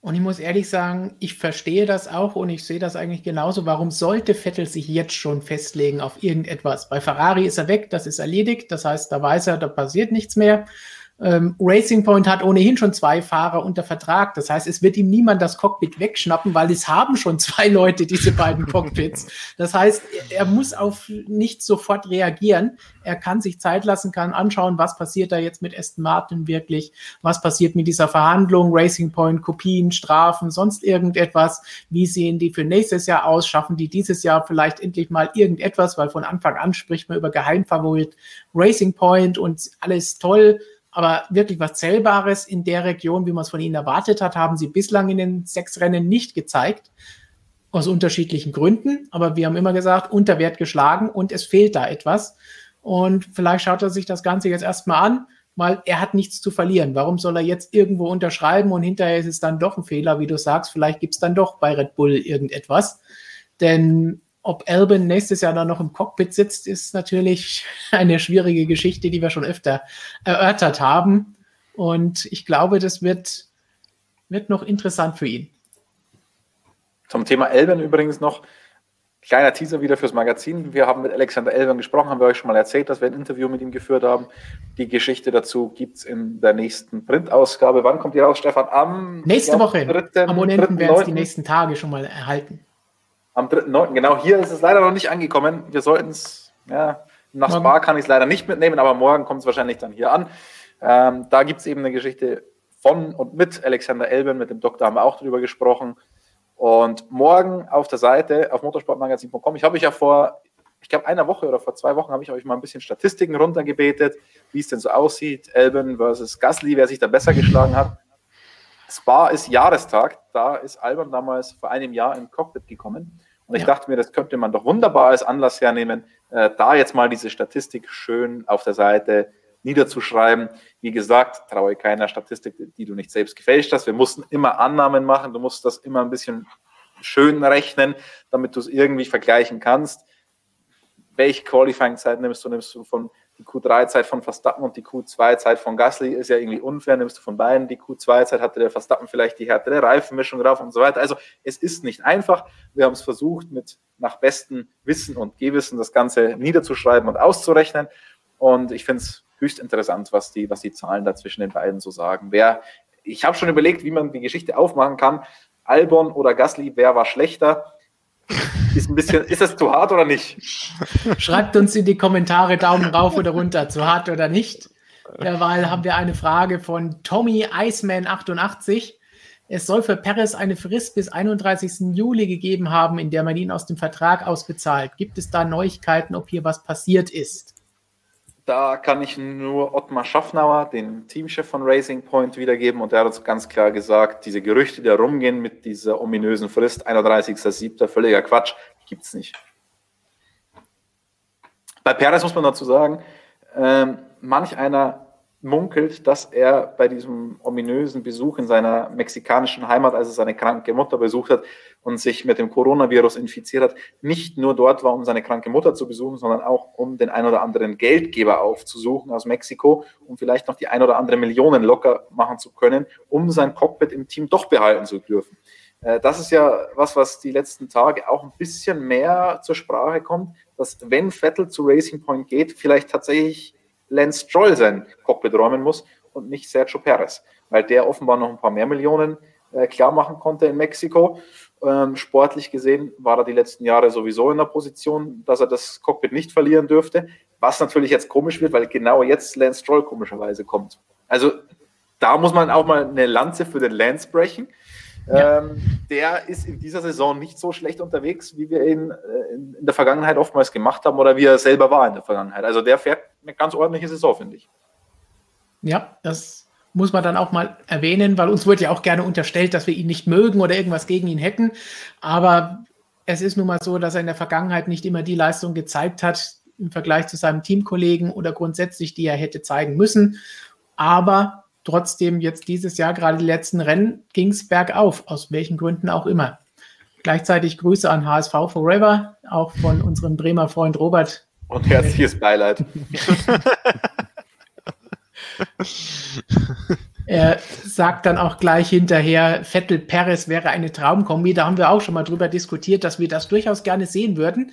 Und ich muss ehrlich sagen, ich verstehe das auch und ich sehe das eigentlich genauso. Warum sollte Vettel sich jetzt schon festlegen auf irgendetwas? Bei Ferrari ist er weg, das ist erledigt. Das heißt, da weiß er, da passiert nichts mehr. Ähm, Racing Point hat ohnehin schon zwei Fahrer unter Vertrag. Das heißt, es wird ihm niemand das Cockpit wegschnappen, weil es haben schon zwei Leute diese beiden (laughs) Cockpits. Das heißt, er muss auf nichts sofort reagieren. Er kann sich Zeit lassen, kann anschauen, was passiert da jetzt mit Aston Martin wirklich, was passiert mit dieser Verhandlung, Racing Point, Kopien, Strafen, sonst irgendetwas. Wie sehen die für nächstes Jahr aus? Schaffen die dieses Jahr vielleicht endlich mal irgendetwas, weil von Anfang an spricht man über Geheimfavorit Racing Point und alles toll aber wirklich was Zählbares in der Region, wie man es von ihnen erwartet hat, haben sie bislang in den sechs Rennen nicht gezeigt. aus unterschiedlichen Gründen, aber wir haben immer gesagt, unter Wert geschlagen und es fehlt da etwas. Und vielleicht schaut er sich das Ganze jetzt erstmal an, weil er hat nichts zu verlieren. Warum soll er jetzt irgendwo unterschreiben und hinterher ist es dann doch ein Fehler, wie du sagst, vielleicht gibt es dann doch bei Red Bull irgendetwas. Denn ob Albin nächstes Jahr dann noch im Cockpit sitzt, ist natürlich (laughs) eine schwierige Geschichte, die wir schon öfter erörtert haben. Und ich glaube, das wird, wird noch interessant für ihn. Zum Thema Elben übrigens noch. Kleiner Teaser wieder fürs Magazin. Wir haben mit Alexander Elben gesprochen, haben wir euch schon mal erzählt, dass wir ein Interview mit ihm geführt haben. Die Geschichte dazu gibt es in der nächsten Printausgabe. Wann kommt die raus, Stefan? Am nächste Woche. Dritten, Abonnenten werden es die nächsten Tage schon mal erhalten. Am 3.9. Genau, hier ist es leider noch nicht angekommen. Wir sollten es, ja, nach. Spa kann ich es leider nicht mitnehmen, aber morgen kommt es wahrscheinlich dann hier an. Ähm, da gibt es eben eine Geschichte von und mit Alexander Elben, mit dem Doktor haben wir auch drüber gesprochen. Und morgen auf der Seite, auf motorsportmagazin.com, ich habe euch ja vor, ich glaube, einer Woche oder vor zwei Wochen habe ich euch mal ein bisschen Statistiken runtergebetet, wie es denn so aussieht, Elben versus Gasly, wer sich da besser geschlagen hat. Spa ist Jahrestag, da ist Albon damals vor einem Jahr in Cockpit gekommen. Und ich ja. dachte mir, das könnte man doch wunderbar als Anlass hernehmen, äh, da jetzt mal diese Statistik schön auf der Seite niederzuschreiben. Wie gesagt, traue keiner Statistik, die du nicht selbst gefälscht hast. Wir mussten immer Annahmen machen. Du musst das immer ein bisschen schön rechnen, damit du es irgendwie vergleichen kannst. Welche Qualifying-Zeit nimmst du? Nimmst du von die Q3-Zeit von Verstappen und die Q2-Zeit von Gasly? Ist ja irgendwie unfair. Nimmst du von beiden die Q2-Zeit? Hatte der Verstappen vielleicht die härtere Reifenmischung drauf und so weiter? Also, es ist nicht einfach. Wir haben es versucht, mit nach bestem Wissen und Gewissen das Ganze niederzuschreiben und auszurechnen. Und ich finde es höchst interessant, was die, was die Zahlen da zwischen den beiden so sagen. Wer, ich habe schon überlegt, wie man die Geschichte aufmachen kann. Albon oder Gasly, wer war schlechter? Ist ein bisschen, ist das zu hart oder nicht? Schreibt uns in die Kommentare Daumen rauf oder runter, zu hart oder nicht. Derweil haben wir eine Frage von Tommy Iceman88. Es soll für Perez eine Frist bis 31. Juli gegeben haben, in der man ihn aus dem Vertrag ausbezahlt. Gibt es da Neuigkeiten, ob hier was passiert ist? Da kann ich nur Ottmar Schaffnauer, den Teamchef von Racing Point, wiedergeben. Und der hat uns ganz klar gesagt, diese Gerüchte, die da rumgehen mit dieser ominösen Frist, 31.07., völliger Quatsch, gibt es nicht. Bei Perez muss man dazu sagen, ähm, manch einer munkelt, dass er bei diesem ominösen Besuch in seiner mexikanischen Heimat, als er seine kranke Mutter besucht hat und sich mit dem Coronavirus infiziert hat, nicht nur dort war, um seine kranke Mutter zu besuchen, sondern auch um den ein oder anderen Geldgeber aufzusuchen aus Mexiko, um vielleicht noch die ein oder andere Millionen locker machen zu können, um sein Cockpit im Team doch behalten zu dürfen. Äh, das ist ja was, was die letzten Tage auch ein bisschen mehr zur Sprache kommt, dass wenn Vettel zu Racing Point geht, vielleicht tatsächlich Lance Stroll sein Cockpit räumen muss und nicht Sergio Perez, weil der offenbar noch ein paar mehr Millionen äh, klar machen konnte in Mexiko. Ähm, sportlich gesehen war er die letzten Jahre sowieso in der Position, dass er das Cockpit nicht verlieren dürfte, was natürlich jetzt komisch wird, weil genau jetzt Lance Stroll komischerweise kommt. Also da muss man auch mal eine Lanze für den Lance brechen. Ja. Ähm, der ist in dieser Saison nicht so schlecht unterwegs, wie wir ihn äh, in, in, der Vergangenheit oftmals gemacht haben oder wie er selber war in der Vergangenheit. Also der fährt eine ganz ordentliche Saison, finde ich. Ja, das muss man dann auch mal erwähnen, weil uns wird ja auch gerne unterstellt, dass wir ihn nicht mögen oder irgendwas gegen ihn hätten. Aber es ist nun mal so, dass er in der Vergangenheit nicht immer die Leistung gezeigt hat im Vergleich zu seinem Teamkollegen oder grundsätzlich, die er hätte zeigen müssen. Aber trotzdem jetzt dieses Jahr, gerade die letzten Rennen, ging es bergauf, aus welchen Gründen auch immer. Gleichzeitig Grüße an HSV Forever, auch von unserem Bremer Freund Robert. Und herzliches Beileid. (laughs) (laughs) er sagt dann auch gleich hinterher, Vettel Perez wäre eine Traumkombi. Da haben wir auch schon mal drüber diskutiert, dass wir das durchaus gerne sehen würden.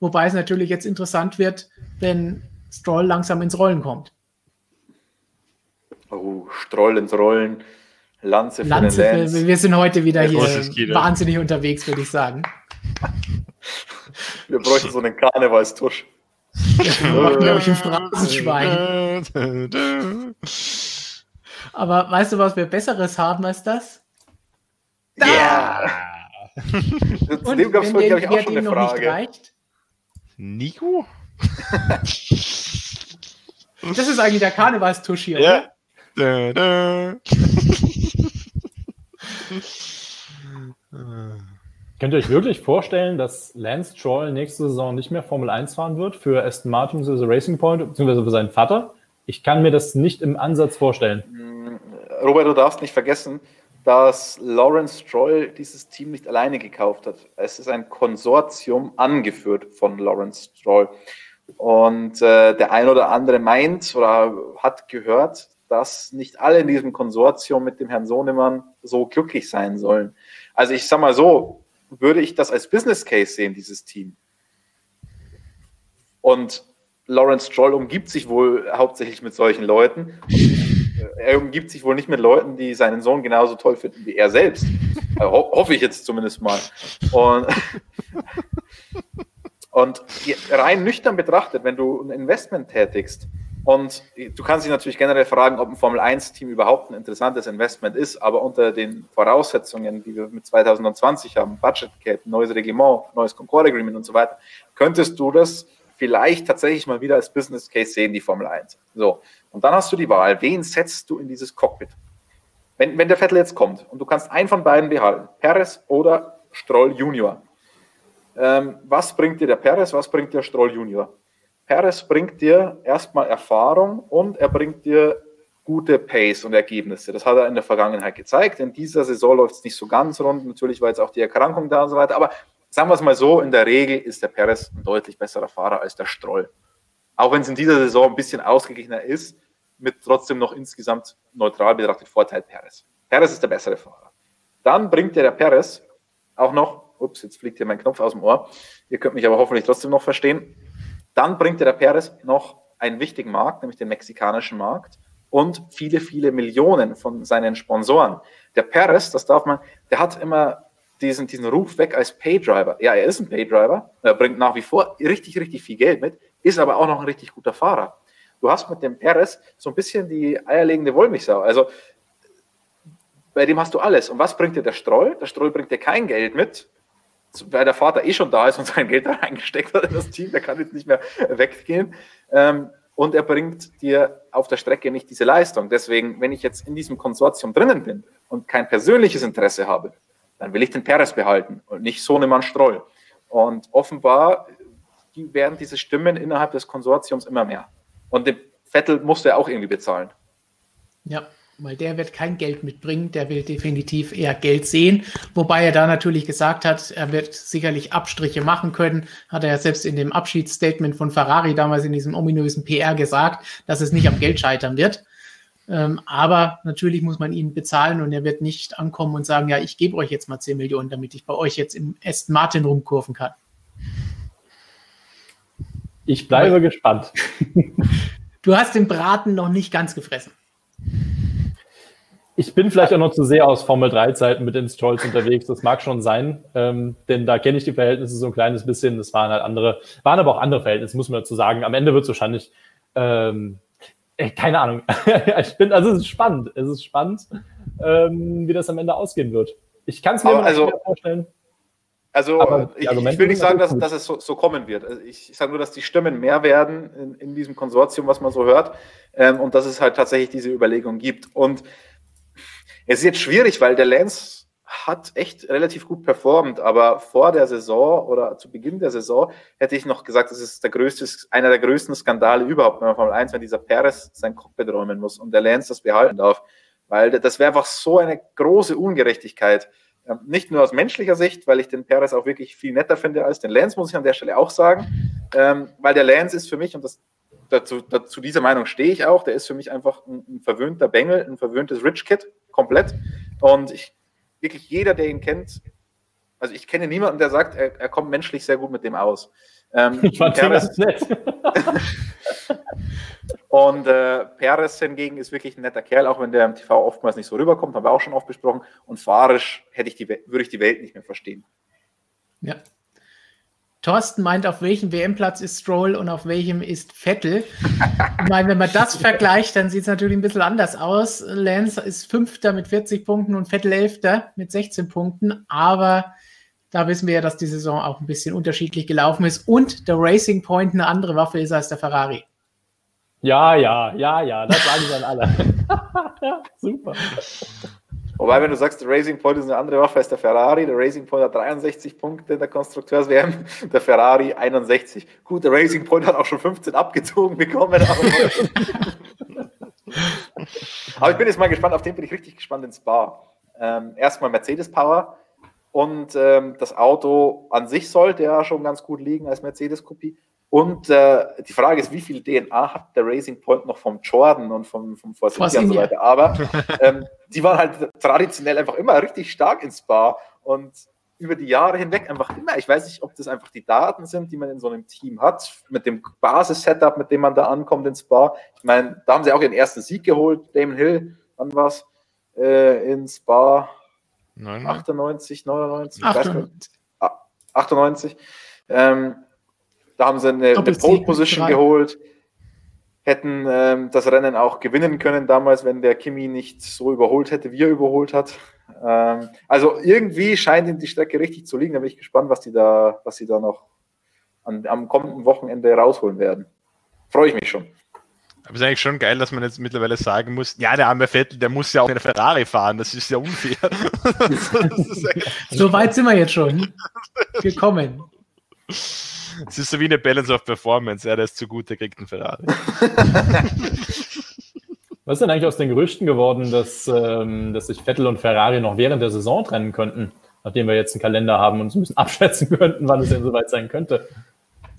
Wobei es natürlich jetzt interessant wird, wenn Stroll langsam ins Rollen kommt. Oh, Stroll ins Rollen. Lanze für Lanze den Lance. Für, wir sind heute wieder hier wahnsinnig unterwegs, würde ich sagen. wir bräuchten so einen Karnevalstusch. Glaube ich, ein Phrasenschwein. Aber weißt du, was wir Besseres haben als das? Ja! Yeah. Zu dem gab es glaube ich, auch schon eine Frage. Reicht, Nico? das ist eigentlich der Karnevalstusch hier, ja. oder? (laughs) Könnt ihr euch wirklich vorstellen, dass Lance Stroll nächste Saison nicht mehr Formel 1 fahren wird für Aston Martin bzw. Racing Point bzw. für seinen Vater? Ich kann mir das nicht im Ansatz vorstellen. Mm, Robert, du darfst nicht vergessen, dass Lawrence Stroll dieses Team nicht alleine gekauft hat. Es ist ein Konsortium angeführt von Lawrence Stroll. Und äh, der ein oder andere meint oder hat gehört, dass nicht alle in diesem Konsortium mit dem Herrn Sohnemann so glücklich sein sollen. Also ich sag mal so, würde ich das als Business Case sehen, dieses Team. Und Lawrence Stroll umgibt sich wohl hauptsächlich mit solchen Leuten. er umgibt sich wohl nicht mit Leuten, die seinen Sohn genauso toll finden wie er selbst. Also, ho hoffe ich jetzt zumindest mal. Und, (laughs) und rein nüchtern betrachtet, wenn du ein Investment tätigst, und du kannst dich natürlich generell fragen, ob ein Formel-1-Team überhaupt ein interessantes Investment ist, aber unter den Voraussetzungen, die wir mit 2020 haben, Budget Cap, neues Reglement, neues Concord Agreement und so weiter, könntest du das vielleicht tatsächlich mal wieder als Business Case sehen, die Formel 1. So, und dann hast du die Wahl, wen setzt du in dieses Cockpit? Wenn, wenn der Vettel jetzt kommt und du kannst einen von beiden behalten, Perez oder Stroll Junior, ähm, was bringt dir der Perez, was bringt dir Stroll Junior? Perez bringt dir erstmal Erfahrung und er bringt dir gute Pace und Ergebnisse. Das hat er in der Vergangenheit gezeigt. In dieser Saison läuft es nicht so ganz rund. Natürlich war jetzt auch die Erkrankung da und so weiter. Aber sagen wir es mal so, in der Regel ist der Perez ein deutlich besserer Fahrer als der Stroll. Auch wenn es in dieser Saison ein bisschen ausgeglichener ist, mit trotzdem noch insgesamt neutral betrachtet Vorteil Perez. Perez ist der bessere Fahrer. Dann bringt dir der Perez auch noch, ups, jetzt fliegt hier mein Knopf aus dem Ohr. Ihr könnt mich aber hoffentlich trotzdem noch verstehen. Dann bringt der Perez noch einen wichtigen Markt, nämlich den mexikanischen Markt und viele, viele Millionen von seinen Sponsoren. Der Perez, das darf man, der hat immer diesen, diesen Ruf weg als Paydriver. Ja, er ist ein Paydriver, er bringt nach wie vor richtig, richtig viel Geld mit, ist aber auch noch ein richtig guter Fahrer. Du hast mit dem Perez so ein bisschen die eierlegende Wollmilchsau. Also bei dem hast du alles. Und was bringt dir der Stroll? Der Stroll bringt dir kein Geld mit, weil der Vater eh schon da ist und sein Geld da reingesteckt hat in das Team, der kann jetzt nicht mehr weggehen. Ähm, und er bringt dir auf der Strecke nicht diese Leistung. Deswegen, wenn ich jetzt in diesem Konsortium drinnen bin und kein persönliches Interesse habe, dann will ich den Perez behalten und nicht Sohnemann Stroll. Und offenbar die werden diese Stimmen innerhalb des Konsortiums immer mehr. Und den Vettel musste er auch irgendwie bezahlen. Ja, weil der wird kein Geld mitbringen, der will definitiv eher Geld sehen. Wobei er da natürlich gesagt hat, er wird sicherlich Abstriche machen können. Hat er ja selbst in dem Abschiedsstatement von Ferrari damals in diesem ominösen PR gesagt, dass es nicht am Geld scheitern wird. Ähm, aber natürlich muss man ihn bezahlen und er wird nicht ankommen und sagen, ja, ich gebe euch jetzt mal 10 Millionen, damit ich bei euch jetzt im Aston Martin rumkurven kann. Ich bleibe aber gespannt. (laughs) Du hast den Braten noch nicht ganz gefressen. Ich bin vielleicht auch noch zu sehr aus Formel 3-Zeiten mit den Strolls unterwegs. Das mag schon sein, ähm, denn da kenne ich die Verhältnisse so ein kleines bisschen. Das waren halt andere, waren aber auch andere Verhältnisse, muss man dazu sagen. Am Ende wird es wahrscheinlich, ähm, ey, keine Ahnung. (laughs) ich bin, also es ist spannend. Es ist spannend, ähm, wie das am Ende ausgehen wird. Ich kann es mir aber also, vorstellen. Also ich, ich, will nicht sagen, dass, dass es so, so, kommen wird. Also ich, ich sage nur, dass die Stimmen mehr werden in, in diesem Konsortium, was man so hört, ähm, und dass es halt tatsächlich diese Überlegung gibt. Und es ist jetzt schwierig, weil der Lance hat echt relativ gut performt, aber vor der Saison oder zu Beginn der Saison hätte ich noch gesagt, das ist der größte, einer der größten Skandale überhaupt in der Formel 1, wenn dieser Perez sein Cockpit räumen muss und der Lance das behalten darf. Weil das wäre einfach so eine große Ungerechtigkeit. Ähm, nicht nur aus menschlicher Sicht, weil ich den Perez auch wirklich viel netter finde als den Lance, muss ich an der Stelle auch sagen. Ähm, weil der Lance ist für mich, und das dazu dieser Meinung stehe ich auch, der ist für mich einfach ein, ein verwöhnter Bengel, ein verwöhntes Rich Kid, komplett. Und ich, wirklich jeder, der ihn kennt, also ich kenne niemanden, der sagt, er, er kommt menschlich sehr gut mit dem aus. Ähm, (laughs) ich fand Perez, nett. (laughs) und äh, Perez hingegen ist wirklich ein netter Kerl, auch wenn der im TV oftmals nicht so rüberkommt, haben wir auch schon oft besprochen. Und fahrisch hätte ich die, würde ich die Welt nicht mehr verstehen. Ja, Thorsten meint, auf welchem WM-Platz ist Stroll und auf welchem ist Vettel. Ich meine, wenn man das (laughs) vergleicht, dann sieht es natürlich ein bisschen anders aus. Lance ist Fünfter mit 40 Punkten und Vettel Elfter mit 16 Punkten. Aber da wissen wir ja, dass die Saison auch ein bisschen unterschiedlich gelaufen ist und der Racing Point eine andere Waffe ist als der Ferrari. Ja, ja, ja, ja, das sagen dann alle. (laughs) Super. Wobei, wenn du sagst, der Racing Point ist eine andere Waffe als der Ferrari, der Racing Point hat 63 Punkte in der Konstrukteurs-WM, der Ferrari 61. Gut, der Racing Point hat auch schon 15 abgezogen bekommen. Aber, (laughs) aber ich bin jetzt mal gespannt, auf den bin ich richtig gespannt ins Spa. Ähm, erstmal Mercedes Power und ähm, das Auto an sich sollte ja schon ganz gut liegen als Mercedes-Kopie. Und äh, die Frage ist, wie viel DNA hat der Racing Point noch vom Jordan und vom, vom Force India und so weiter. Aber ähm, die waren halt traditionell einfach immer richtig stark ins Spa und über die Jahre hinweg einfach immer. Ich weiß nicht, ob das einfach die Daten sind, die man in so einem Team hat, mit dem Basis-Setup, mit dem man da ankommt ins Spa. Ich meine, da haben sie auch ihren ersten Sieg geholt, Damon Hill, wann was äh, in Spa 98, 99, 98. 98. Ähm, da haben sie eine, eine Pole Position geholt, hätten ähm, das Rennen auch gewinnen können damals, wenn der Kimi nicht so überholt hätte, wie er überholt hat. Ähm, also irgendwie scheint ihm die Strecke richtig zu liegen. Da bin ich gespannt, was die da, was sie da noch an, am kommenden Wochenende rausholen werden. Freue ich mich schon. Aber es ist eigentlich schon geil, dass man jetzt mittlerweile sagen muss, ja, der arme Vettel, der muss ja auch eine Ferrari fahren, das ist ja unfair. (laughs) so weit sind wir jetzt schon gekommen. Es ist so wie eine Balance of Performance. Ja, der ist zu gut, der kriegt einen Ferrari. (laughs) Was ist denn eigentlich aus den Gerüchten geworden, dass, ähm, dass sich Vettel und Ferrari noch während der Saison trennen könnten, nachdem wir jetzt einen Kalender haben und uns ein bisschen (laughs) abschätzen könnten, wann es denn soweit sein könnte?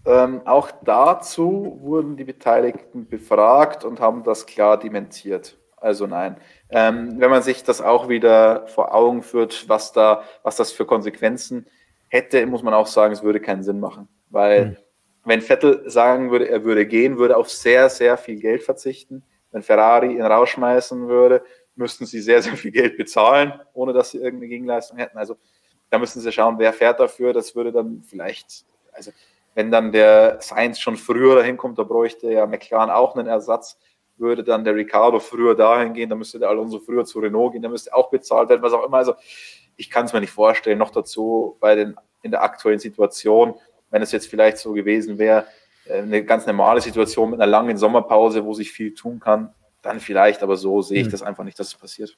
Ähm, auch dazu wurden die Beteiligten befragt und haben das klar dementiert. Also nein. Ähm, wenn man sich das auch wieder vor Augen führt, was da, was das für Konsequenzen hätte, muss man auch sagen, es würde keinen Sinn machen. Weil mhm. wenn Vettel sagen würde, er würde gehen, würde auf sehr, sehr viel Geld verzichten. Wenn Ferrari ihn rausschmeißen würde, müssten sie sehr, sehr viel Geld bezahlen, ohne dass sie irgendeine Gegenleistung hätten. Also da müssen sie schauen, wer fährt dafür. Das würde dann vielleicht, also wenn dann der Sainz schon früher dahin kommt, da bräuchte ja McLaren auch einen Ersatz. Würde dann der Ricardo früher dahin gehen, dann müsste der Alonso früher zu Renault gehen, dann müsste auch bezahlt werden, was auch immer. Also ich kann es mir nicht vorstellen. Noch dazu bei den in der aktuellen Situation wenn es jetzt vielleicht so gewesen wäre, äh, eine ganz normale Situation mit einer langen Sommerpause, wo sich viel tun kann, dann vielleicht, aber so sehe ich hm. das einfach nicht, dass es passiert.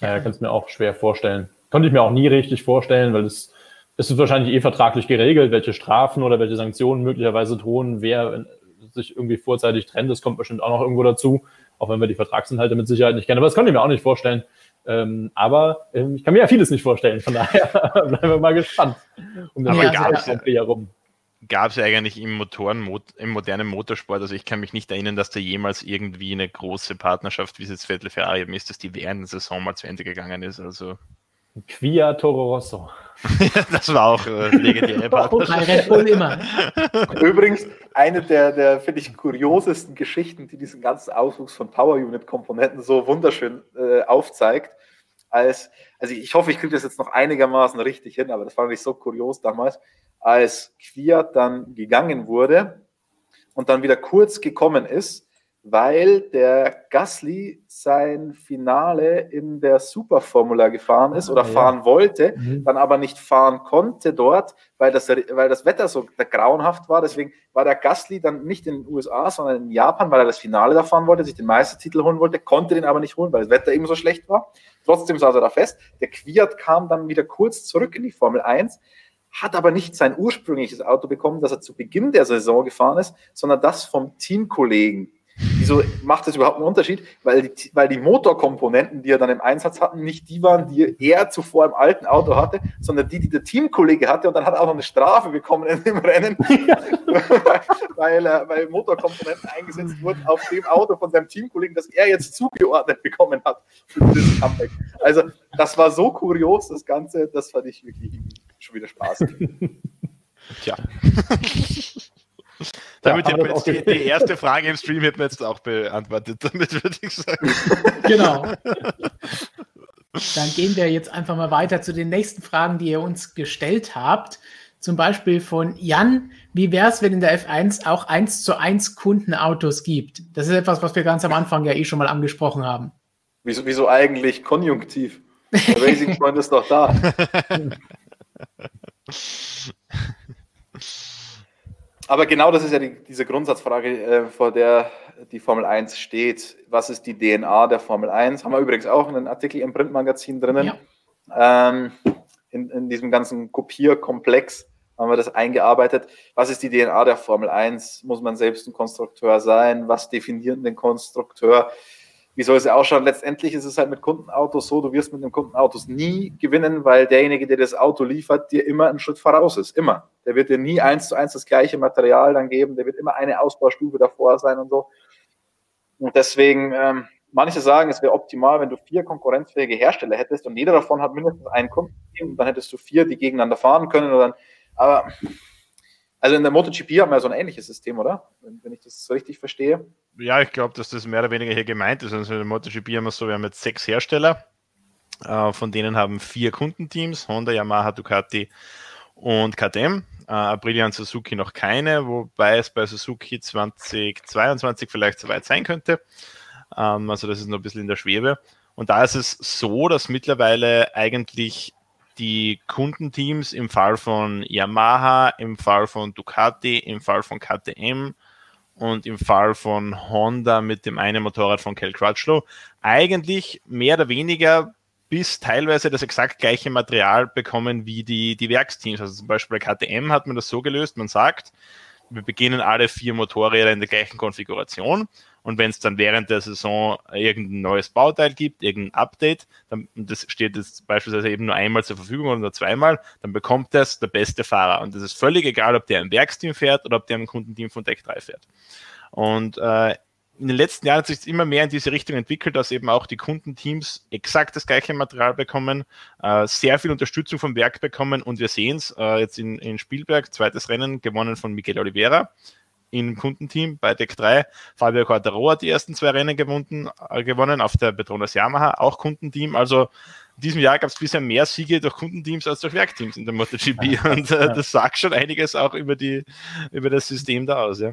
Ja, kann es mir auch schwer vorstellen. Konnte ich mir auch nie richtig vorstellen, weil es, es ist wahrscheinlich eh vertraglich geregelt, welche Strafen oder welche Sanktionen möglicherweise drohen, wer sich irgendwie vorzeitig trennt. Das kommt bestimmt auch noch irgendwo dazu, auch wenn wir die Vertragsinhalte mit Sicherheit nicht kennen. Aber das konnte ich mir auch nicht vorstellen. Ähm, aber ähm, ich kann mir ja vieles nicht vorstellen. Von daher (laughs) bleiben wir mal gespannt um den ja, ja, herum gab es eigentlich im, Motoren, im modernen Motorsport. Also ich kann mich nicht erinnern, dass da jemals irgendwie eine große Partnerschaft, wie es jetzt Vettel Ferrari ist, dass die während der Saison mal zu Ende gegangen ist. Also Quia Toro Rosso. (laughs) das war auch äh, legendäre Partnerschaft. immer. Übrigens, eine der, der finde ich, kuriosesten Geschichten, die diesen ganzen Auswuchs von Power Unit Komponenten so wunderschön äh, aufzeigt, als, also ich hoffe, ich kriege das jetzt noch einigermaßen richtig hin, aber das fand ich so kurios damals als Quiert dann gegangen wurde und dann wieder kurz gekommen ist, weil der Gasly sein Finale in der Superformula gefahren ist oder ah, ja. fahren wollte, mhm. dann aber nicht fahren konnte dort, weil das, weil das Wetter so grauenhaft war. Deswegen war der Gasly dann nicht in den USA, sondern in Japan, weil er das Finale da fahren wollte, sich den Meistertitel holen wollte, konnte den aber nicht holen, weil das Wetter eben so schlecht war. Trotzdem saß er da fest. Der Quiert kam dann wieder kurz zurück in die Formel 1 hat aber nicht sein ursprüngliches Auto bekommen, das er zu Beginn der Saison gefahren ist, sondern das vom Teamkollegen. Wieso macht das überhaupt einen Unterschied? Weil die, weil die Motorkomponenten, die er dann im Einsatz hatten, nicht die waren, die er zuvor im alten Auto hatte, sondern die, die der Teamkollege hatte. Und dann hat er auch noch eine Strafe bekommen in dem Rennen, (laughs) (laughs) weil, äh, weil Motorkomponenten eingesetzt wurden auf dem Auto von seinem Teamkollegen, das er jetzt zugeordnet bekommen hat für dieses Comeback. Also das war so kurios, das Ganze, das fand ich wirklich schon wieder Spaß. (laughs) Tja. (laughs) Damit ja, jetzt die, die, erste Frage im Stream hätten wir jetzt auch beantwortet, (laughs) damit würde ich sagen. Genau. Dann gehen wir jetzt einfach mal weiter zu den nächsten Fragen, die ihr uns gestellt habt. Zum Beispiel von Jan, wie wäre es, wenn in der F1 auch 1 zu 1 Kundenautos gibt? Das ist etwas, was wir ganz am Anfang ja eh schon mal angesprochen haben. Wieso, wieso eigentlich konjunktiv? Der Racing Point ist doch da. Aber genau das ist ja die, diese Grundsatzfrage, äh, vor der die Formel 1 steht. Was ist die DNA der Formel 1? Haben wir übrigens auch einen Artikel im Printmagazin drinnen. Ja. Ähm, in, in diesem ganzen Kopierkomplex haben wir das eingearbeitet. Was ist die DNA der Formel 1? Muss man selbst ein Konstrukteur sein? Was definiert den Konstrukteur? Wie soll es ausschauen? Letztendlich ist es halt mit Kundenautos so, du wirst mit den Kundenautos nie gewinnen, weil derjenige, der das Auto liefert, dir immer einen Schritt voraus ist. Immer. Der wird dir nie eins zu eins das gleiche Material dann geben, der wird immer eine Ausbaustufe davor sein und so. Und deswegen, ähm, manche sagen, es wäre optimal, wenn du vier konkurrenzfähige Hersteller hättest und jeder davon hat mindestens einen Kundenteam, dann hättest du vier, die gegeneinander fahren können. Dann, aber also in der MotoGP haben wir so ein ähnliches System, oder? Wenn, wenn ich das so richtig verstehe. Ja, ich glaube, dass das mehr oder weniger hier gemeint ist. Also in der MotoGP haben wir so, wir haben jetzt sechs Hersteller, äh, von denen haben vier Kundenteams, Honda, Yamaha, Ducati und KTM. Äh, Aprilia und Suzuki noch keine, wobei es bei Suzuki 2022 vielleicht soweit sein könnte. Ähm, also das ist noch ein bisschen in der Schwebe. Und da ist es so, dass mittlerweile eigentlich die Kundenteams im Fall von Yamaha, im Fall von Ducati, im Fall von KTM und im Fall von Honda mit dem einen Motorrad von Kel Crutchlow. Eigentlich mehr oder weniger bis teilweise das exakt gleiche Material bekommen wie die, die Werksteams. Also zum Beispiel bei KTM hat man das so gelöst, man sagt, wir beginnen alle vier Motorräder in der gleichen Konfiguration und wenn es dann während der Saison irgendein neues Bauteil gibt, irgendein Update, dann, das steht jetzt beispielsweise eben nur einmal zur Verfügung oder zweimal, dann bekommt das der beste Fahrer. Und das ist völlig egal, ob der im Werksteam fährt oder ob der im Kundenteam von Deck 3 fährt. Und äh, in den letzten Jahren hat sich immer mehr in diese Richtung entwickelt, dass eben auch die Kundenteams exakt das gleiche Material bekommen, äh, sehr viel Unterstützung vom Werk bekommen und wir sehen es äh, jetzt in, in Spielberg, zweites Rennen gewonnen von Miguel Oliveira im Kundenteam bei Deck 3. Fabio Quattaro hat die ersten zwei Rennen gewonnen, äh, gewonnen auf der Petronas Yamaha, auch Kundenteam. Also in diesem Jahr gab es bisher mehr Siege durch Kundenteams als durch Werkteams in der MotoGP. Und äh, das sagt schon einiges auch über, die, über das System da aus. Ja.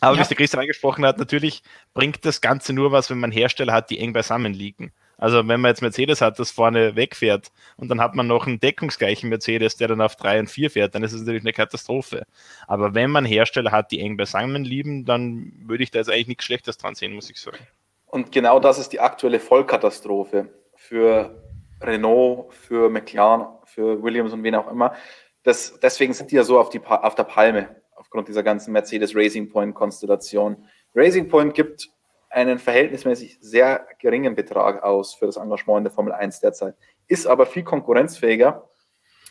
Aber ja. wie es der Christian angesprochen hat, natürlich bringt das Ganze nur was, wenn man Hersteller hat, die eng beisammen liegen. Also wenn man jetzt Mercedes hat, das vorne wegfährt und dann hat man noch einen deckungsgleichen Mercedes, der dann auf 3 und 4 fährt, dann ist es natürlich eine Katastrophe. Aber wenn man Hersteller hat, die eng beisammen lieben, dann würde ich da jetzt eigentlich nichts Schlechtes dran sehen, muss ich sagen. Und genau das ist die aktuelle Vollkatastrophe für Renault, für McLaren, für Williams und wen auch immer. Das, deswegen sind die ja so auf, die, auf der Palme, aufgrund dieser ganzen Mercedes Racing Point Konstellation. Racing Point gibt einen verhältnismäßig sehr geringen Betrag aus für das Engagement in der Formel 1 derzeit, ist aber viel konkurrenzfähiger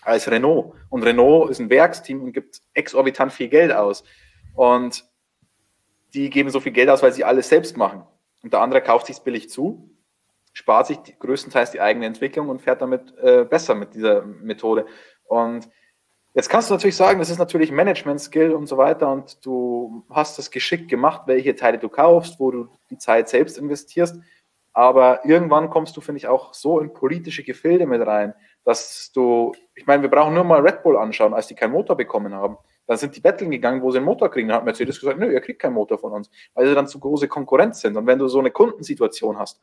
als Renault. Und Renault ist ein Werksteam und gibt exorbitant viel Geld aus. Und die geben so viel Geld aus, weil sie alles selbst machen. Und der andere kauft sich billig zu, spart sich größtenteils die eigene Entwicklung und fährt damit äh, besser mit dieser Methode. Und Jetzt kannst du natürlich sagen, das ist natürlich Management-Skill und so weiter und du hast das geschickt gemacht, welche Teile du kaufst, wo du die Zeit selbst investierst. Aber irgendwann kommst du, finde ich, auch so in politische Gefilde mit rein, dass du, ich meine, wir brauchen nur mal Red Bull anschauen, als die keinen Motor bekommen haben. Dann sind die Betteln gegangen, wo sie einen Motor kriegen. Dann hat Mercedes gesagt, nö, ihr kriegt keinen Motor von uns, weil sie dann zu große Konkurrenz sind. Und wenn du so eine Kundensituation hast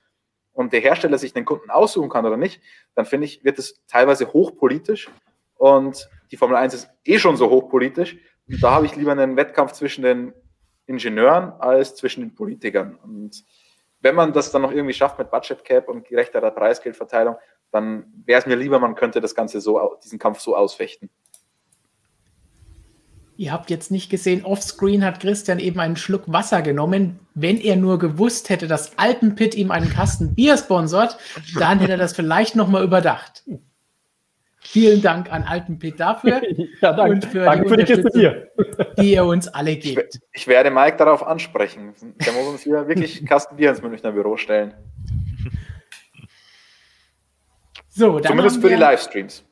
und der Hersteller sich den Kunden aussuchen kann oder nicht, dann finde ich, wird es teilweise hochpolitisch und die Formel 1 ist eh schon so hochpolitisch. Und da habe ich lieber einen Wettkampf zwischen den Ingenieuren als zwischen den Politikern. Und wenn man das dann noch irgendwie schafft mit Budget Cap und gerechterer Preisgeldverteilung, dann wäre es mir lieber, man könnte das Ganze so, diesen Kampf so ausfechten. Ihr habt jetzt nicht gesehen, offscreen hat Christian eben einen Schluck Wasser genommen. Wenn er nur gewusst hätte, dass Alpenpit ihm einen Kasten Bier sponsort, dann hätte er das vielleicht nochmal überdacht. Vielen Dank an Alten Pete dafür (laughs) ja, danke. und für danke die für Unterstützung, die, die ihr uns alle gebt. Ich, ich, werde Mike darauf ansprechen. Der muss uns hier wirklich (laughs) Kasten Bier ins Münchner Büro stellen. So, Zumindest für die Livestreams.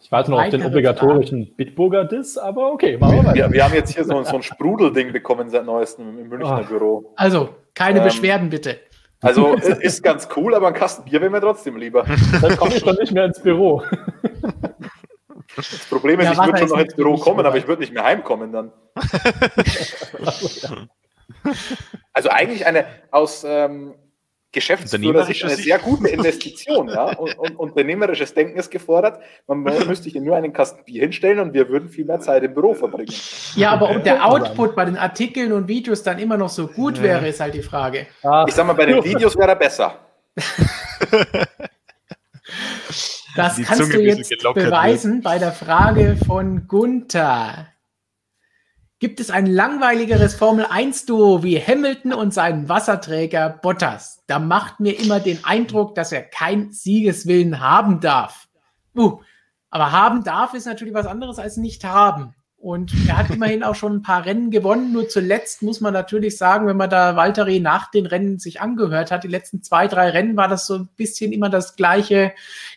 Ich warte noch auf den obligatorischen Bitburger-Diss, aber okay, machen wir weiter. Wir, wir haben jetzt hier so, so ein Sprudelding bekommen seit neuestem im Münchner Ach. Büro. Also, keine ähm, Beschwerden bitte. Also ist ganz cool, aber ein Kasten Bier wäre mir trotzdem lieber. Dann komme ich doch nicht mehr ins Büro. Das Problem ist, ja, ich würde schon noch ins Büro kommen, aber ich würde nicht mehr heimkommen dann. (laughs) also eigentlich eine aus, ähm, Geschäftsführer ist eine sehr gute Investition, ja. (laughs) Und, und, unternehmerisches Denken ist gefordert. Man müsste hier nur einen Kasten Bier hinstellen und wir würden viel mehr Zeit im Büro verbringen. Ja, aber ob der Output bei den Artikeln und Videos dann immer noch so gut ja. wäre, ist halt die Frage. Ich sag mal, bei den Videos wäre er besser. Das die kannst Zunge du jetzt beweisen wird. bei der Frage von Gunther. Gibt es ein langweiligeres Formel-1-Duo wie Hamilton und seinen Wasserträger Bottas? Da macht mir immer den Eindruck, dass er kein Siegeswillen haben darf. Uh, aber haben darf ist natürlich was anderes als nicht haben. Und er hat immerhin auch schon ein paar Rennen gewonnen. Nur zuletzt muss man natürlich sagen, wenn man da Valtteri nach den Rennen sich angehört hat, die letzten zwei, drei Rennen war das so ein bisschen immer das gleiche,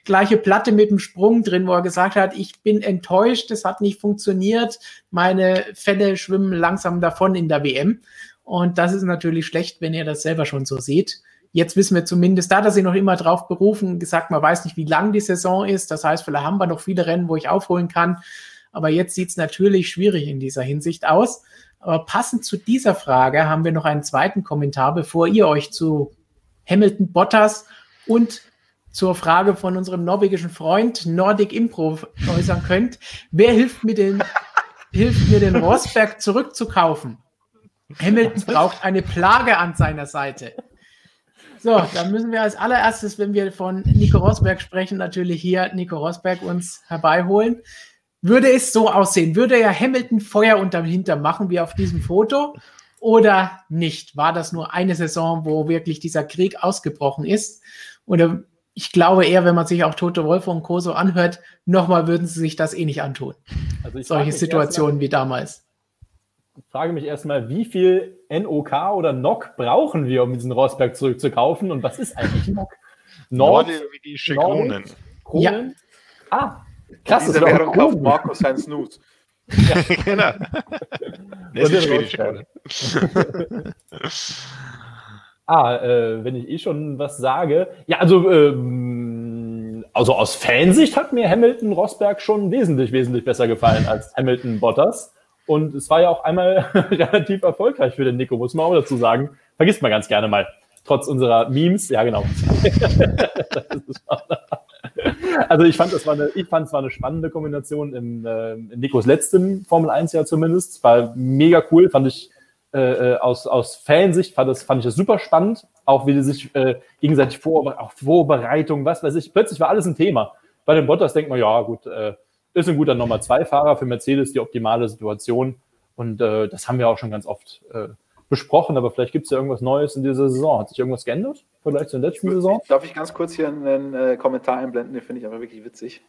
gleiche Platte mit dem Sprung drin, wo er gesagt hat, ich bin enttäuscht, es hat nicht funktioniert, meine Fälle schwimmen langsam davon in der WM. Und das ist natürlich schlecht, wenn ihr das selber schon so seht. Jetzt wissen wir zumindest, da dass sie noch immer drauf berufen, gesagt, man weiß nicht, wie lang die Saison ist. Das heißt, vielleicht haben wir noch viele Rennen, wo ich aufholen kann. Aber jetzt sieht es natürlich schwierig in dieser Hinsicht aus. Aber passend zu dieser Frage haben wir noch einen zweiten Kommentar, bevor ihr euch zu Hamilton Bottas und zur Frage von unserem norwegischen Freund Nordic Improv äußern könnt. Wer hilft mir den, (laughs) hilft mir den Rosberg zurückzukaufen? Hamilton braucht eine Plage an seiner Seite. So, dann müssen wir als allererstes, wenn wir von Nico Rosberg sprechen, natürlich hier Nico Rosberg uns herbeiholen. Würde es so aussehen? Würde er Hamilton Feuer unterm Hintern machen, wie auf diesem Foto? Oder nicht? War das nur eine Saison, wo wirklich dieser Krieg ausgebrochen ist? Oder ich glaube eher, wenn man sich auch Tote Wolf und Co. so anhört, nochmal würden sie sich das eh nicht antun. Also Solche Situationen mal, wie damals. Ich frage mich erstmal, wie viel NOK oder NOK brauchen wir, um diesen Rosberg zurückzukaufen? Und was ist eigentlich NOK? Nord, Norwegische Kronen. Kronen? Ja. Ah, Krass, Diese das Währung kauft Markus sein Snooze. Ja, (laughs) genau. Das ist schwedisch. (laughs) ah, äh, wenn ich eh schon was sage. Ja, also, ähm, also aus Fansicht hat mir Hamilton Rosberg schon wesentlich, wesentlich besser gefallen als (laughs) Hamilton Bottas. Und es war ja auch einmal relativ erfolgreich für den Nico, muss man auch dazu sagen. Vergisst man ganz gerne mal. Trotz unserer Memes. Ja, genau. Also ich fand, das war eine, es war eine spannende Kombination im, äh, in Nikos letztem Formel 1 Jahr zumindest. War mega cool, fand ich äh, äh, aus, aus Fansicht fand, das, fand ich das super spannend. Auch wie die sich äh, gegenseitig vor, auch Vorbereitung, was weiß ich. Plötzlich war alles ein Thema. Bei den Bottas denkt man, ja gut, äh, ist ein guter Nummer zwei Fahrer für Mercedes, die optimale Situation. Und äh, das haben wir auch schon ganz oft äh, besprochen, aber vielleicht gibt es ja irgendwas Neues in dieser Saison. Hat sich irgendwas geändert? Vielleicht zur letzten ich, Saison? Darf ich ganz kurz hier einen äh, Kommentar einblenden? Den finde ich aber wirklich witzig.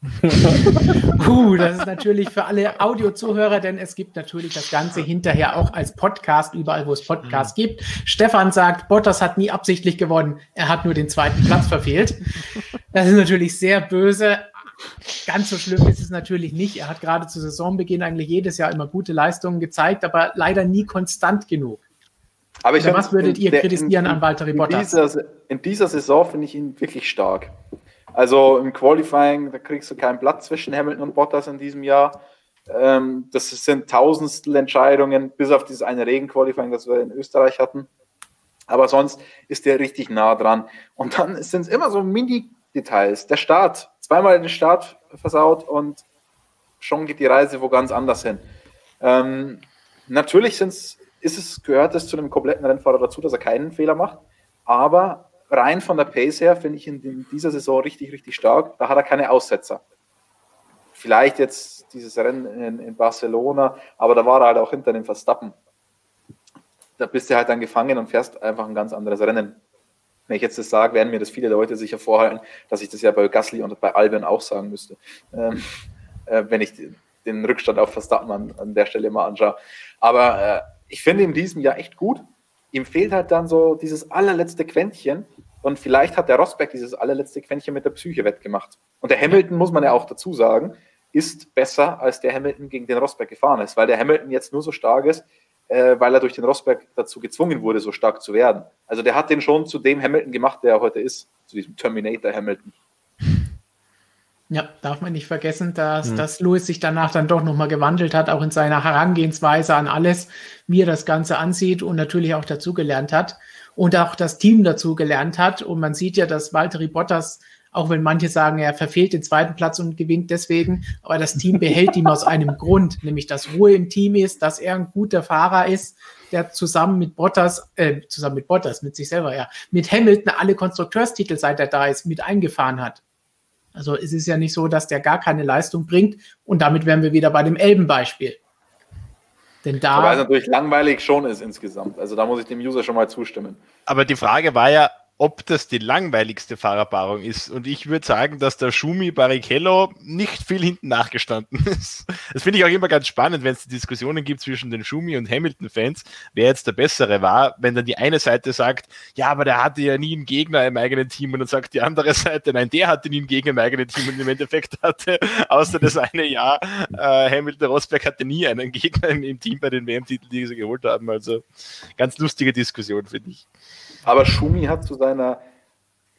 (laughs) Puh, das ist natürlich für alle Audiozuhörer, denn es gibt natürlich das Ganze hinterher auch als Podcast, überall wo es Podcasts mhm. gibt. Stefan sagt, Bottas hat nie absichtlich gewonnen, er hat nur den zweiten Platz verfehlt. Das ist natürlich sehr böse, Ganz so schlimm ist es natürlich nicht. Er hat gerade zu Saisonbeginn eigentlich jedes Jahr immer gute Leistungen gezeigt, aber leider nie konstant genug. Aber ich was würdet ihr der, kritisieren in, an Walter Bottas? In dieser, in dieser Saison finde ich ihn wirklich stark. Also im Qualifying, da kriegst du keinen Platz zwischen Hamilton und Bottas in diesem Jahr. Ähm, das sind tausendstel Entscheidungen, bis auf dieses eine Regen-Qualifying, das wir in Österreich hatten. Aber sonst ist der richtig nah dran. Und dann sind es immer so Mini-Details. Der Start, zweimal den Start versaut und schon geht die Reise wo ganz anders hin. Ähm, natürlich sind's, ist es, gehört es zu einem kompletten Rennfahrer dazu, dass er keinen Fehler macht, aber rein von der Pace her finde ich ihn in dieser Saison richtig, richtig stark. Da hat er keine Aussetzer. Vielleicht jetzt dieses Rennen in, in Barcelona, aber da war er halt auch hinter dem Verstappen. Da bist du halt dann gefangen und fährst einfach ein ganz anderes Rennen. Wenn ich jetzt das sage, werden mir das viele Leute sicher vorhalten, dass ich das ja bei Gasly und bei Albon auch sagen müsste. Ähm, äh, wenn ich den Rückstand auf Verstappen an, an der Stelle mal anschaue. Aber äh, ich finde in diesem Jahr echt gut. Ihm fehlt halt dann so dieses allerletzte Quäntchen. Und vielleicht hat der Rosberg dieses allerletzte Quäntchen mit der Psyche wettgemacht. Und der Hamilton, muss man ja auch dazu sagen, ist besser, als der Hamilton gegen den Rosberg gefahren ist, weil der Hamilton jetzt nur so stark ist, äh, weil er durch den Rosberg dazu gezwungen wurde, so stark zu werden. Also der hat den schon zu dem Hamilton gemacht, der er heute ist, zu diesem Terminator Hamilton. (laughs) Ja, darf man nicht vergessen, dass, hm. dass Lewis sich danach dann doch nochmal gewandelt hat, auch in seiner Herangehensweise an alles, wie er das Ganze ansieht und natürlich auch dazugelernt hat und auch das Team dazugelernt hat. Und man sieht ja, dass Valtteri Bottas, auch wenn manche sagen, er verfehlt den zweiten Platz und gewinnt deswegen, aber das Team behält ihm aus einem Grund, nämlich dass Ruhe im Team ist, dass er ein guter Fahrer ist, der zusammen mit Bottas, äh, zusammen mit Bottas, mit sich selber, ja, mit Hamilton alle Konstrukteurstitel, seit er da ist, mit eingefahren hat. Also es ist ja nicht so, dass der gar keine Leistung bringt und damit wären wir wieder bei dem Elbenbeispiel. Denn da. Weil es natürlich langweilig schon ist insgesamt. Also da muss ich dem User schon mal zustimmen. Aber die Frage war ja, ob das die langweiligste Fahrerpaarung ist. Und ich würde sagen, dass der Schumi Barrichello nicht viel hinten nachgestanden (laughs) ist. Das finde ich auch immer ganz spannend, wenn es Diskussionen gibt zwischen den Schumi und Hamilton-Fans, wer jetzt der Bessere war, wenn dann die eine Seite sagt, ja, aber der hatte ja nie einen Gegner im eigenen Team und dann sagt die andere Seite, nein, der hatte nie einen Gegner im eigenen Team und im Endeffekt hatte, außer das eine Jahr, äh, Hamilton Rosberg hatte nie einen Gegner im, im Team bei den WM-Titeln, die sie geholt haben. Also ganz lustige Diskussion, finde ich. Aber Schumi hat zu seiner,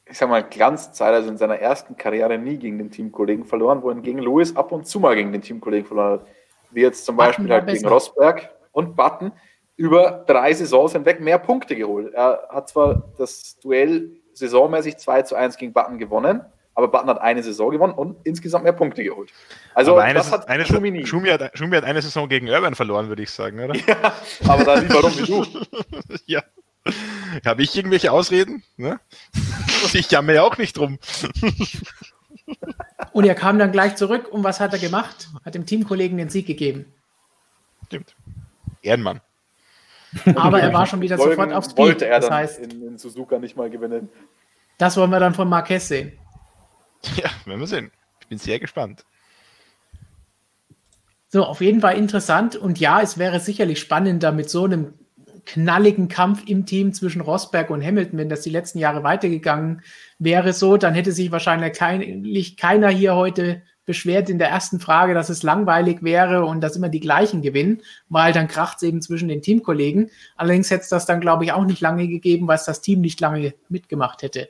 ich sag mal, Glanzzeit, also in seiner ersten Karriere, nie gegen den Teamkollegen verloren, wohingegen Lewis ab und zu mal gegen den Teamkollegen verloren hat. Wie jetzt zum Beispiel halt gegen Rosberg und Button über drei Saisons hinweg mehr Punkte geholt. Er hat zwar das Duell saisonmäßig 2 zu 1 gegen Button gewonnen, aber Button hat eine Saison gewonnen und insgesamt mehr Punkte geholt. Also aber das hat eine, Schumi nie. Schumi hat, Schumi hat eine Saison gegen Urban verloren, würde ich sagen, oder? Ja, aber da lieber rum wie du. (laughs) ja. (laughs) Habe ich irgendwelche Ausreden? Ne? (laughs) Ich jammer ja auch nicht drum. (laughs) Und er kam dann gleich zurück und was hat er gemacht? Hat dem Teamkollegen den Sieg gegeben. Stimmt. Ehrenmann. Aber er war schon wieder Wollen, sofort auf Speed. Wollte er das heißt, in, in, Suzuka nicht mal gewinnen. Das wollen wir dann von Marquez sehen. Ja, werden wir sehen. Ich bin sehr gespannt. So, auf jeden Fall interessant. Und ja, es wäre sicherlich spannender mit so einem knalligen Kampf im Team zwischen Rosberg und Hamilton, wenn das die letzten Jahre weitergegangen wäre so, dann hätte sich wahrscheinlich kein, keiner hier heute beschwert in der ersten Frage, dass es langweilig wäre und dass immer die gleichen gewinnen, weil dann kracht es eben zwischen den Teamkollegen. Allerdings hätte es das dann, glaube ich, auch nicht lange gegeben, weil es das Team nicht lange mitgemacht hätte.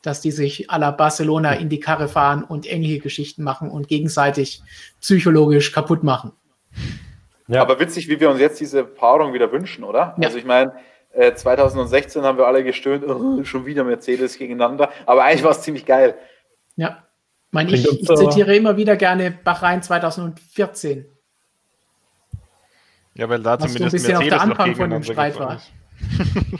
Dass die sich à la Barcelona in die Karre fahren und ähnliche Geschichten machen und gegenseitig psychologisch kaputt machen. Ja. Aber witzig, wie wir uns jetzt diese Paarung wieder wünschen, oder? Ja. Also ich meine, äh, 2016 haben wir alle gestöhnt, oh, schon wieder Mercedes gegeneinander. Aber eigentlich war es ziemlich geil. Ja. Ich, meine, ich, ich zitiere immer wieder gerne Bachrhein 2014. Ja, weil da zumindest ein bisschen Mercedes auf der Anfang von dem Streit war. (laughs)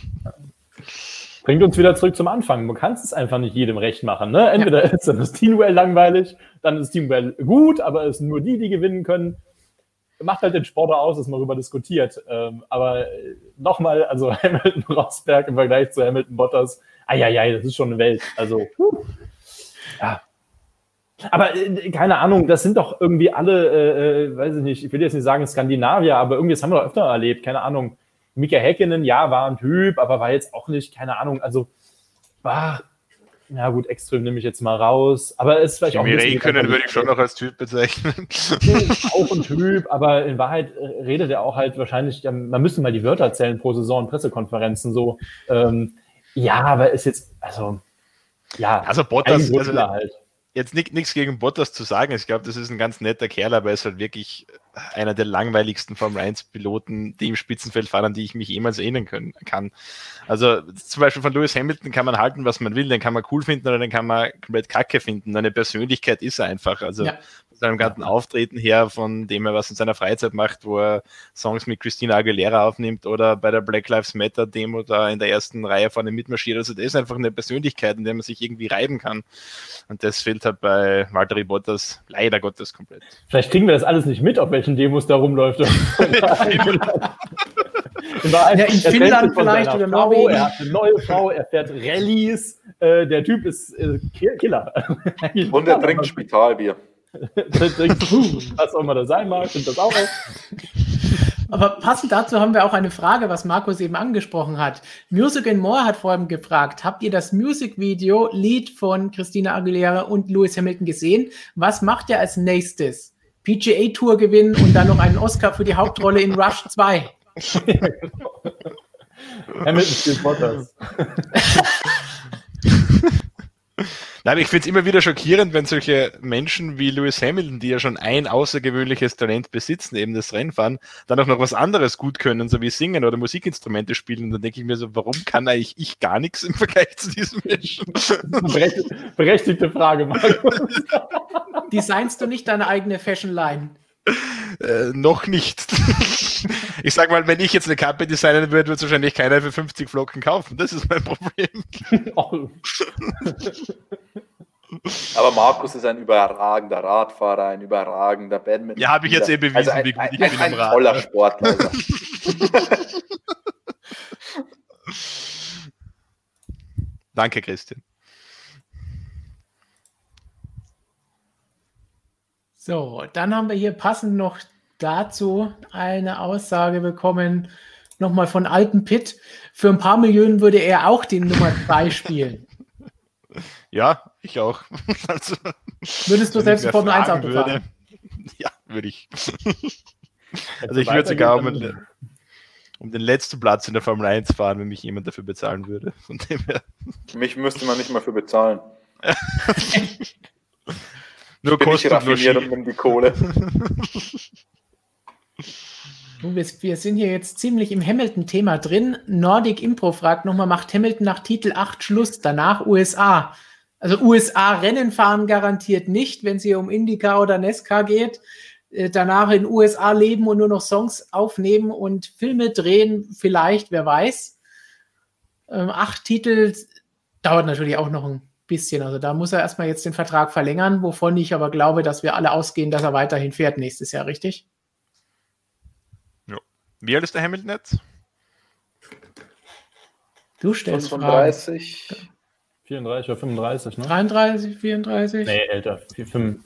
Bringt uns wieder zurück zum Anfang. Man kann es einfach nicht jedem recht machen. Ne? Entweder ja. (laughs) ist dann das Teamwell langweilig, dann ist das Teamwell gut, aber es sind nur die, die gewinnen können macht halt den Sportler aus, dass man darüber diskutiert. Ähm, aber äh, nochmal, also (laughs) Hamilton Rosberg im Vergleich zu Hamilton Bottas, eieiei, das ist schon eine Welt. Also, ja. Aber äh, keine Ahnung, das sind doch irgendwie alle, äh, äh, weiß ich nicht, ich will jetzt nicht sagen Skandinavier, aber irgendwie, das haben wir doch öfter erlebt, keine Ahnung. Mika Häkkinen, ja, war ein Typ, aber war jetzt auch nicht, keine Ahnung, also war ja gut, extrem nehme ich jetzt mal raus. Aber es ist vielleicht auch. Ein können würde ich schon noch als Typ bezeichnen. auch ein Typ, aber in Wahrheit äh, redet er auch halt wahrscheinlich, man müsste mal die Wörter erzählen pro Saison, Pressekonferenzen so. Ähm, ja, aber ist jetzt, also ja, also Bottas, also, halt jetzt nichts gegen Bottas zu sagen. Ich glaube, das ist ein ganz netter Kerl, aber er ist halt wirklich einer der langweiligsten Formel 1 Piloten, die im Spitzenfeld fahren, die ich mich jemals erinnern können, kann. Also zum Beispiel von Lewis Hamilton kann man halten, was man will, den kann man cool finden oder den kann man komplett kacke finden. Eine Persönlichkeit ist er einfach. Also ja seinem ganzen Auftreten her, von dem er was in seiner Freizeit macht, wo er Songs mit Christina Aguilera aufnimmt oder bei der Black Lives Matter Demo da in der ersten Reihe vorne mitmarschiert. Also das ist einfach eine Persönlichkeit, in der man sich irgendwie reiben kann. Und das fehlt halt bei Valtteri Bottas leider Gottes komplett. Vielleicht kriegen wir das alles nicht mit, auf welchen Demos da rumläuft. (laughs) ja, in Finnland vielleicht oder Norwegen. Er hat eine neue Frau, er fährt Rallyes. Äh, der Typ ist äh, Killer. Und er trinkt Spitalbier. (laughs) was auch immer das sein mag, stimmt das auch. (laughs) Aber passend dazu haben wir auch eine Frage, was Markus eben angesprochen hat. Music and More hat vor allem gefragt, habt ihr das Music-Video Lied von Christina Aguilera und Lewis Hamilton gesehen? Was macht ihr als nächstes? PGA-Tour gewinnen und dann noch einen Oscar für die Hauptrolle in Rush 2. (laughs) Hamilton spielt Bottas. Nein, ich finde es immer wieder schockierend, wenn solche Menschen wie Lewis Hamilton, die ja schon ein außergewöhnliches Talent besitzen, eben das Rennfahren, dann auch noch was anderes gut können, so wie singen oder Musikinstrumente spielen. Und dann denke ich mir so, warum kann eigentlich ich gar nichts im Vergleich zu diesem Menschen? Berechtigte Frage, Markus. Designst du nicht deine eigene Fashion Line? Äh, noch nicht. (laughs) ich sag mal, wenn ich jetzt eine Kappe designen würde, würde es wahrscheinlich keiner für 50 Flocken kaufen. Das ist mein Problem. Oh. (laughs) Aber Markus ist ein überragender Radfahrer, ein überragender Badminton. Ja, habe ich jetzt eben bewiesen, also ein, wie gut ein, ich ein, bin ein am Rad. toller Sportler. er. (laughs) Danke, Christian. So, dann haben wir hier passend noch dazu eine Aussage bekommen, nochmal von Alten Pitt. Für ein paar Millionen würde er auch den Nummer 2 spielen. (laughs) Ja, ich auch. (laughs) Also, Würdest du selbst Formel 1 fragen Auto würde, fahren? (laughs) Ja, würde ich. Also ich würde sogar um, den- um den letzten Platz in der Formel 1 fahren, wenn mich jemand dafür bezahlen würde. Von dem her. Mich müsste man nicht mal für bezahlen. Nur Bin ich raffiniert und nimm die Kohle. Wir sind hier jetzt ziemlich im Hamilton-Thema drin. Nordic Impro fragt nochmal, macht Hamilton nach Titel 8 Schluss, danach USA? Also USA Rennen fahren garantiert nicht, wenn es hier um Indica oder Nesca geht. Äh, Danach in USA leben und nur noch Songs aufnehmen und Filme drehen, vielleicht, wer weiß. Ähm, acht Titel dauert natürlich auch noch ein bisschen. Also da muss er erstmal jetzt den Vertrag verlängern, wovon ich aber glaube, dass wir alle ausgehen, dass er weiterhin fährt nächstes Jahr, richtig? Wie alt ist der Hamilton jetzt? Du stellst Fragen. 35. 34 oder 35, ne? 33, 34? Nee, älter. 4, 5.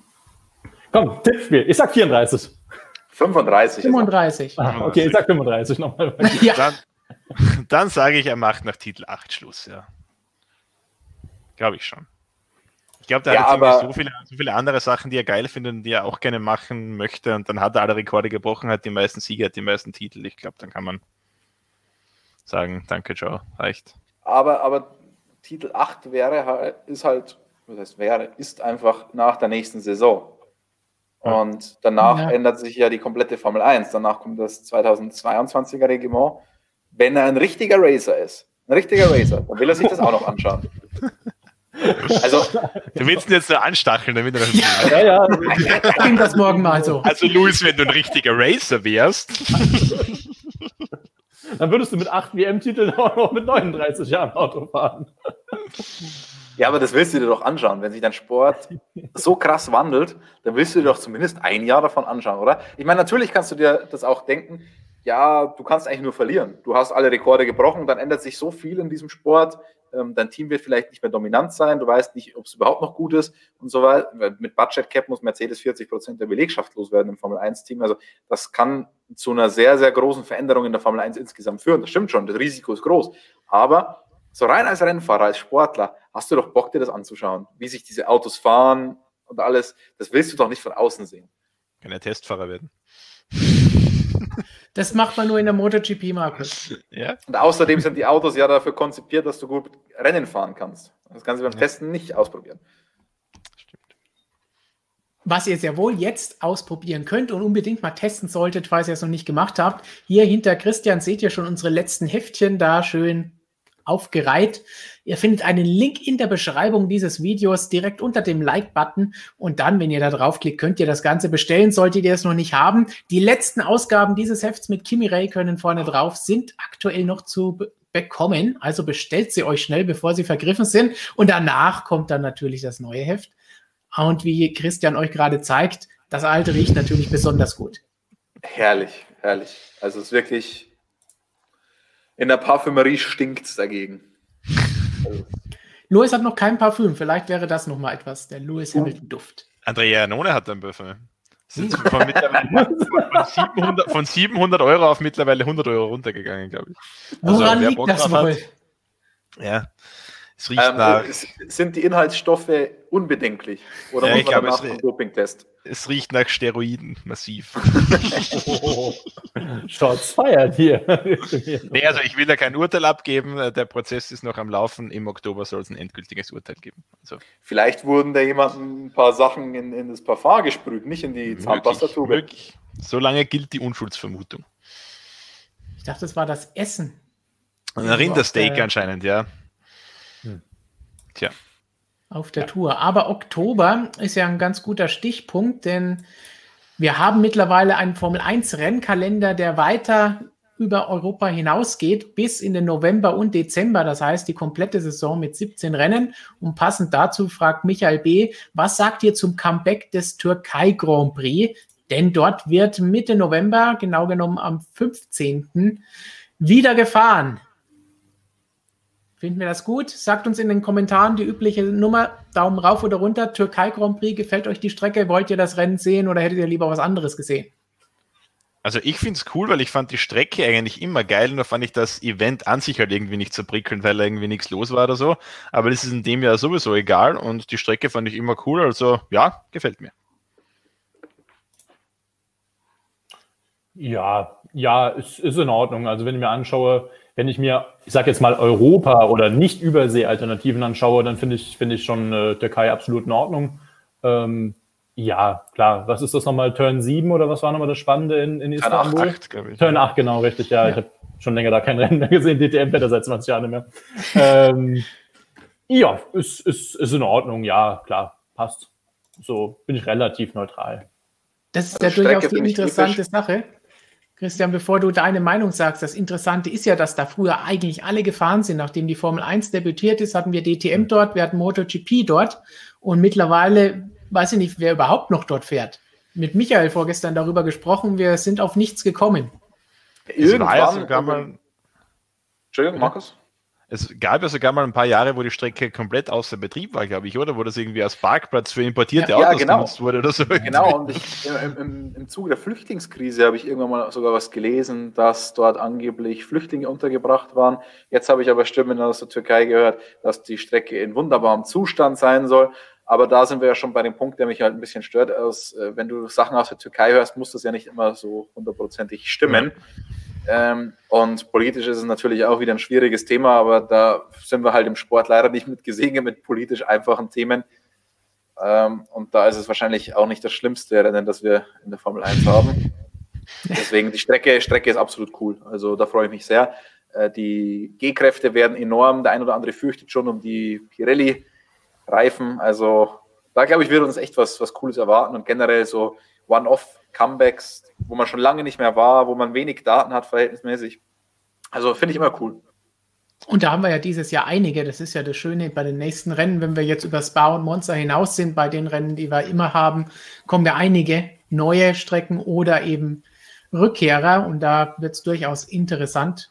Komm, Tippspiel. Ich sag 34. 35. ist er. 35. Ah, okay, ich sag 35 nochmal. (laughs) Ja, Dann, (laughs) dann sage ich, er macht nach Titel 8 Schluss, ja. Glaube ich schon. Ich glaube, da Ja, hat er aber- so viele, so viele andere Sachen, die er geil findet und die er auch gerne machen möchte. Und dann hat er alle Rekorde gebrochen, hat die meisten Siege, hat die meisten Titel. Ich glaube, dann kann man sagen, danke, Joe, reicht. Aber, aber Titel 8 wäre halt, ist halt, was heißt wäre, ist einfach nach der nächsten Saison. Und danach Ja. ändert sich ja die komplette Formel 1. Danach kommt das 2022er Reglement. Wenn er ein richtiger Racer ist, ein richtiger Racer, dann will er sich das auch noch anschauen. (laughs) Also, Du willst ihn jetzt nur anstacheln, damit er Ja, ja. klingt das morgen mal so. Also, Luis, wenn du ein richtiger Racer wärst, Dann würdest du mit 8 WM-Titeln auch noch mit 39 Jahren Auto fahren. ja, aber das willst du dir doch anschauen. Wenn sich dein Sport so krass wandelt, dann willst du dir doch zumindest ein Jahr davon anschauen, oder? Ich meine, natürlich kannst du dir das auch denken, ja, du kannst eigentlich nur verlieren. Du hast alle Rekorde gebrochen, dann ändert sich so viel in diesem Sport. Ähm, dein Team wird vielleicht nicht mehr dominant sein, du weißt nicht, ob es überhaupt noch gut ist und so weiter. Mit Budget Cap muss Mercedes 40 Prozent der Belegschaft loswerden im Formel 1-Team. Also das kann zu einer sehr, sehr großen Veränderung in der Formel 1 insgesamt führen. Das stimmt schon, das Risiko ist groß. Aber so rein als Rennfahrer, als Sportler, hast du doch Bock, dir das anzuschauen, wie sich diese Autos fahren und alles. Das willst du doch nicht von außen sehen. kann er Testfahrer werden. (laughs) Das macht man nur in der MotoGP, Markus. Ja? Und außerdem sind die Autos ja dafür konzipiert, dass du gut Rennen fahren kannst. Das kannst du beim Ja. Testen nicht ausprobieren. Stimmt. Was ihr sehr wohl jetzt ausprobieren könnt und unbedingt mal testen solltet, falls ihr es noch nicht gemacht habt. Hier hinter Christian seht ihr schon unsere letzten Heftchen da schön aufgereiht. Ihr findet einen Link in der Beschreibung dieses Videos direkt unter dem Like-Button und dann, wenn ihr da draufklickt, könnt ihr das Ganze bestellen, solltet ihr es noch nicht haben. Die letzten Ausgaben dieses Hefts mit Kimi Räikkönen vorne drauf sind aktuell noch zu be bekommen, also bestellt sie euch schnell, bevor sie vergriffen sind und danach kommt dann natürlich das neue Heft. Und wie Christian euch gerade zeigt, das alte riecht natürlich besonders gut. Herrlich, herrlich. Also es ist wirklich, in der Parfümerie stinkt es dagegen. Louis hat noch kein Parfüm, vielleicht wäre das noch mal etwas, der Louis Hamilton Duft. Andrea Janone hat ein Parfum. Sind von, mittlerweile von, 700, von 700 Euro auf mittlerweile 100 Euro runtergegangen, glaube ich. Also, Woran wer liegt Bock das wohl? hat, Ja. Es riecht ähm, nach. Sind die Inhaltsstoffe unbedenklich? Oder ja, muss man danach es, Dopingtest? Es riecht nach Steroiden massiv. oh, (laughs) Shots feiert hier. (laughs) nee, also ich will da kein Urteil abgeben. Der Prozess ist noch am Laufen. Im Oktober soll es ein endgültiges Urteil geben. Also, Vielleicht wurden da jemanden ein paar Sachen in, in das Parfum gesprüht, nicht in die Zahnpastatube. Solange gilt die Unschuldsvermutung. Ich dachte, das war das Essen. Ein Rindersteak anscheinend, ja. Tja. Auf der ja. Tour. Aber Oktober ist ja ein ganz guter Stichpunkt, denn wir haben mittlerweile einen Formel 1 Rennkalender, der weiter über Europa hinausgeht bis in den November und Dezember. Das heißt, die komplette Saison mit 17 Rennen. Und passend dazu fragt Michael B., was sagt ihr zum Comeback des Türkei Grand Prix? Denn dort wird Mitte November, genau genommen am 15., wieder gefahren. Finden wir das gut? Sagt uns in den Kommentaren die übliche Nummer, Daumen rauf oder runter. Türkei Grand Prix, gefällt euch die Strecke? Wollt ihr das Rennen sehen oder hättet ihr lieber was anderes gesehen? Also ich finde es cool, weil ich fand die Strecke eigentlich immer geil, nur fand ich das Event an sich halt irgendwie nicht so prickelnd, weil irgendwie nichts los war oder so. Aber das ist in dem Jahr sowieso egal und die Strecke fand ich immer cool, also ja, gefällt mir. Ja, ja, es ist in Ordnung. Also wenn ich mir anschaue, wenn ich mir, ich sage jetzt mal Europa oder nicht Übersee-Alternativen anschaue, dann finde ich, finde ich schon äh, Türkei absolut in Ordnung. Ähm, ja, klar. Was ist das nochmal? Turn 7 oder was war nochmal das Spannende in, in Istanbul? Turn 8, glaube ich. Turn 8, genau, richtig. Ja, ja. ich habe schon länger da kein Rennen mehr gesehen. DTM fährt seit 20 Jahren nicht mehr. ähm, ja, ist, ist, ist in Ordnung. Ja, klar, passt. So bin ich relativ neutral. Das ist also ja durchaus die interessante Sache. Christian, bevor du deine Meinung sagst, das Interessante ist ja, dass da früher eigentlich alle gefahren sind. Nachdem die Formel 1 debütiert ist, hatten wir DTM dort, wir hatten MotoGP dort und mittlerweile weiß ich nicht, wer überhaupt noch dort fährt. Mit Michael vorgestern darüber gesprochen, wir sind auf nichts gekommen. Irgendwann, sogar mal. Entschuldigung, Markus? Es gab ja sogar mal ein paar Jahre, wo die Strecke komplett außer Betrieb war, glaube ich, oder? Wo das irgendwie als Parkplatz für importierte ja, Autos ja, genau. genutzt wurde oder so. Genau, und ich, im, im, im Zuge der Flüchtlingskrise habe ich irgendwann mal sogar was gelesen, dass dort angeblich Flüchtlinge untergebracht waren. Jetzt habe ich aber Stimmen aus der Türkei gehört, dass die Strecke in wunderbarem Zustand sein soll. Aber da sind wir ja schon bei dem Punkt, der mich halt ein bisschen stört. Aus, äh, wenn du Sachen aus der Türkei hörst, muss das ja nicht immer so hundertprozentig stimmen. Ähm, und politisch ist es natürlich auch wieder ein schwieriges Thema, aber da sind wir halt im Sport leider nicht mit gesegnet mit politisch einfachen Themen. Ähm, und da ist es wahrscheinlich auch nicht das schlimmste Rennen, das wir in der Formel 1 haben. Deswegen die Strecke, Strecke ist absolut cool. Also da freue ich mich sehr. Äh, die G-Kräfte werden enorm. Der ein oder andere fürchtet schon um die Pirelli-Reifen. Also da glaube ich, wird uns echt was, was Cooles erwarten und generell so One-Off-Comebacks, wo man schon lange nicht mehr war, wo man wenig Daten hat, verhältnismäßig. Also finde ich immer cool. Und da haben wir ja dieses Jahr einige. Das ist ja das Schöne bei den nächsten Rennen. Wenn wir jetzt über Spa und Monza hinaus sind, bei den Rennen, die wir immer haben, kommen ja einige neue Strecken oder eben Rückkehrer. Und da wird es durchaus interessant,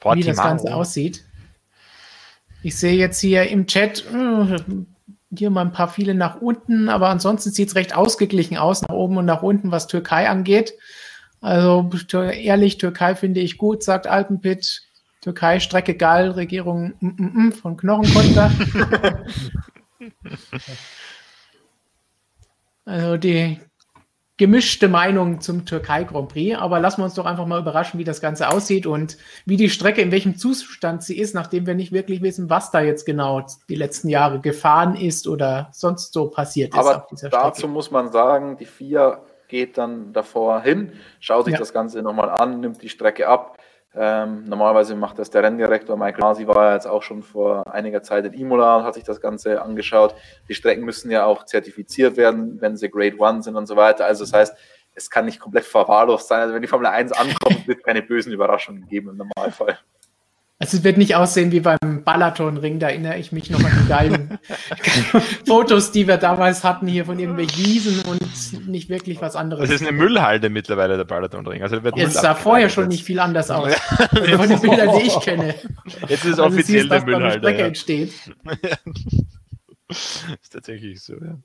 Portimao. wie das Ganze aussieht. Ich sehe jetzt hier im Chat, äh, hier mal ein paar viele nach unten, aber ansonsten sieht es recht ausgeglichen aus, nach oben und nach unten, was Türkei angeht. Also ehrlich, Türkei finde ich gut, sagt Alpenpit. Türkei, Strecke geil, Regierung mm, mm, mm, von Knochenkonter. (laughs) also die gemischte Meinung zum Türkei Grand Prix, aber lassen wir uns doch einfach mal überraschen, wie das Ganze aussieht und wie die Strecke, in welchem Zustand sie ist, nachdem wir nicht wirklich wissen, was da jetzt genau die letzten Jahre gefahren ist oder sonst so passiert ist. Aber dazu muss man sagen, die vier geht dann davor hin, schaut sich ja. das Ganze nochmal an, nimmt die Strecke ab ähm, normalerweise macht das der Renndirektor Michael Masi, war ja jetzt auch schon vor einiger Zeit in Imola und hat sich das Ganze angeschaut. Die Strecken müssen ja auch zertifiziert werden, wenn sie Grade One sind und so weiter. Also das heißt, es kann nicht komplett verwahrlost sein. Also wenn die Formel 1 ankommt, wird keine bösen Überraschungen geben im Normalfall. Also es wird nicht aussehen wie beim Balatonring, da erinnere ich mich noch an die geilen (laughs) Fotos, die wir damals hatten hier von irgendwelchen Wiesen und nicht wirklich was anderes. Das ist eine Müllhalde mittlerweile, der Balatonring. Also wird Jetzt sah vorher schon nicht viel anders aus. Ja. (laughs) Von den Bildern, die ich kenne. Jetzt ist es also offiziell eine Müllhalde. Ja. entsteht. (laughs) ist tatsächlich so, ja.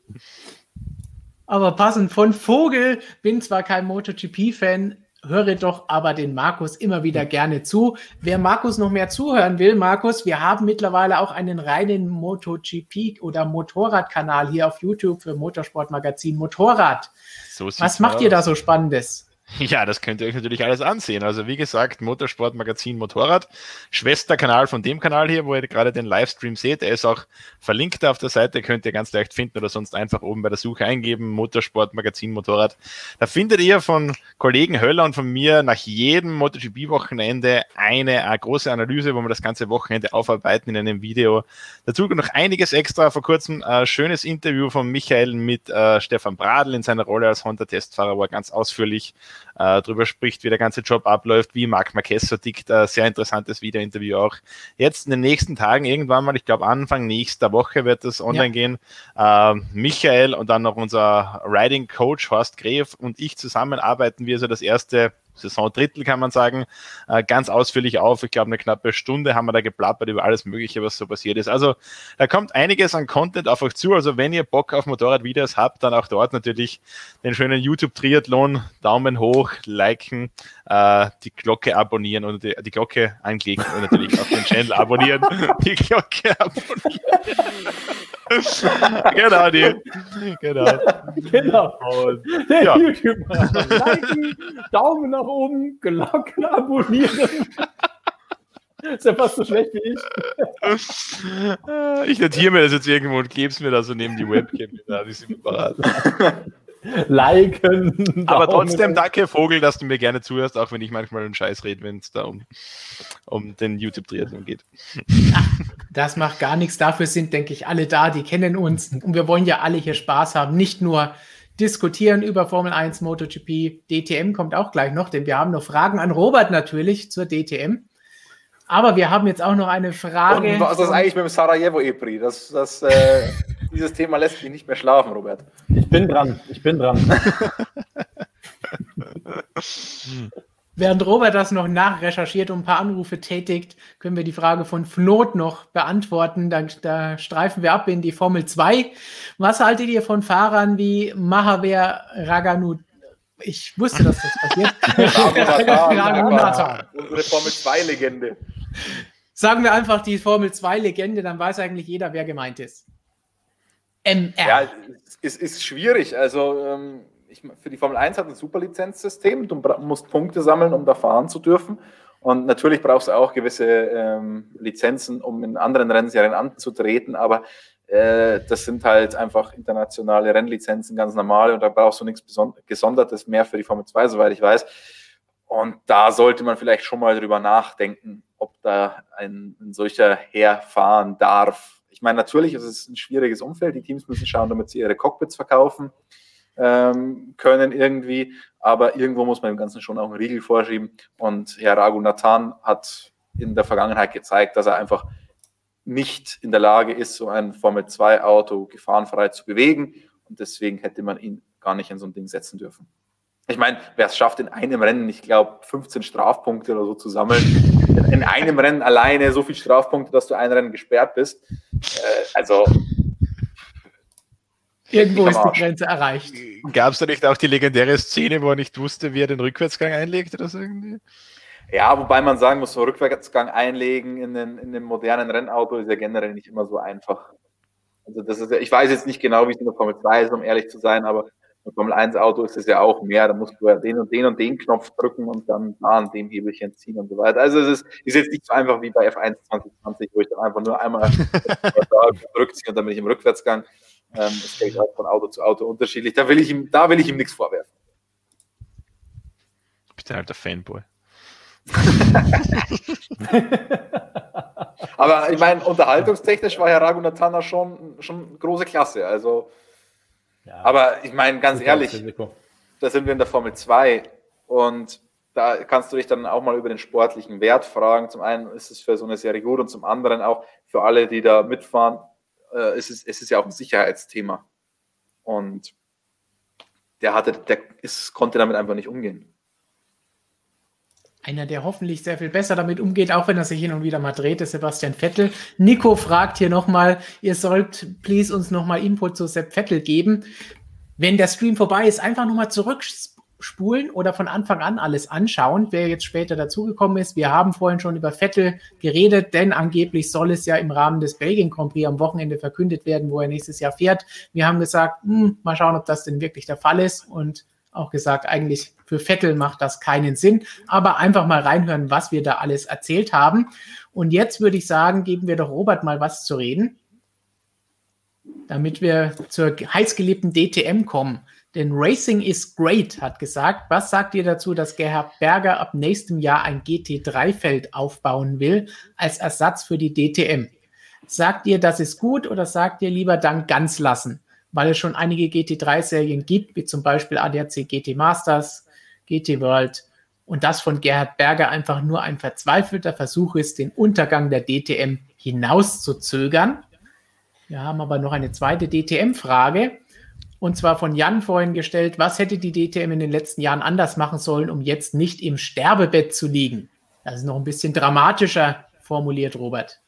Aber passend von Vogel, bin zwar kein MotoGP-Fan, höre doch aber den Markus immer wieder gerne zu. Wer Markus noch mehr zuhören will, Markus, wir haben mittlerweile auch einen reinen MotoGP oder Motorradkanal hier auf YouTube für Motorsportmagazin Motorrad. So Was macht ihr da so Spannendes? (laughs) Ja, das könnt ihr euch natürlich alles ansehen. Also wie gesagt, Motorsportmagazin Motorrad, Schwesterkanal von dem Kanal hier, wo ihr gerade den Livestream seht. Er ist auch verlinkt auf der Seite, könnt ihr ganz leicht finden oder sonst einfach oben bei der Suche eingeben, Motorsportmagazin Motorrad. Da findet ihr von Kollegen Höller und von mir nach jedem MotoGP-Wochenende eine, eine, große Analyse, wo wir das ganze Wochenende aufarbeiten in einem Video. Dazu noch einiges extra. Vor kurzem ein schönes Interview von Michael mit äh, Stefan Bradl in seiner Rolle als Honda-Testfahrer, wo er ganz ausführlich äh, darüber spricht, wie der ganze Job abläuft, wie Marc Marquez so tickt. Äh, sehr interessantes Video-Interview auch. Jetzt in den nächsten Tagen, irgendwann mal, ich glaube Anfang nächster Woche wird das online ja. gehen. Äh, Michael und dann noch unser Riding Coach Horst Gref und ich zusammen arbeiten wir so das erste Saisondrittel, kann man sagen, äh, ganz ausführlich auf. Ich glaube, eine knappe Stunde haben wir da geplappert über alles Mögliche, was so passiert ist. Also da kommt einiges an Content auf euch zu. Also wenn ihr Bock auf Motorradvideos habt, dann auch dort natürlich den schönen YouTube-Triathlon, Daumen hoch, liken, äh, die Glocke abonnieren und die, die Glocke anklicken und natürlich auch den Channel abonnieren, (laughs) die Glocke abonnieren. Genau, die. Genau. Genau. Und, Der ja. YouTube-Kanal. Liken, Daumen nach oben, Glocke abonnieren. Ist ja fast so schlecht wie ich. Ich notiere mir das jetzt irgendwo und gebe es mir da so neben die Webcam. Da ist parat. (laughs) Liken. Aber trotzdem danke, Vogel, dass du mir gerne zuhörst, auch wenn ich manchmal einen Scheiß rede, wenn es da um, um den YouTube-Triathlon geht. (laughs) Das macht gar nichts. Dafür sind, denke ich, alle da, die kennen uns. Und wir wollen ja alle hier Spaß haben. Nicht nur diskutieren über Formel 1, MotoGP. DTM kommt auch gleich noch, denn wir haben noch Fragen an Robert natürlich zur DTM. Aber wir haben jetzt auch noch eine Frage. Und was ist eigentlich mit dem Sarajevo EPRI? Das, das, äh, dieses Thema lässt mich nicht mehr schlafen, Robert. Ich bin dran, ich bin dran. (laughs) Während Robert das noch nachrecherchiert und ein paar Anrufe tätigt, können wir die Frage von Fnot noch beantworten. Da, da streifen wir ab in die Formel 2. Was haltet ihr von Fahrern wie Mahaver Raganut? Ich wusste, dass das passiert. (laughs) Unsere Formel 2-Legende. Sagen wir einfach die Formel 2-Legende, dann weiß eigentlich jeder, wer gemeint ist. MR. Ja, es ist schwierig. Also, ähm, ich, für die Formel 1 hat ein super Lizenzsystem. Du musst Punkte sammeln, um da fahren zu dürfen. Und natürlich brauchst du auch gewisse ähm, Lizenzen, um in anderen Rennserien anzutreten. Aber äh, das sind halt einfach internationale Rennlizenzen, ganz normal. Und da brauchst du nichts Gesondertes mehr für die Formel 2, soweit ich weiß. Und da sollte man vielleicht schon mal drüber nachdenken, ob da ein, ein solcher Herr fahren darf. Ich meine, natürlich ist es ein schwieriges Umfeld. Die Teams müssen schauen, damit sie ihre Cockpits verkaufen ähm, können irgendwie. Aber irgendwo muss man dem Ganzen schon auch einen Riegel vorschieben. Und Herr Raghunathan hat in der Vergangenheit gezeigt, dass er einfach nicht in der Lage ist, so ein Formel-2-Auto gefahrenfrei zu bewegen. Und deswegen hätte man ihn gar nicht in so ein Ding setzen dürfen. Ich meine, wer es schafft, in einem Rennen, ich glaube, 15 Strafpunkte oder so zu sammeln, in einem Rennen alleine so viele Strafpunkte, dass du ein Rennen gesperrt bist. Äh, also Irgendwo ist die Grenze erreicht. Gab es da nicht auch die legendäre Szene, wo er nicht wusste, wie er den Rückwärtsgang einlegt oder so irgendwie? Ja, wobei man sagen muss, so Rückwärtsgang einlegen in den, in dem modernen Rennauto ist ja generell nicht immer so einfach. Also das ist ich weiß jetzt nicht genau, wie es in der Formel 2 ist, um ehrlich zu sein, aber im Formel 1 Auto ist es ja auch mehr. Da musst du ja den und den und den Knopf drücken und dann da an dem Hebelchen ziehen und so weiter. Also es ist, ist jetzt nicht so einfach wie bei F1 2020, wo ich dann einfach nur einmal (laughs) zurückziehe und dann bin ich im Rückwärtsgang. Ähm, es geht halt von Auto zu Auto unterschiedlich. Da will ich ihm, da will ich ihm nichts vorwerfen. Ich bin halt der Fanboy. (laughs) Aber ich meine, unterhaltungstechnisch war Herr Ragunatana schon, schon große Klasse. Also, ja, aber ich meine, ganz ehrlich, da sind wir in der Formel 2 und da kannst du dich dann auch mal über den sportlichen Wert fragen. Zum einen ist es für so eine Serie gut und zum anderen auch für alle, die da mitfahren, äh, es, ist, es ist ja auch ein Sicherheitsthema. Und der hatte, der ist, konnte damit einfach nicht umgehen. Einer, der hoffentlich sehr viel besser damit umgeht, auch wenn er sich hin und wieder mal dreht, ist Sebastian Vettel. Nico fragt hier nochmal, ihr sollt please uns nochmal Input zu Sepp Vettel geben. Wenn der Stream vorbei ist, einfach nochmal zurück zurückspulen oder von Anfang an alles anschauen, wer jetzt später dazugekommen ist. Wir haben vorhin schon über Vettel geredet, denn angeblich soll es ja im Rahmen des Belgien Grand Prix am Wochenende verkündet werden, wo er nächstes Jahr fährt. Wir haben gesagt, hm, mal schauen, ob das denn wirklich der Fall ist und auch gesagt, eigentlich für Vettel macht das keinen Sinn, aber einfach mal reinhören, was wir da alles erzählt haben. Und jetzt würde ich sagen, geben wir doch Robert mal was zu reden, damit wir zur heißgeliebten DTM kommen. Denn Racing is great, hat gesagt. Was sagt ihr dazu, dass Gerhard Berger ab nächstem Jahr ein GT3-Feld aufbauen will als Ersatz für die DTM? Sagt ihr, das ist gut oder sagt ihr lieber dann ganz lassen? Weil es schon einige GT3-Serien gibt, wie zum Beispiel ADAC GT Masters, GT World und das von Gerhard Berger einfach nur ein verzweifelter Versuch ist, den Untergang der DTM hinauszuzögern. Wir haben aber noch eine zweite DTM-Frage und zwar von Jan vorhin gestellt, was hätte die DTM in den letzten Jahren anders machen sollen, um jetzt nicht im Sterbebett zu liegen? Das ist noch ein bisschen dramatischer formuliert, Robert.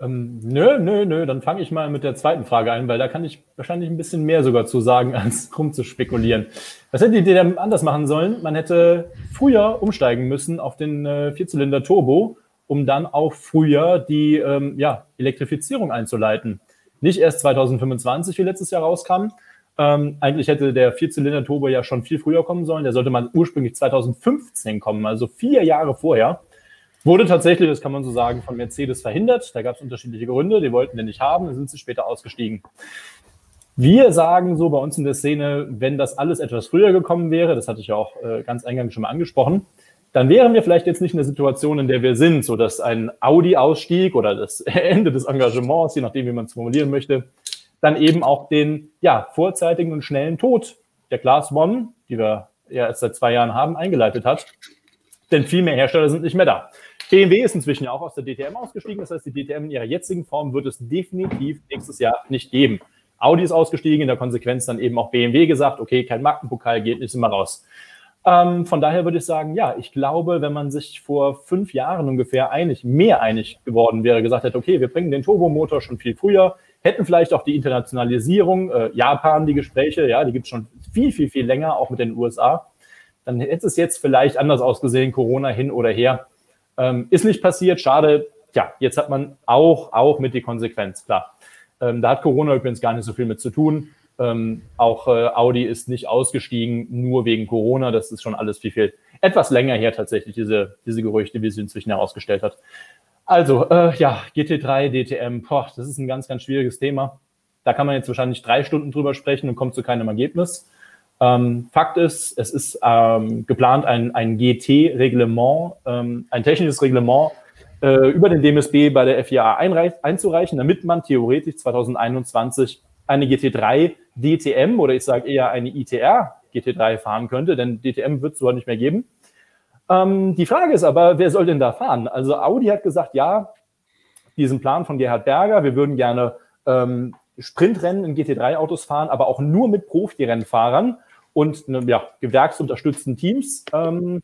Ähm, nö, nö, nö, dann fange ich mal mit der zweiten Frage ein, weil da kann ich wahrscheinlich ein bisschen mehr sogar zu sagen, (laughs) als rumzuspekulieren. Was hätte die DTM anders machen sollen? Man hätte früher umsteigen müssen auf den äh, Vierzylinder Turbo, um dann auch früher die ähm, ja, Elektrifizierung einzuleiten. Nicht erst 2025, wie letztes Jahr rauskam, ähm, eigentlich hätte der Vierzylinder-Turbo ja schon viel früher kommen sollen. Der sollte mal ursprünglich 2015 kommen, also vier Jahre vorher. Wurde tatsächlich, das kann man so sagen, von Mercedes verhindert. Da gab es unterschiedliche Gründe. Die wollten den nicht haben, dann sind sie später ausgestiegen. Wir sagen so bei uns in der Szene, wenn das alles etwas früher gekommen wäre, das hatte ich ja auch äh, ganz eingangs schon mal angesprochen, dann wären wir vielleicht jetzt nicht in der Situation, in der wir sind, so dass ein Audi-Ausstieg oder das (laughs) Ende des Engagements, je nachdem, wie man es formulieren möchte, dann eben auch den ja, vorzeitigen und schnellen Tod der Class One, die wir ja erst seit zwei Jahren haben, eingeleitet hat. Denn viel mehr Hersteller sind nicht mehr da. BMW ist inzwischen ja auch aus der DTM ausgestiegen. Das heißt, die DTM in ihrer jetzigen Form wird es definitiv nächstes Jahr nicht geben. Audi ist ausgestiegen, in der Konsequenz dann eben auch BMW gesagt, okay, kein Markenpokal geht, nicht immer raus. Ähm, von daher würde ich sagen, ja, ich glaube, wenn man sich vor fünf Jahren ungefähr einig, mehr einig geworden wäre, gesagt hätte, okay, wir bringen den Turbomotor schon viel früher, hätten vielleicht auch die Internationalisierung, äh, Japan, die Gespräche, ja, die gibt es schon viel, viel, viel länger, auch mit den USA. Dann hätte es jetzt vielleicht anders ausgesehen, Corona hin oder her. Ähm, ist nicht passiert, schade. Tja, jetzt hat man auch, auch mit die Konsequenz, klar. Ähm, da hat Corona übrigens gar nicht so viel mit zu tun. Ähm, auch äh, Audi ist nicht ausgestiegen, nur wegen Corona. Das ist schon alles viel, viel etwas länger her tatsächlich, diese, diese Gerüchte, wie sie inzwischen herausgestellt hat. Also, äh, ja, GT3, DTM, boah, das ist ein ganz, ganz schwieriges Thema. Da kann man jetzt wahrscheinlich drei Stunden drüber sprechen und kommt zu keinem Ergebnis. Ähm, Fakt ist, es ist ähm, geplant, ein, ein GT-Reglement, ähm, ein technisches Reglement äh, über den DMSB bei der FIA einzureichen, damit man theoretisch 2021 eine GT3 DTM oder ich sage eher eine ITR GT3 fahren könnte, denn DTM wird es so nicht mehr geben. Ähm, die Frage ist aber, wer soll denn da fahren? Also Audi hat gesagt, ja, diesen Plan von Gerhard Berger, wir würden gerne ähm, Sprintrennen in GT3-Autos fahren, aber auch nur mit Profi-Rennfahrern und ne, ja, gewerksunterstützten Teams. Ähm,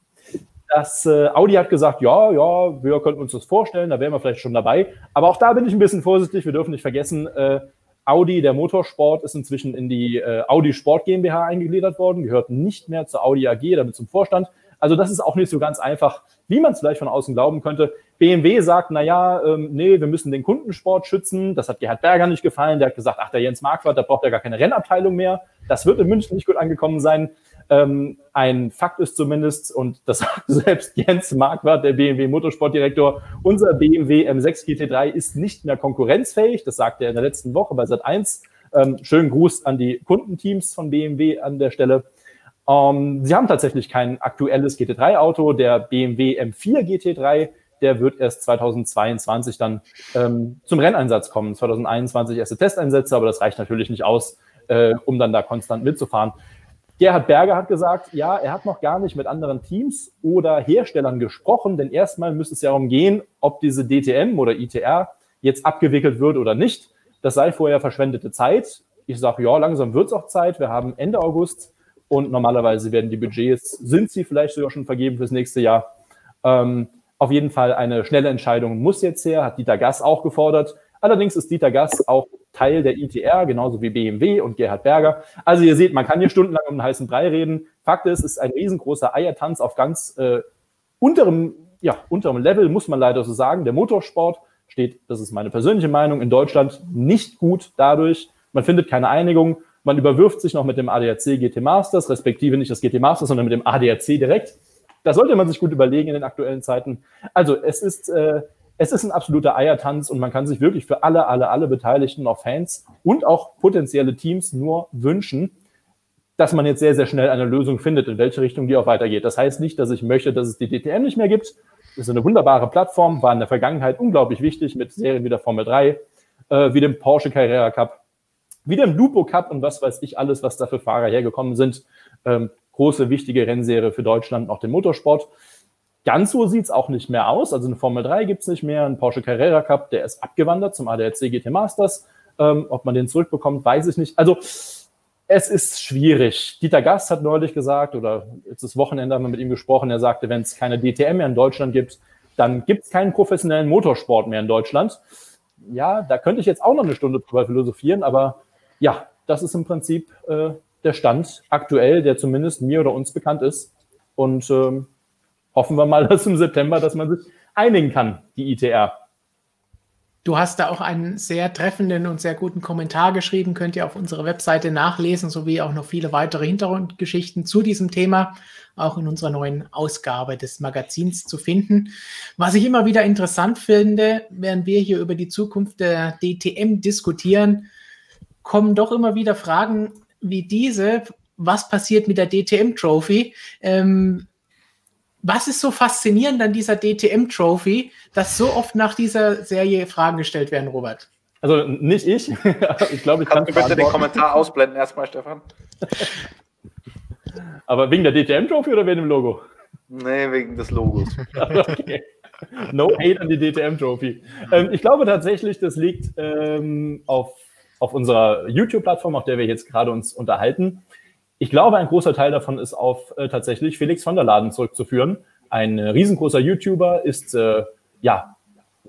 das äh, Audi hat gesagt, ja, ja, wir könnten uns das vorstellen, da wären wir vielleicht schon dabei. Aber auch da bin ich ein bisschen vorsichtig. Wir dürfen nicht vergessen, äh, Audi, der Motorsport, ist inzwischen in die äh, Audi Sport GmbH eingegliedert worden, gehört nicht mehr zur Audi AG, damit zum Vorstand. Also das ist auch nicht so ganz einfach, wie man es vielleicht von außen glauben könnte. BMW sagt, na ja, ähm, nee, wir müssen den Kundensport schützen. Das hat Gerhard Berger nicht gefallen. Der hat gesagt, ach, der Jens Marquardt, da braucht er gar keine Rennabteilung mehr. Das wird in München nicht gut angekommen sein. Ähm, ein Fakt ist zumindest, und das (laughs) sagt selbst Jens Marquardt, der BMW Motorsportdirektor, unser BMW M6 GT3 ist nicht mehr konkurrenzfähig. Das sagte er in der letzten Woche bei Sat1. Ähm, schönen Gruß an die Kundenteams von BMW an der Stelle. Ähm, sie haben tatsächlich kein aktuelles GT3-Auto. Der BMW M4 GT3, der wird erst 2022 dann ähm, zum Renneinsatz kommen. 2021 erste Testeinsätze, aber das reicht natürlich nicht aus, äh, um dann da konstant mitzufahren. Gerhard Berger hat gesagt, ja, er hat noch gar nicht mit anderen Teams oder Herstellern gesprochen, denn erstmal müsste es ja darum gehen, ob diese DTM oder ITR jetzt abgewickelt wird oder nicht. Das sei vorher verschwendete Zeit. Ich sage, ja, langsam wird es auch Zeit. Wir haben Ende August und normalerweise werden die Budgets, sind sie vielleicht sogar schon vergeben fürs nächste Jahr. Ähm, auf jeden Fall eine schnelle Entscheidung muss jetzt her, hat Dieter Gass auch gefordert. Allerdings ist Dieter Gass auch Teil der ITR, genauso wie BMW und Gerhard Berger. Also ihr seht, man kann hier stundenlang um einen heißen Brei reden. Fakt ist, es ist ein riesengroßer Eiertanz auf ganz äh, unterem, ja, unterem Level, muss man leider so sagen. Der Motorsport steht, das ist meine persönliche Meinung, in Deutschland nicht gut dadurch. Man findet keine Einigung. Man überwirft sich noch mit dem ADAC GT Masters, respektive nicht das GT Masters, sondern mit dem ADAC direkt. Da sollte man sich gut überlegen in den aktuellen Zeiten. Also es ist, äh, es ist ein absoluter Eiertanz und man kann sich wirklich für alle, alle, alle Beteiligten, auch Fans und auch potenzielle Teams nur wünschen, dass man jetzt sehr, sehr schnell eine Lösung findet, in welche Richtung die auch weitergeht. Das heißt nicht, dass ich möchte, dass es die DTM nicht mehr gibt. Das ist eine wunderbare Plattform, war in der Vergangenheit unglaublich wichtig mit Serien wie der Formel 3, äh, wie dem Porsche Carrera Cup, wie dem Lupo Cup und was weiß ich alles, was da für Fahrer hergekommen sind. Ähm, große, wichtige Rennserie für Deutschland, auch den Motorsport. Ganz so sieht's auch nicht mehr aus. Also eine Formel 3 gibt's nicht mehr, ein Porsche Carrera Cup, der ist abgewandert zum ADAC GT Masters. Ähm, ob man den zurückbekommt, weiß ich nicht. Also es ist schwierig. Dieter Gast hat neulich gesagt, oder jetzt das Wochenende haben wir mit ihm gesprochen, er sagte, wenn es keine DTM mehr in Deutschland gibt, dann gibt es keinen professionellen Motorsport mehr in Deutschland. Ja, da könnte ich jetzt auch noch eine Stunde drüber philosophieren, aber ja, das ist im Prinzip äh, der Stand aktuell, der zumindest mir oder uns bekannt ist. Und ähm, hoffen wir mal, (laughs) dass im September, dass man sich einigen kann, die ITR. Du hast da auch einen sehr treffenden und sehr guten Kommentar geschrieben, könnt ihr auf unserer Webseite nachlesen, sowie auch noch viele weitere Hintergrundgeschichten zu diesem Thema, auch in unserer neuen Ausgabe des Magazins zu finden. Was ich immer wieder interessant finde, während wir hier über die Zukunft der DTM diskutieren, kommen doch immer wieder Fragen wie diese. Was passiert mit der DTM Trophy? Ähm, was ist so faszinierend an dieser DTM-Trophy, dass so oft nach dieser Serie Fragen gestellt werden, Robert? Also nicht ich. (laughs) ich glaube, ich kann du bitte den Kommentar ausblenden erstmal, Stefan? (laughs) Aber wegen der DTM-Trophy oder wegen dem Logo? Nee, wegen des Logos. (laughs) okay. No hate an die DTM-Trophy. Ähm, ich glaube tatsächlich, das liegt ähm, auf, auf unserer YouTube-Plattform, auf der wir jetzt gerade uns unterhalten. Ich glaube, ein großer Teil davon ist auf äh, tatsächlich Felix von der Laden zurückzuführen. Ein äh, riesengroßer YouTuber ist äh, ja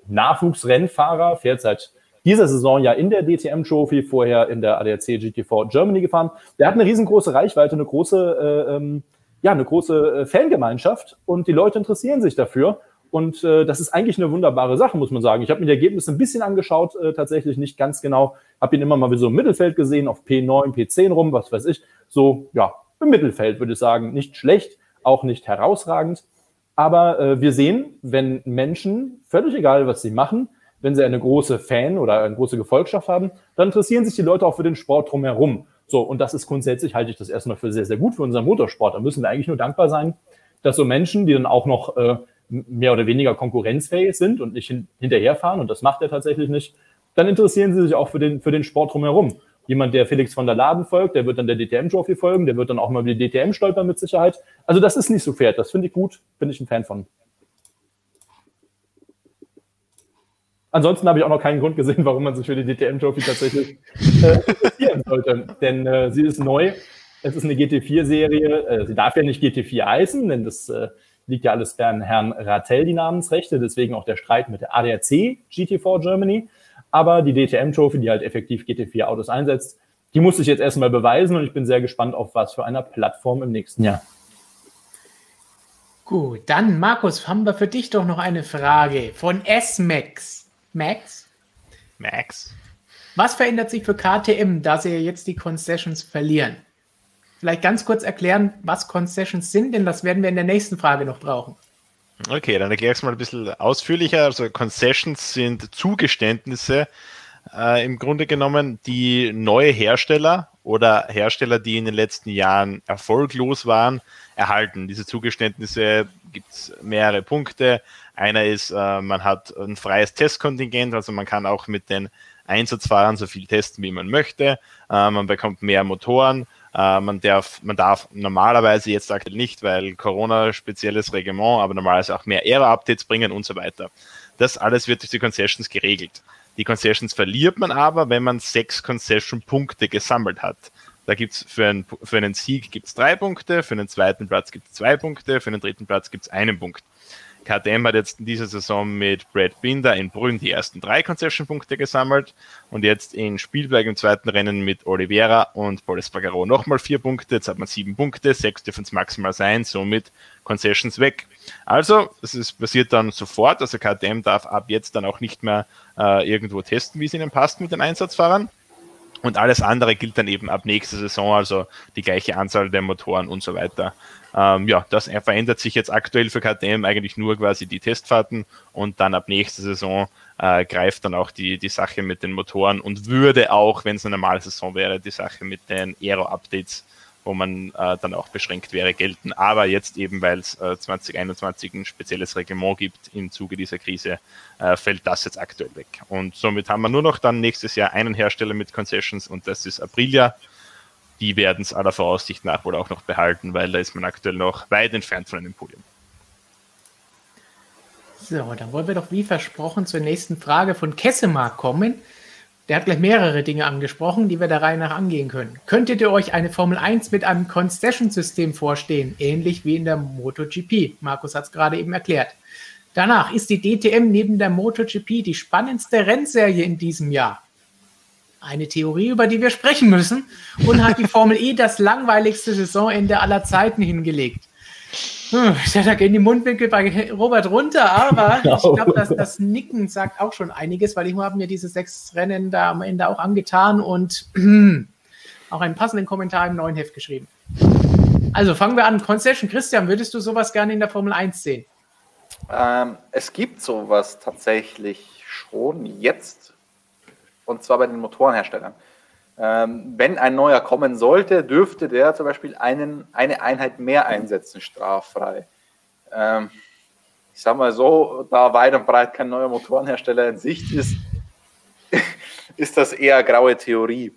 Nachwuchsrennfahrer, fährt seit dieser Saison ja in der DTM Trophy, vorher in der ADAC GT4 Germany gefahren. Der hat eine riesengroße Reichweite, eine große, äh, ähm, ja, eine große äh, Fangemeinschaft und die Leute interessieren sich dafür. Und äh, das ist eigentlich eine wunderbare Sache, muss man sagen. Ich habe mir die Ergebnisse ein bisschen angeschaut, äh, tatsächlich nicht ganz genau. Habe ihn immer mal wie so im Mittelfeld gesehen, auf P9, P10 rum, was weiß ich. So, ja, im Mittelfeld würde ich sagen. Nicht schlecht, auch nicht herausragend. Aber äh, wir sehen, wenn Menschen, völlig egal, was sie machen, wenn sie eine große Fan oder eine große Gefolgschaft haben, dann interessieren sich die Leute auch für den Sport drumherum. So, und das ist grundsätzlich, halte ich das erstmal für sehr, sehr gut für unseren Motorsport. Da müssen wir eigentlich nur dankbar sein, dass so Menschen, die dann auch noch äh, mehr oder weniger konkurrenzfähig sind und nicht hin, hinterherfahren, und das macht er tatsächlich nicht, dann interessieren sie sich auch für den, für den Sport drumherum. Jemand, der Felix von der Laden folgt, der wird dann der DTM-Trophy folgen, der wird dann auch mal über die DTM stolpern mit Sicherheit. Also das ist nicht so fair. Das finde ich gut, bin ich ein Fan von. Ansonsten habe ich auch noch keinen Grund gesehen, warum man sich für die DTM-Trophy tatsächlich äh, interessieren sollte. Denn äh, sie ist neu. Es ist eine GT4-Serie. Äh, sie darf ja nicht GT4 heißen, denn das äh, liegt ja alles bei Herrn Ratel die Namensrechte, deswegen auch der Streit mit der ADAC GT4 Germany. Aber die DTM-Trophy, die halt effektiv GT4 Autos einsetzt, die muss ich jetzt erstmal beweisen und ich bin sehr gespannt, auf was für einer Plattform im nächsten Jahr. Gut, dann Markus, haben wir für dich doch noch eine Frage von S-Max. Max? Max. Was verändert sich für KTM, da sie jetzt die Concessions verlieren? Vielleicht ganz kurz erklären, was Concessions sind, denn das werden wir in der nächsten Frage noch brauchen. Okay, dann erkläre ich es mal ein bisschen ausführlicher. Also Concessions sind Zugeständnisse äh, im Grunde genommen, die neue Hersteller oder Hersteller, die in den letzten Jahren erfolglos waren, erhalten. Diese Zugeständnisse gibt es mehrere Punkte. Einer ist, äh, man hat ein freies Testkontingent, also man kann auch mit den Einsatzfahrern so viel testen, wie man möchte. Äh, man bekommt mehr Motoren äh, man, darf, man darf normalerweise jetzt aktuell nicht, weil Corona spezielles Reglement, aber normalerweise auch mehr Aero-Updates bringen und so weiter. Das alles wird durch die Concessions geregelt. Die Concessions verliert man aber, wenn man sechs Concession-Punkte gesammelt hat. Da gibt's für, einen, für einen Sieg gibt's drei Punkte, für einen zweiten Platz gibt's zwei Punkte, für einen dritten Platz gibt's einen Punkt. KTM hat jetzt in dieser Saison mit Brad Binder in Brünn die ersten drei Concession-Punkte gesammelt und jetzt in Spielberg im zweiten Rennen mit Oliveira und Paul Espargaro nochmal vier Punkte. Jetzt hat man sieben Punkte, sechs dürfen es maximal sein, somit Concessions weg. Also, es passiert dann sofort, also KTM darf ab jetzt dann auch nicht mehr äh, irgendwo testen, wie es ihnen passt mit den Einsatzfahrern. Und alles andere gilt dann eben ab nächster Saison, also die gleiche Anzahl der Motoren und so weiter. Ähm, ja, das verändert sich jetzt aktuell für KTM eigentlich nur quasi die Testfahrten und dann ab nächster Saison äh, greift dann auch die, die Sache mit den Motoren und würde auch, wenn es eine normale Saison wäre, die Sache mit den Aero-Updates wo man äh, dann auch beschränkt wäre, gelten. Aber jetzt eben, weil es äh, 2021 ein spezielles Reglement gibt im Zuge dieser Krise, äh, fällt das jetzt aktuell weg. Und somit haben wir nur noch dann nächstes Jahr einen Hersteller mit Concessions und das ist Aprilia. Die werden es aller Voraussicht nach wohl auch noch behalten, weil da ist man aktuell noch weit entfernt von einem Podium. So, dann wollen wir doch wie versprochen zur nächsten Frage von Kessemark kommen. Der hat gleich mehrere Dinge angesprochen, die wir der Reihe nach angehen können. Könntet ihr euch eine Formel 1 mit einem Concession-System vorstellen, ähnlich wie in der MotoGP? Markus hat es gerade eben erklärt. Danach ist die DTM neben der MotoGP die spannendste Rennserie in diesem Jahr. Eine Theorie, über die wir sprechen müssen. Und hat die Formel E das langweiligste Saisonende aller Zeiten hingelegt. Hm, da gehen die Mundwinkel bei Robert runter, aber (laughs) genau. ich glaube, dass das Nicken sagt auch schon einiges, weil ich habe mir diese sechs Rennen da am Ende auch angetan und (clears throat) auch einen passenden Kommentar im neuen Heft geschrieben. Also fangen wir an. Concession. Christian, würdest du sowas gerne in der Formel 1 sehen? Ähm, es gibt sowas tatsächlich schon jetzt und zwar bei den Motorenherstellern. Ähm, wenn ein neuer kommen sollte, dürfte der zum Beispiel einen, eine Einheit mehr einsetzen, straffrei. Ähm, ich sage mal so, da weit und breit kein neuer Motorenhersteller in Sicht ist, (laughs) ist das eher graue Theorie.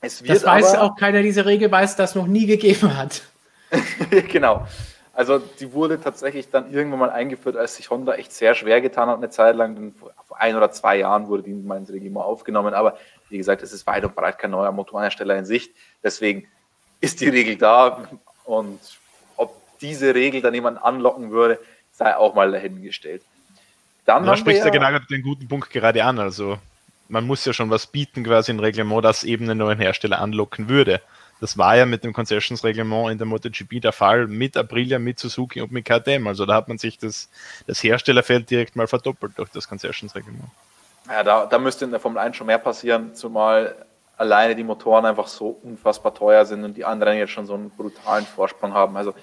Es wird das weiß aber, auch keiner, diese Regel weiß, das noch nie gegeben hat. (laughs) genau. Also die wurde tatsächlich dann irgendwann mal eingeführt, als sich Honda echt sehr schwer getan hat, eine Zeit lang. Vor ein oder zwei Jahren wurde die mal ins Regiment aufgenommen, aber wie gesagt, es ist weit und breit kein neuer Motorenhersteller in Sicht. Deswegen ist die Regel da und ob diese Regel dann jemanden anlocken würde, sei auch mal dahingestellt. Dann da spricht ja genau den guten Punkt gerade an. Also man muss ja schon was bieten quasi in Reglement, das eben einen neuen Hersteller anlocken würde. Das war ja mit dem Concessions-Reglement in der MotoGP der Fall mit Aprilia, mit Suzuki und mit KTM. Also da hat man sich das, das Herstellerfeld direkt mal verdoppelt durch das Concessions-Reglement. Ja, da, da müsste in der Formel 1 schon mehr passieren, zumal alleine die Motoren einfach so unfassbar teuer sind und die anderen jetzt schon so einen brutalen Vorsprung haben. Also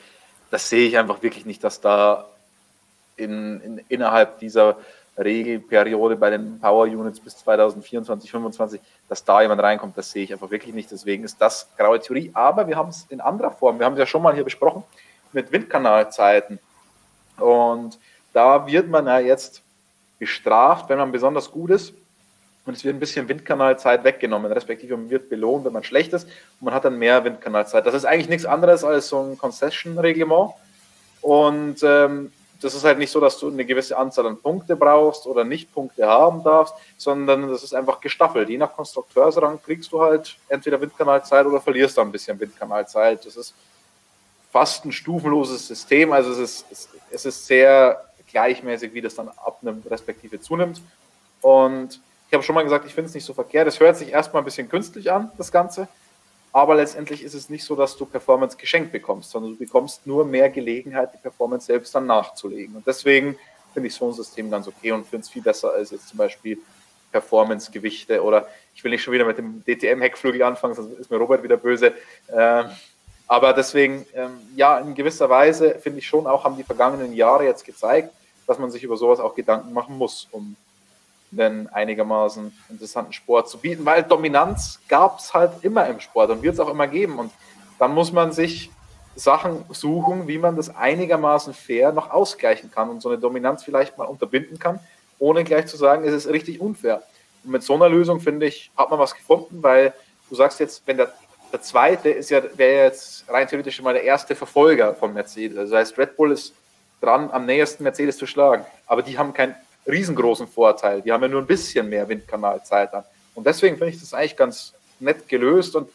das sehe ich einfach wirklich nicht, dass da in, in, innerhalb dieser Regelperiode bei den Power Units bis 2024, 2025, dass da jemand reinkommt, das sehe ich einfach wirklich nicht. Deswegen ist das graue Theorie. Aber wir haben es in anderer Form. Wir haben es ja schon mal hier besprochen mit Windkanalzeiten. Und da wird man ja jetzt bestraft, wenn man besonders gut ist. Und es wird ein bisschen Windkanalzeit weggenommen, respektive man wird belohnt, wenn man schlecht ist. Und man hat dann mehr Windkanalzeit. Das ist eigentlich nichts anderes als so ein Concession-Reglement. Und ähm, das ist halt nicht so, dass du eine gewisse Anzahl an Punkte brauchst oder nicht Punkte haben darfst, sondern das ist einfach gestaffelt. Je nach Konstrukteursrang kriegst du halt entweder Windkanalzeit oder verlierst da ein bisschen Windkanalzeit. Das ist fast ein stufenloses System. Also es ist, es ist sehr gleichmäßig, wie das dann abnimmt, respektive zunimmt. Und ich habe schon mal gesagt, ich finde es nicht so verkehrt. Es hört sich erstmal ein bisschen künstlich an, das Ganze. Aber letztendlich ist es nicht so, dass du Performance geschenkt bekommst, sondern du bekommst nur mehr Gelegenheit, die Performance selbst dann nachzulegen. Und deswegen finde ich so ein System ganz okay und finde es viel besser als jetzt zum Beispiel Performance-Gewichte oder ich will nicht schon wieder mit dem DTM-Heckflügel anfangen, sonst ist mir Robert wieder böse. Ähm, aber deswegen, ähm, ja, in gewisser Weise finde ich schon auch, haben die vergangenen Jahre jetzt gezeigt, dass man sich über sowas auch Gedanken machen muss, um einen einigermaßen interessanten Sport zu bieten, weil Dominanz gab es halt immer im Sport und wird es auch immer geben. Und dann muss man sich Sachen suchen, wie man das einigermaßen fair noch ausgleichen kann und so eine Dominanz vielleicht mal unterbinden kann, ohne gleich zu sagen, es ist richtig unfair. Und mit so einer Lösung, finde ich, hat man was gefunden, weil du sagst jetzt, wenn der, der zweite ist ja, wäre jetzt rein theoretisch mal der erste Verfolger von Mercedes. Also das heißt, Red Bull ist dran, am nächsten Mercedes zu schlagen. Aber die haben keinen riesengroßen Vorteil. Die haben ja nur ein bisschen mehr Windkanalzeit an. Und deswegen finde ich das eigentlich ganz nett gelöst. Und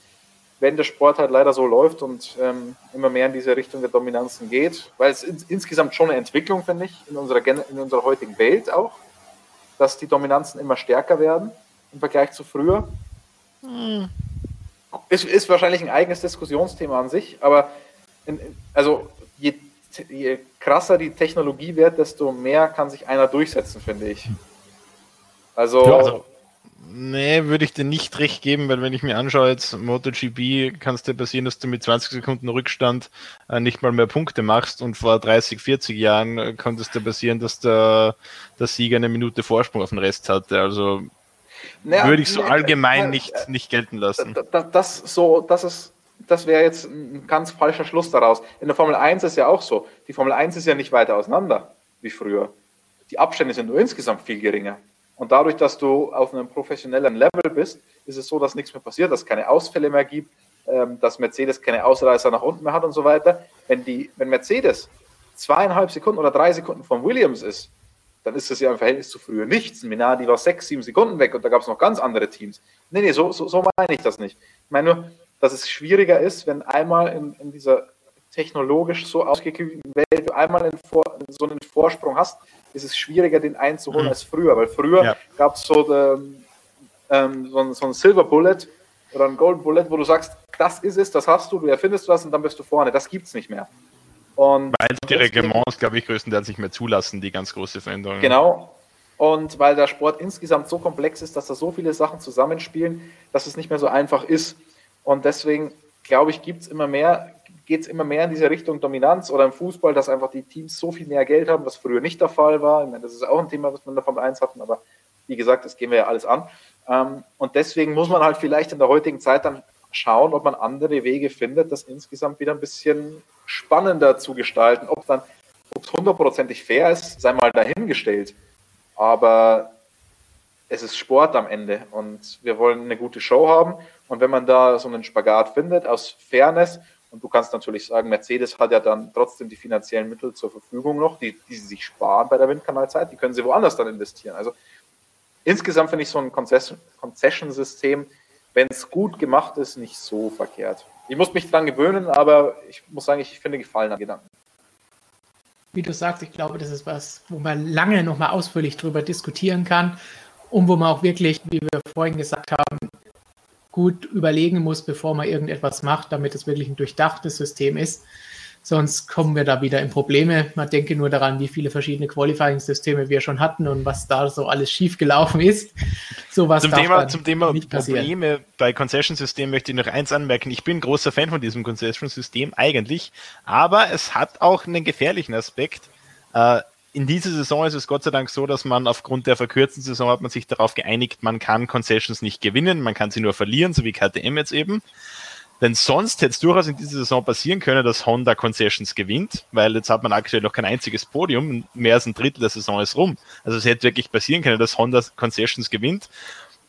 wenn der Sport halt leider so läuft und ähm, immer mehr in diese Richtung der Dominanzen geht, weil es in, insgesamt schon eine Entwicklung, finde ich, in unserer, in unserer heutigen Welt auch, dass die Dominanzen immer stärker werden im Vergleich zu früher. Hm. Ist, ist wahrscheinlich ein eigenes Diskussionsthema an sich, aber in, also je, krasser die Technologie wird, desto mehr kann sich einer durchsetzen, finde ich. Also, ja, also Nee, würde ich dir nicht recht geben, weil wenn ich mir anschaue, jetzt MotoGP, kann es dir passieren, dass du mit 20 Sekunden Rückstand äh, nicht mal mehr Punkte machst und vor 30, 40 Jahren äh, konnte es dir passieren, dass der, der Sieger eine Minute Vorsprung auf den Rest hatte. Also naja, würde ich so nee, allgemein na, nicht, äh, nicht gelten lassen. Das, das, so, das ist das wäre jetzt ein ganz falscher Schluss daraus. In der Formel 1 ist ja auch so. Die Formel 1 ist ja nicht weiter auseinander wie früher. Die Abstände sind nur insgesamt viel geringer. Und dadurch, dass du auf einem professionellen Level bist, ist es so, dass nichts mehr passiert, dass es keine Ausfälle mehr gibt, ähm, dass Mercedes keine Ausreißer nach unten mehr hat und so weiter. Wenn, die, wenn Mercedes zweieinhalb Sekunden oder drei Sekunden von Williams ist, dann ist das ja im Verhältnis zu früher nichts. Minardi war sechs, sieben Sekunden weg und da gab es noch ganz andere Teams. Nee, nee, so, so, so meine ich das nicht. Ich meine nur, dass es schwieriger ist, wenn einmal in, in dieser technologisch so ausgeklügelten Welt du einmal in Vor, so einen Vorsprung hast, ist es schwieriger, den einzuholen mhm. als früher, weil früher ja. gab es so, ähm, so, ein, so ein Silver Bullet oder ein Golden Bullet, wo du sagst, das ist es, das hast du, du erfindest was und dann bist du vorne. Das gibt es nicht mehr. Und weil die Reglements, glaube ich, größtenteils nicht mehr zulassen, die ganz große Veränderung. Genau. Und weil der Sport insgesamt so komplex ist, dass da so viele Sachen zusammenspielen, dass es nicht mehr so einfach ist. Und deswegen, glaube ich, gibt es immer mehr geht es immer mehr in diese Richtung Dominanz oder im Fußball, dass einfach die Teams so viel mehr Geld haben, was früher nicht der Fall war. Ich meine, das ist auch ein Thema, was wir in der Formel 1 hatten, aber wie gesagt, das gehen wir ja alles an. Ähm, und deswegen muss man halt vielleicht in der heutigen Zeit dann schauen, ob man andere Wege findet, das insgesamt wieder ein bisschen spannender zu gestalten. Ob dann, ob es hundertprozentig fair ist, sei mal dahingestellt. Aber es ist Sport am Ende und wir wollen eine gute Show haben. Und wenn man da so einen Spagat findet aus Fairness und du kannst natürlich sagen, Mercedes hat ja dann trotzdem die finanziellen Mittel zur Verfügung noch, die, die sie sich sparen bei der Windkanalzeit, die können sie woanders dann investieren. Also insgesamt finde ich so ein Concession-System, wenn es gut gemacht ist, nicht so verkehrt. Ich muss mich dran gewöhnen, aber ich muss sagen, ich finde Gefallen an Gedanken. Wie du sagst, ich glaube, das ist was, wo man lange nochmal ausführlich drüber diskutieren kann und wo man auch wirklich, wie wir vorhin gesagt haben, gut überlegen muss, bevor man irgendetwas macht, damit es wirklich ein durchdachtes System ist. Sonst kommen wir da wieder in Probleme. Man denke nur daran, wie viele verschiedene Qualifying-Systeme wir schon hatten und was da so alles schiefgelaufen ist. Sowas zum Thema, zum Thema Probleme bei Concession-Systemen möchte ich noch eins anmerken. Ich bin großer Fan von diesem Concession-System eigentlich, aber es hat auch einen gefährlichen Aspekt. Äh, in dieser Saison ist es Gott sei Dank so, dass man aufgrund der verkürzten Saison hat man sich darauf geeinigt, man kann Concessions nicht gewinnen, man kann sie nur verlieren, so wie KTM jetzt eben. Denn sonst hätte es durchaus in dieser Saison passieren können, dass Honda Concessions gewinnt, weil jetzt hat man aktuell noch kein einziges Podium, mehr als ein Drittel der Saison ist rum. Also es hätte wirklich passieren können, dass Honda Concessions gewinnt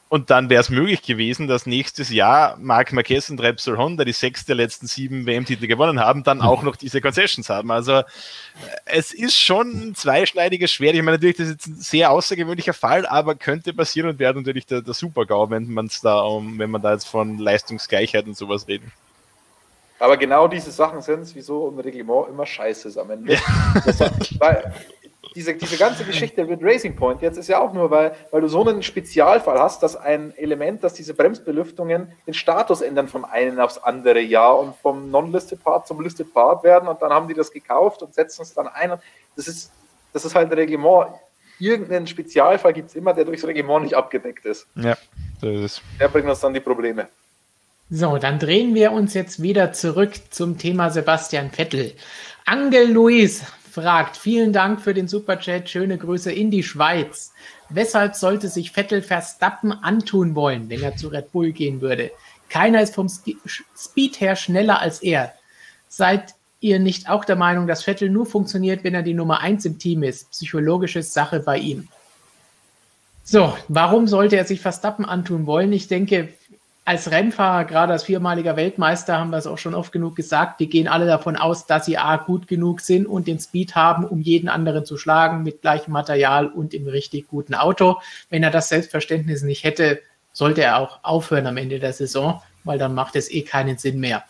und dann wäre es möglich gewesen, dass nächstes Jahr Marc Marquez und Repsol Honda, die sechs der letzten sieben WM-Titel gewonnen haben, dann auch noch diese Concessions haben. Also äh, es ist schon ein zweischneidiges Schwert. Ich meine, natürlich, das ist jetzt ein sehr außergewöhnlicher Fall, aber könnte passieren und wäre natürlich der, der Super-GAU, wenn man da um, wenn man da jetzt von Leistungsgleichheit und sowas reden. Aber genau diese Sachen sind es, wieso ein Reglement immer scheiße ist am Ende. Ja. Das, weil diese, diese ganze Geschichte mit Racing Point jetzt ist ja auch nur, weil, weil du so einen Spezialfall hast, dass ein Element, dass diese Bremsbelüftungen den Status ändern vom einen aufs andere Jahr und vom Non-Listed Part zum Listed Part werden und dann haben die das gekauft und setzen es dann ein. Das ist, das ist halt ein Reglement. Irgendeinen Spezialfall gibt es immer, der durchs Reglement nicht abgedeckt ist. Ja, das ist. Der bringt uns dann die Probleme. So, dann drehen wir uns jetzt wieder zurück zum Thema Sebastian Vettel. Angel Luis fragt, vielen Dank für den Superchat, schöne Grüße in die Schweiz. Weshalb sollte sich Vettel Verstappen antun wollen, wenn er zu Red Bull gehen würde? Keiner ist vom Speed her schneller als er. Seid ihr nicht auch der Meinung, dass Vettel nur funktioniert, wenn er die Nummer 1 im Team ist? Psychologische Sache bei ihm. So, warum sollte er sich Verstappen antun wollen? Ich denke, als Rennfahrer, gerade als viermaliger Weltmeister, haben wir es auch schon oft genug gesagt, die gehen alle davon aus, dass sie A gut genug sind und den Speed haben, um jeden anderen zu schlagen mit gleichem Material und im richtig guten Auto. Wenn er das Selbstverständnis nicht hätte, sollte er auch aufhören am Ende der Saison. weil dann macht es eh keinen Sinn mehr.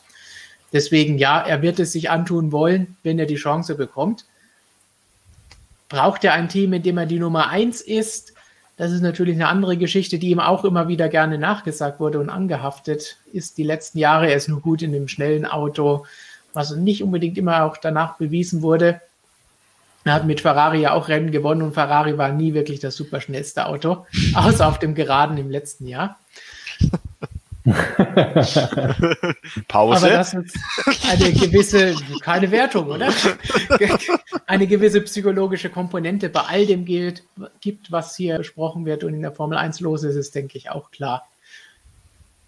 Deswegen, ja, er wird es sich antun wollen, wenn er die Chance bekommt. Braucht er ein Team, in dem er die Nummer 1 ist? Das ist natürlich eine andere Geschichte, die ihm auch immer wieder gerne nachgesagt wurde und angehaftet ist die letzten Jahre. Er ist nur gut in dem schnellen Auto, was nicht unbedingt immer auch danach bewiesen wurde. Er hat mit Ferrari ja auch Rennen gewonnen und Ferrari war nie wirklich das superschnellste Auto, (laughs) außer auf dem Geraden im letzten Jahr. (laughs) Pause. Aber das ist eine gewisse, keine Wertung, oder? Eine gewisse psychologische Komponente bei all dem gilt, gibt, was hier besprochen wird und in der Formel 1 los ist, ist, denke ich, auch klar.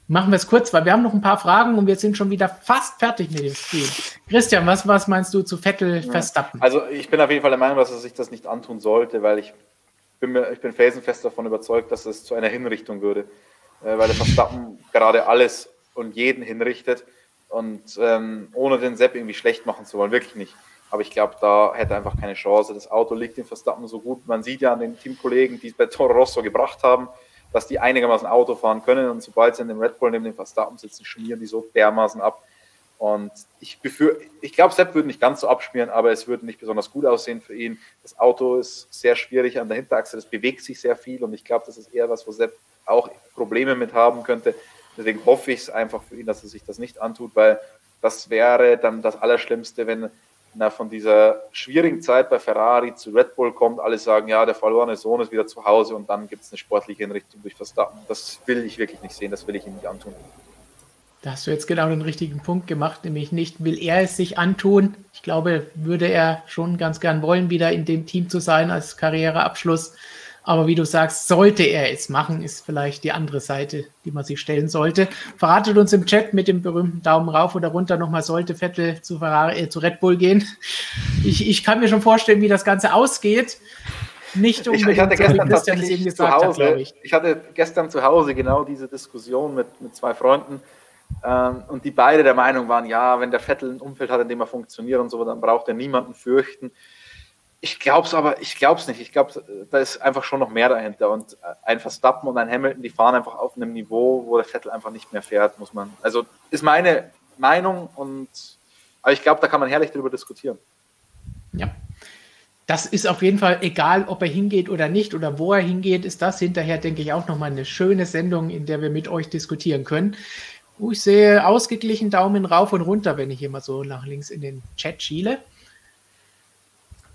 Machen wir es kurz, weil wir haben noch ein paar Fragen und wir sind schon wieder fast fertig mit dem Spiel. Christian, was, was meinst du zu Vettel Verstappen? Also ich bin auf jeden Fall der Meinung, dass er sich das nicht antun sollte, weil ich bin, mir, ich bin felsenfest davon überzeugt, dass es zu einer Hinrichtung würde. Äh, weil der Verstappen gerade alles und jeden hinrichtet und ähm, ohne den Sepp irgendwie schlecht machen zu wollen, wirklich nicht. Aber ich glaube, da hätte er einfach keine Chance. Das Auto liegt dem Verstappen so gut. Man sieht ja an den Teamkollegen, die es bei Toro Rosso gebracht haben, dass die einigermaßen Auto fahren können und sobald sie in dem Red Bull neben dem Verstappen sitzen, schmieren die so dermaßen ab. Und ich ich glaube, Sepp würde nicht ganz so abschmieren, aber es würde nicht besonders gut aussehen für ihn. Das Auto ist sehr schwierig an der Hinterachse, das bewegt sich sehr viel und ich glaube, das ist eher was, wo Sepp auch Probleme mit haben könnte. Deswegen hoffe ich es einfach für ihn, dass er sich das nicht antut, weil das wäre dann das Allerschlimmste, wenn er von dieser schwierigen Zeit bei Ferrari zu Red Bull kommt, alle sagen, ja, der verlorene Sohn ist wieder zu Hause und dann gibt es eine sportliche Hinrichtung durch Verstappen. Das will ich wirklich nicht sehen, das will ich ihm nicht antun. Da hast du jetzt genau den richtigen Punkt gemacht, nämlich nicht will er es sich antun. Ich glaube, würde er schon ganz gern wollen, wieder in dem Team zu sein als Karriereabschluss. Aber wie du sagst, sollte er es machen, ist vielleicht die andere Seite, die man sich stellen sollte. Verratet uns im Chat mit dem berühmten Daumen rauf oder runter nochmal, sollte Vettel zu, Ferrari, äh, zu Red Bull gehen. Ich, ich kann mir schon vorstellen, wie das Ganze ausgeht. Nicht unbedingt, ich, hatte gestern so, tatsächlich zu Hause, hat, ich. ich. hatte gestern zu Hause genau diese Diskussion mit, mit zwei Freunden ähm, und die beide der Meinung waren, ja, wenn der Vettel ein Umfeld hat, in dem er funktioniert und so, dann braucht er niemanden fürchten. Ich glaube es aber, ich glaube es nicht. Ich glaube, da ist einfach schon noch mehr dahinter. Und ein Verstappen und ein Hamilton, die fahren einfach auf einem Niveau, wo der Vettel einfach nicht mehr fährt, muss man. Also ist meine Meinung und aber ich glaube, da kann man herrlich darüber diskutieren. Ja. Das ist auf jeden Fall egal, ob er hingeht oder nicht oder wo er hingeht, ist das hinterher, denke ich, auch nochmal eine schöne Sendung, in der wir mit euch diskutieren können. Ich sehe ausgeglichen Daumen rauf und runter, wenn ich immer so nach links in den Chat schiele.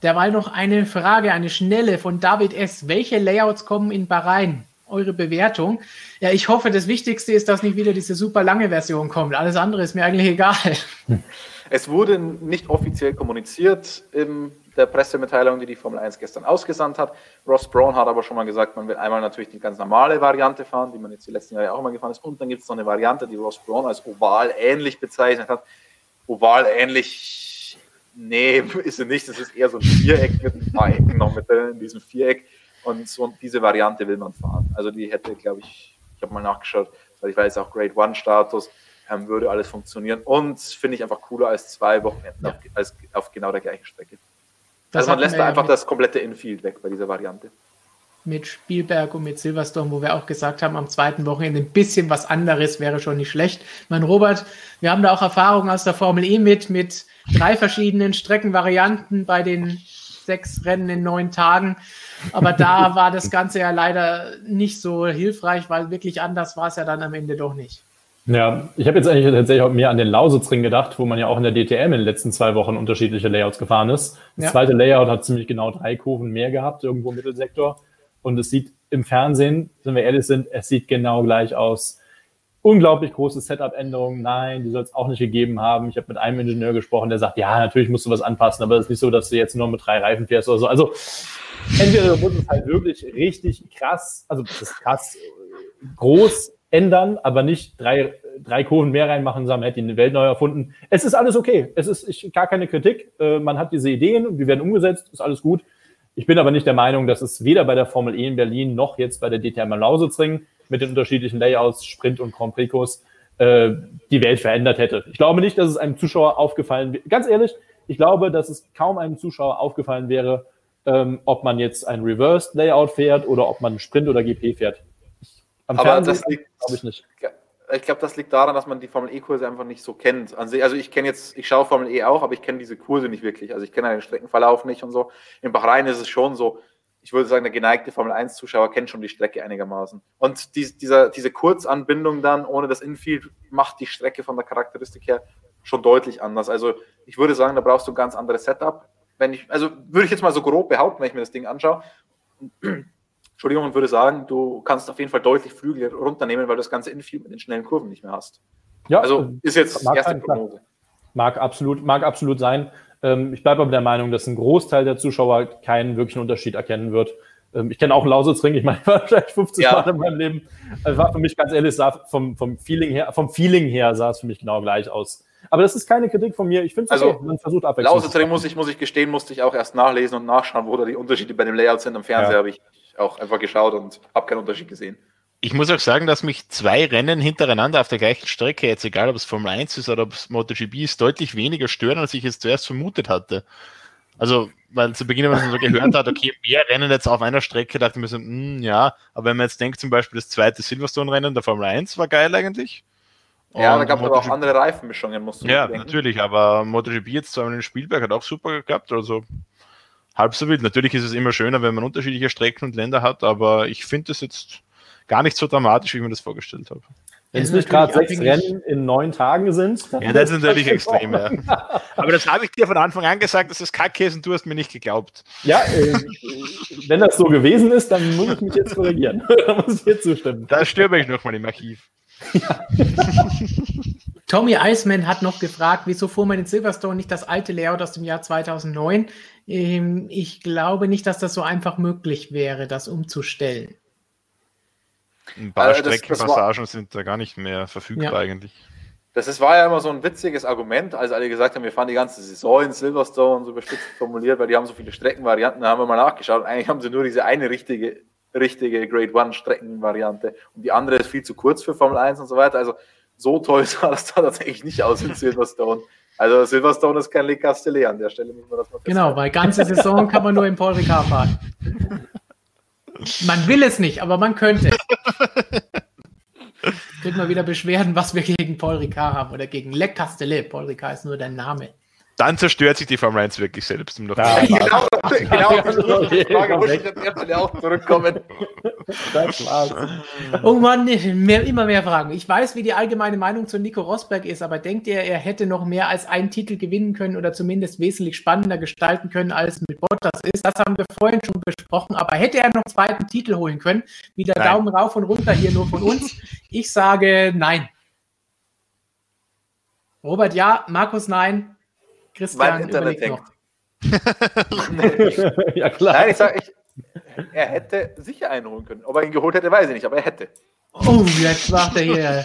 Derweil noch eine Frage, eine schnelle von David S. Welche Layouts kommen in Bahrain? Eure Bewertung. Ja, ich hoffe, das Wichtigste ist, dass nicht wieder diese super lange Version kommt. Alles andere ist mir eigentlich egal. (laughs) Es wurde nicht offiziell kommuniziert in der Pressemitteilung, die die Formel 1 gestern ausgesandt hat. Ross Brown hat aber schon mal gesagt, man will einmal natürlich die ganz normale Variante fahren, die man jetzt die letzten Jahre auch immer gefahren ist. Und dann gibt es noch eine Variante, die Ross Brown als oval ähnlich bezeichnet hat. Oval ähnlich Nee, (laughs) ist sie nicht. Das ist eher so ein Viereck mit ein paar Ecken noch mit in diesem Viereck. Und so diese Variante will man fahren. Also die hätte, glaube ich, ich habe mal nachgeschaut, weil ich weiß auch Grade One Status, ähm, würde alles funktionieren. Und finde ich einfach cooler als zwei Wochenenden ja. auf, als auf genau der gleichen Strecke. Das also man lässt da einfach das komplette Infield weg bei dieser Variante mit Spielberg und mit Silverstone, wo wir auch gesagt haben, am zweiten Wochenende ein bisschen was anderes wäre schon nicht schlecht. Mein Robert, wir haben da auch Erfahrungen aus der Formel E mit, mit drei verschiedenen Streckenvarianten bei den sechs Rennen in neun Tagen. Aber da (laughs) war das Ganze ja leider nicht so hilfreich, weil wirklich anders war es ja dann am Ende doch nicht. Ja, ich habe jetzt eigentlich tatsächlich auch mehr an den Lausitzring gedacht, wo man ja auch in der DTM in den letzten zwei Wochen unterschiedliche Layouts gefahren ist. Das ja. zweite Layout hat ziemlich genau drei Kurven mehr gehabt, irgendwo im Mittelsektor. Und es sieht im Fernsehen, wenn wir ehrlich sind, es sieht genau gleich aus. Unglaublich große Setup-Änderungen. Nein, die soll es auch nicht gegeben haben. Ich habe mit einem Ingenieur gesprochen, der sagt, ja, natürlich musst du was anpassen, aber es ist nicht so, dass du jetzt nur mit drei Reifen fährst oder so. Also entweder muss es halt wirklich richtig krass, also das ist krass groß ändern, aber nicht drei, drei Kurven mehr reinmachen, sagen, man hätte die Welt neu erfunden. Es ist alles okay. Es ist ich, gar keine Kritik. Äh, man hat diese Ideen die werden umgesetzt, ist alles gut. Ich bin aber nicht der Meinung, dass es weder bei der Formel E in Berlin noch jetzt bei der DTM Lausitzring mit den unterschiedlichen Layouts, Sprint und Grand Prix äh, die Welt verändert hätte. Ich glaube nicht, dass es einem Zuschauer aufgefallen wäre. Ganz ehrlich, ich glaube, dass es kaum einem Zuschauer aufgefallen wäre, ähm, ob man jetzt ein Reversed Layout fährt oder ob man Sprint oder GP fährt. Am aber Fernsehen glaube ich nicht. Ich glaube, das liegt daran, dass man die Formel E-Kurse einfach nicht so kennt. Also ich kenne jetzt, ich schaue Formel E auch, aber ich kenne diese Kurse nicht wirklich. Also ich kenne den Streckenverlauf nicht und so. In Bahrain ist es schon so, ich würde sagen, der geneigte Formel 1-Zuschauer kennt schon die Strecke einigermaßen. Und die, dieser, diese Kurzanbindung dann ohne das Infield macht die Strecke von der Charakteristik her schon deutlich anders. Also ich würde sagen, da brauchst du ein ganz anderes Setup. Wenn ich, also würde ich jetzt mal so grob behaupten, wenn ich mir das Ding anschaue. Entschuldigung, und würde sagen, du kannst auf jeden Fall deutlich Flügel runternehmen, weil du das ganze Infield mit den schnellen Kurven nicht mehr hast. Ja, also ist jetzt erste sein, Prognose. Mag absolut, mag absolut sein. Ähm, ich bleibe aber der Meinung, dass ein Großteil der Zuschauer keinen wirklichen Unterschied erkennen wird. Ähm, ich kenne auch einen Lausitzring, ich meine, (laughs) wahrscheinlich 50 ja. Mal in meinem Leben. Also war für mich ganz ehrlich, sah vom, vom, Feeling her, vom Feeling her sah es für mich genau gleich aus. Aber das ist keine Kritik von mir. Ich finde es also, okay. man versucht Abwechslung. Lausitzring muss ich, muss ich gestehen, musste ich auch erst nachlesen und nachschauen, wo da die Unterschiede bei dem Layout sind. Am Fernseher ja. habe ich auch einfach geschaut und habe keinen Unterschied gesehen. Ich muss auch sagen, dass mich zwei Rennen hintereinander auf der gleichen Strecke, jetzt egal ob es Formel 1 ist oder ob es MotoGP ist, deutlich weniger stören, als ich es zuerst vermutet hatte. Also, weil zu Beginn, wenn man so gehört hat, okay, mehr Rennen jetzt auf einer Strecke, dachte ich mir so, mh, hm, ja, aber wenn man jetzt denkt, zum Beispiel das zweite Silverstone-Rennen der Formel 1 war geil eigentlich. Ja, und da gab es aber auch andere Reifenmischungen, musst du Ja, natürlich, aber MotoGP jetzt zweimal in Spielberg hat auch super geklappt, also halb so wild. Natürlich ist es immer schöner, wenn man unterschiedliche Strecken und Länder hat, aber ich finde das jetzt gar nicht so dramatisch, wie ich mir das vorgestellt habe. Wenn es nicht gerade sechs Rennen in neun Tagen sind. Ja, das ist natürlich extrem. Ja. Aber das habe ich dir von Anfang an gesagt, dass es Kacke ist und du hast mir nicht geglaubt. Ja, äh, wenn das so gewesen ist, dann muss ich mich jetzt korrigieren. (laughs) da muss ich dir zustimmen. Da stürbe ich nochmal im Archiv. Ja. Tommy Iceman hat noch gefragt, wieso fuhr man in Silverstone nicht das alte Layout aus dem Jahr 2009? Ähm, ich glaube nicht, dass das so einfach möglich wäre, das umzustellen. Ein paar also Streckenpassagen sind da gar nicht mehr verfügbar ja. eigentlich. Das ist, war ja immer so ein witziges Argument, als alle gesagt haben, wir fahren die ganze Saison in Silverstone, so überspitzt formuliert, weil die haben so viele Streckenvarianten, da haben wir mal nachgeschaut. Eigentlich haben sie nur diese eine richtige, richtige Grade One Streckenvariante und die andere ist viel zu kurz für Formel 1 und so weiter. Also so toll (laughs) sah das da tatsächlich nicht aus in Silverstone. Also Silverstone ist kein Le Castellet an der Stelle, muss man das mal Genau, weil ganze Saison kann man nur im Paul Ricard fahren. Man will es nicht, aber man könnte. (laughs) Kriegt mal wieder Beschwerden, was wir gegen Paul Ricard haben oder gegen Le Castellet. Paul Ricard ist nur der Name. Dann zerstört sich die Formel 1 wirklich selbst. Um noch ja, genau, genau, Frage, ich der Stelle auch zurückkommen. Das war's. Oh Mann, mehr, immer mehr Fragen. Ich weiß, wie die allgemeine Meinung zu Nico Rosberg ist, aber denkt ihr, er hätte noch mehr als einen Titel gewinnen können oder zumindest wesentlich spannender gestalten können, als mit Bottas ist? Das haben wir vorhin schon besprochen, aber hätte er noch einen zweiten Titel holen können? Wieder nein. Daumen rauf und runter hier nur von uns. Ich sage nein. Robert ja, Markus nein, Christian mein Internet hängt. (laughs) ja, klar. Nein, ich sage, er hätte sicher einen holen können. Ob er ihn geholt hätte, weiß ich nicht, aber er hätte. Oh, jetzt macht er hier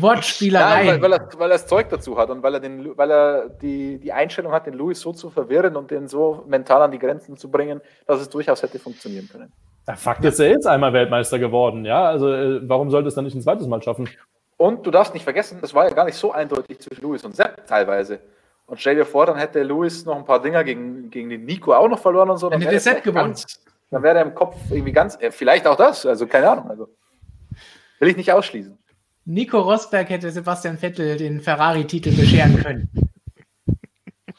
Wortspielerei. Ja, weil, weil, er, weil er das Zeug dazu hat und weil er, den, weil er die, die Einstellung hat, den Louis so zu verwirren und den so mental an die Grenzen zu bringen, dass es durchaus hätte funktionieren können. Der Fakt ist, er ist einmal Weltmeister geworden. Ja, also äh, warum sollte es dann nicht ein zweites Mal schaffen? Und du darfst nicht vergessen, das war ja gar nicht so eindeutig zwischen Louis und Sepp teilweise. Und stell dir vor, dann hätte Lewis noch ein paar Dinger gegen, gegen den Nico auch noch verloren und so. Dann, dann hätte er Set gewonnen. Ganz, dann wäre er im Kopf irgendwie ganz, äh, vielleicht auch das, also keine Ahnung. Also will ich nicht ausschließen. Nico Rosberg hätte Sebastian Vettel den Ferrari-Titel bescheren können.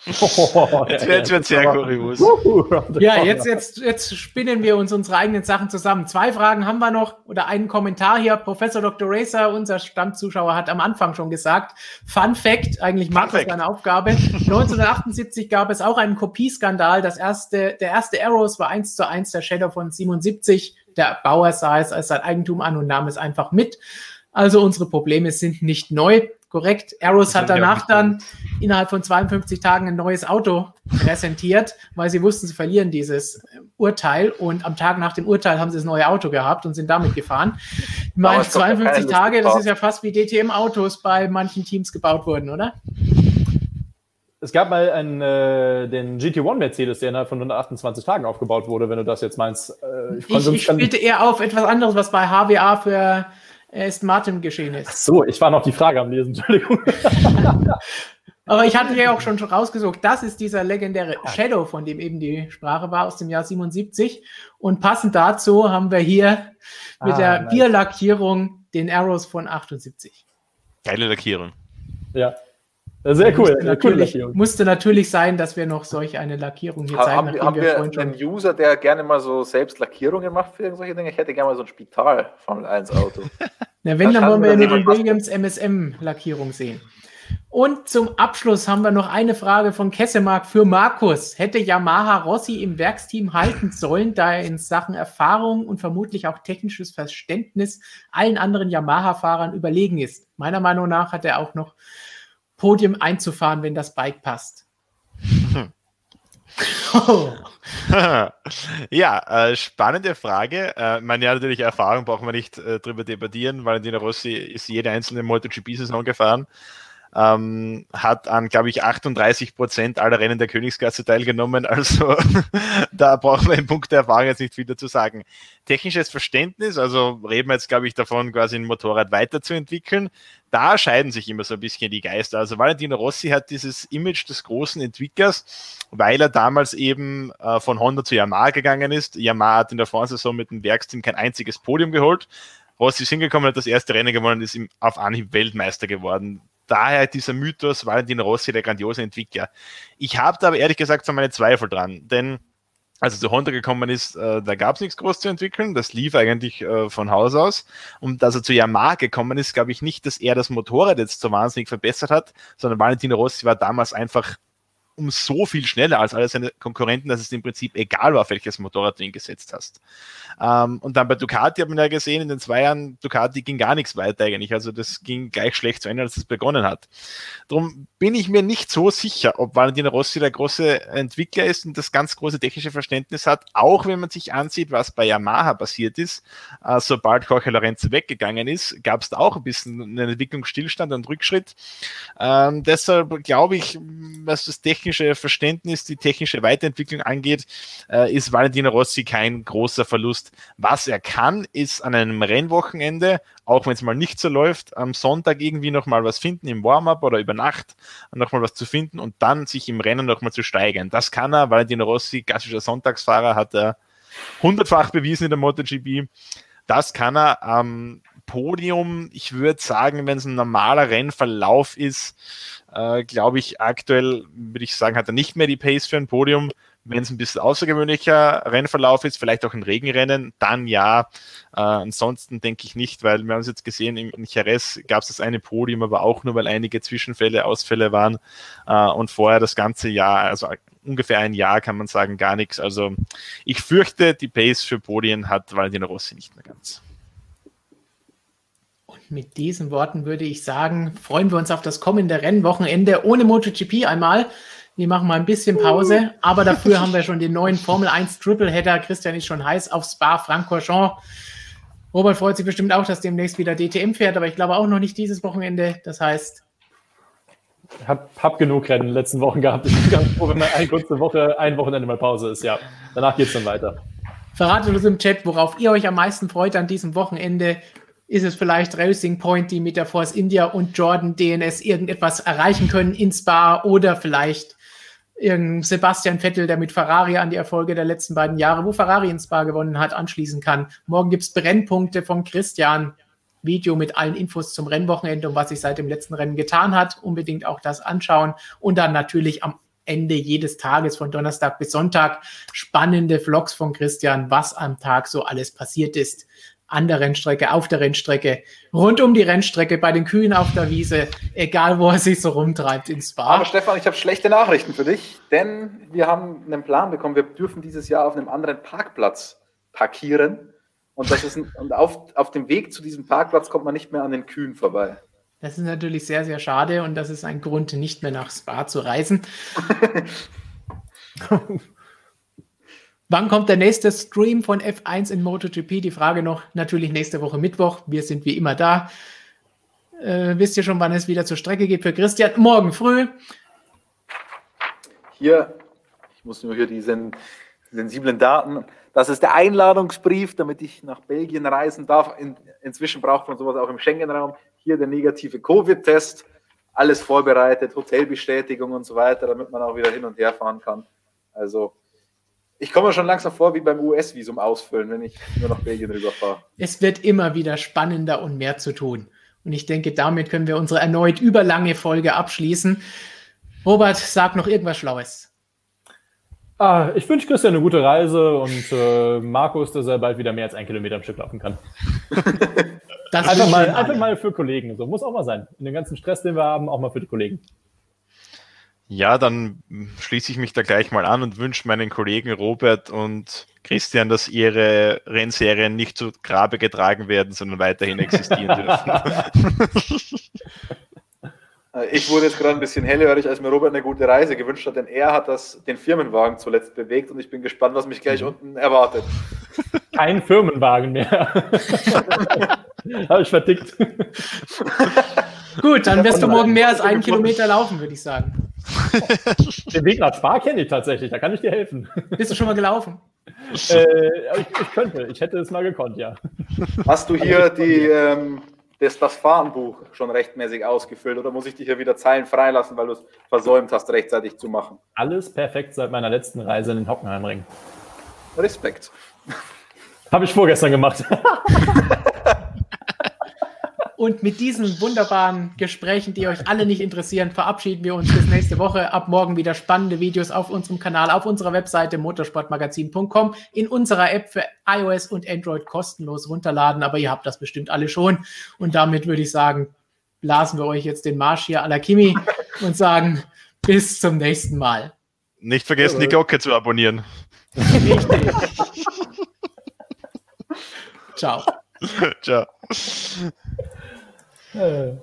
Oh, (laughs) jetzt wird es sehr kurios. (laughs) Ja, jetzt, jetzt, jetzt spinnen wir uns unsere eigenen Sachen zusammen. Zwei Fragen haben wir noch oder einen Kommentar hier. Professor Dr. Racer, unser Stammzuschauer, hat am Anfang schon gesagt, Fun Fact, eigentlich macht das seine Aufgabe. (laughs) 1978 gab es auch einen Kopieskandal. Das erste, der erste Arrows war eins zu eins der Shadow von 77. Der Bauer sah es als sein Eigentum an und nahm es einfach mit. Also unsere Probleme sind nicht neu korrekt. Arrows hat danach dann innerhalb von 52 Tagen ein neues Auto präsentiert, weil sie wussten, sie verlieren dieses äh, Urteil und am Tag nach dem Urteil haben sie das neue Auto gehabt und sind damit gefahren. Ich meine, 52 Tage, das ist ja fast wie DTM-Autos bei manchen Teams gebaut wurden, oder? Es gab mal einen, äh, den GT1 Mercedes, der innerhalb von 128 Tagen aufgebaut wurde, wenn du das jetzt meinst. Äh, ich, ich, ich spielte eher auf etwas anderes, was bei HWA für Aston Martin geschehen ist. Ach so, ich war noch die Frage am Lesen, Entschuldigung. (laughs) Aber ich hatte ja auch schon rausgesucht, das ist dieser legendäre Shadow, von dem eben die Sprache war, aus dem Jahr 77. Und passend dazu haben wir hier mit ah, der nice. Bierlackierung den Arrows von 78. Geile Lackierung. Ja. Sehr cool. Musste natürlich, musste natürlich sein, dass wir noch solch eine Lackierung hier zeigen. Haben, haben wir, wir einen User, der gerne mal so selbst Lackierungen macht für solche Dinge? Ich hätte gerne mal so ein Spital Formel 1 Auto. (laughs) Na, wenn, dann wollen wir ja nur die Williams MSM Lackierung sehen. Und zum Abschluss haben wir noch eine Frage von Kessemark für Markus. Hätte Yamaha Rossi im Werksteam halten sollen, da er in Sachen Erfahrung und vermutlich auch technisches Verständnis allen anderen Yamaha-Fahrern überlegen ist? Meiner Meinung nach hat er auch noch Podium einzufahren, wenn das Bike passt. Oh. (laughs) ja, äh, spannende Frage. Äh, meine ja, natürlich Erfahrung brauchen wir nicht äh, drüber debattieren. Valentino Rossi ist jede einzelne MotoGP-Saison gefahren ähm, hat an, glaube ich, 38 Prozent aller Rennen der Königsklasse teilgenommen. (laughs) Also da brauchen wir im Punkt der Erfahrung jetzt nicht viel dazu sagen. Technisches Verständnis, also reden wir jetzt, glaube ich, davon, quasi ein Motorrad weiterzuentwickeln. Da scheiden sich immer so ein bisschen die Geister. Also Valentino Rossi hat dieses Image des großen Entwicklers, weil er damals eben äh, von Honda zu Yamaha gegangen ist. Yamaha hat in der Vorsaison mit dem Werksteam kein einziges Podium geholt. Rossi ist hingekommen, hat das erste Rennen gewonnen, ist auf Anhieb Weltmeister geworden daher dieser Mythos Valentino Rossi, der grandiose Entwickler. Ich habe da aber ehrlich gesagt so meine Zweifel dran, denn als er zu Honda gekommen ist, äh, da gab es nichts groß zu entwickeln. Das lief eigentlich äh, von Haus aus. Und als er zu Yamaha gekommen ist, glaube ich nicht, dass er das Motorrad jetzt so wahnsinnig verbessert hat, sondern Valentino Rossi war damals einfach um so viel schneller als alle seine Konkurrenten, dass es im Prinzip egal war, welches Motorrad du ihn gesetzt hast. Ähm, und dann bei Ducati hat man ja gesehen, in den zwei Jahren Ducati ging gar nichts weiter eigentlich. Also das ging gleich schlecht zu Ende, als es begonnen hat. Darum bin ich mir nicht so sicher, ob Valentino Rossi der große Entwickler ist und das ganz große technische Verständnis hat, auch wenn man sich ansieht, was bei Yamaha passiert ist. Äh, sobald Jorge Lorenzo weggegangen ist, gab es da auch ein bisschen einen Entwicklungsstillstand und Rückschritt. Ähm, deshalb glaube ich, was das technische Verständnis, die technische Weiterentwicklung angeht, äh, ist Valentino Rossi kein großer Verlust. Was er kann, ist an einem Rennwochenende, auch wenn es mal nicht so läuft, am Sonntag irgendwie nochmal was finden im Warm-up oder über Nacht nochmal was zu finden und dann sich im Rennen nochmal zu steigern. Das kann er. Valentino Rossi, klassischer Sonntagsfahrer, hat er hundertfach bewiesen in der MotoGP. Das kann er am Podium. Ich würde sagen, wenn es ein normaler Rennverlauf ist, äh, glaube ich, aktuell würde ich sagen, hat er nicht mehr die Pace für ein Podium. Wenn es ein bisschen außergewöhnlicher Rennverlauf ist, vielleicht auch ein Regenrennen, dann ja. Äh, ansonsten denke ich nicht, weil wir haben es jetzt gesehen, in, in Jerez gab es das eine Podium, aber auch nur, weil einige Zwischenfälle, Ausfälle waren. Äh, und vorher das ganze Jahr, also ungefähr ein Jahr kann man sagen, gar nichts. Also ich fürchte, die Pace für Podien hat Valentino Rossi nicht mehr ganz. Mit diesen Worten würde ich sagen, freuen wir uns auf das kommende Rennwochenende ohne MotoGP einmal. Wir machen mal ein bisschen Pause, aber dafür haben wir schon den neuen Formel 1 Tripleheader. Christian ist schon heiß auf Spa Francorchamps. Robert freut sich bestimmt auch, dass demnächst wieder DTM fährt, aber ich glaube auch noch nicht dieses Wochenende. Das heißt. Ich habe hab genug Rennen in den letzten Wochen gehabt. Ich bin ganz froh, wenn mal eine kurze Woche, ein Wochenende mal Pause ist. Ja, danach geht es dann weiter. Verratet uns im Chat, worauf ihr euch am meisten freut an diesem Wochenende. Ist es vielleicht Racing Point, die mit der Force India und Jordan DNS irgendetwas erreichen können in Spa oder vielleicht irgendein Sebastian Vettel, der mit Ferrari an die Erfolge der letzten beiden Jahre, wo Ferrari ins Spa gewonnen hat, anschließen kann. Morgen gibt es Brennpunkte von Christian. Video mit allen Infos zum Rennwochenende und was sich seit dem letzten Rennen getan hat. Unbedingt auch das anschauen. Und dann natürlich am Ende jedes Tages von Donnerstag bis Sonntag spannende Vlogs von Christian, was am Tag so alles passiert ist an der Rennstrecke, auf der Rennstrecke, rund um die Rennstrecke, bei den Kühen auf der Wiese, egal wo er sich so rumtreibt ins Spa. Aber Stefan, ich habe schlechte Nachrichten für dich, denn wir haben einen Plan bekommen, wir dürfen dieses Jahr auf einem anderen Parkplatz parkieren. Und, das ist ein, und auf, auf dem Weg zu diesem Parkplatz kommt man nicht mehr an den Kühen vorbei. Das ist natürlich sehr, sehr schade und das ist ein Grund, nicht mehr nach Spa zu reisen. (laughs) (laughs) Wann kommt der nächste Stream von F1 in MotoGP? Die Frage noch natürlich nächste Woche Mittwoch. Wir sind wie immer da. Äh, wisst ihr schon, wann es wieder zur Strecke geht für Christian? Morgen früh. Hier, ich muss nur hier die sensiblen Daten. Das ist der Einladungsbrief, damit ich nach Belgien reisen darf. In, inzwischen braucht man sowas auch im Schengen-Raum. Hier der negative Covid-Test. Alles vorbereitet, Hotelbestätigung und so weiter, damit man auch wieder hin und her fahren kann. Also Ich komme mir schon langsam vor wie beim US-Visum ausfüllen, wenn ich nur nach Belgien rüberfahre. Es wird immer wieder spannender und mehr zu tun. Und ich denke, damit können wir unsere erneut überlange Folge abschließen. Robert, sag noch irgendwas Schlaues. Ah, ich wünsche Christian eine gute Reise und äh, Markus, dass er bald wieder mehr als ein Kilometer am Stück laufen kann. einfach, mal, einfach mal für Kollegen. So muss auch mal sein. In dem ganzen Stress, den wir haben, auch mal für die Kollegen. Ja, dann schließe ich mich da gleich mal an und wünsche meinen Kollegen Robert und Christian, dass ihre Rennserien nicht zu Grabe getragen werden, sondern weiterhin existieren dürfen. (laughs) Äh, ich wurde jetzt gerade ein bisschen hellhörig, als mir Robert eine gute Reise gewünscht hat, denn er hat das, den Firmenwagen zuletzt bewegt und ich bin gespannt, was mich gleich mhm. unten erwartet. (laughs) Kein Firmenwagen mehr. (laughs) Habe ich vertickt. Gut, dann wirst du morgen mehr als einen Kilometer laufen, würde ich sagen. (laughs) Den Weg nach Spar kenne ich tatsächlich, da kann ich dir helfen. Bist du schon mal gelaufen? Äh, ich, ich, könnte, ich hätte es mal gekonnt, ja. Hast du hier die, ähm, das, das Fahnenbuch schon rechtmäßig ausgefüllt oder muss ich dich hier wieder Zeilen freilassen, weil du es versäumt hast, rechtzeitig zu machen? Alles perfekt seit meiner letzten Reise in den Hockenheimring. Respekt. Habe ich vorgestern gemacht. (laughs) Und mit diesen wunderbaren Gesprächen, die euch alle nicht interessieren, verabschieden wir uns bis nächste Woche. Ab morgen wieder spannende Videos auf unserem Kanal, auf unserer Webseite motorsportmagazin.com, in unserer App für iOS und Android kostenlos runterladen. Aber ihr habt das bestimmt alle schon. Und damit würde ich sagen, blasen wir euch jetzt den Marsch hier à la Kimi (laughs) und sagen bis zum nächsten Mal. Nicht vergessen, die Glocke zu abonnieren. Richtig. Ciao. Ciao. Uh,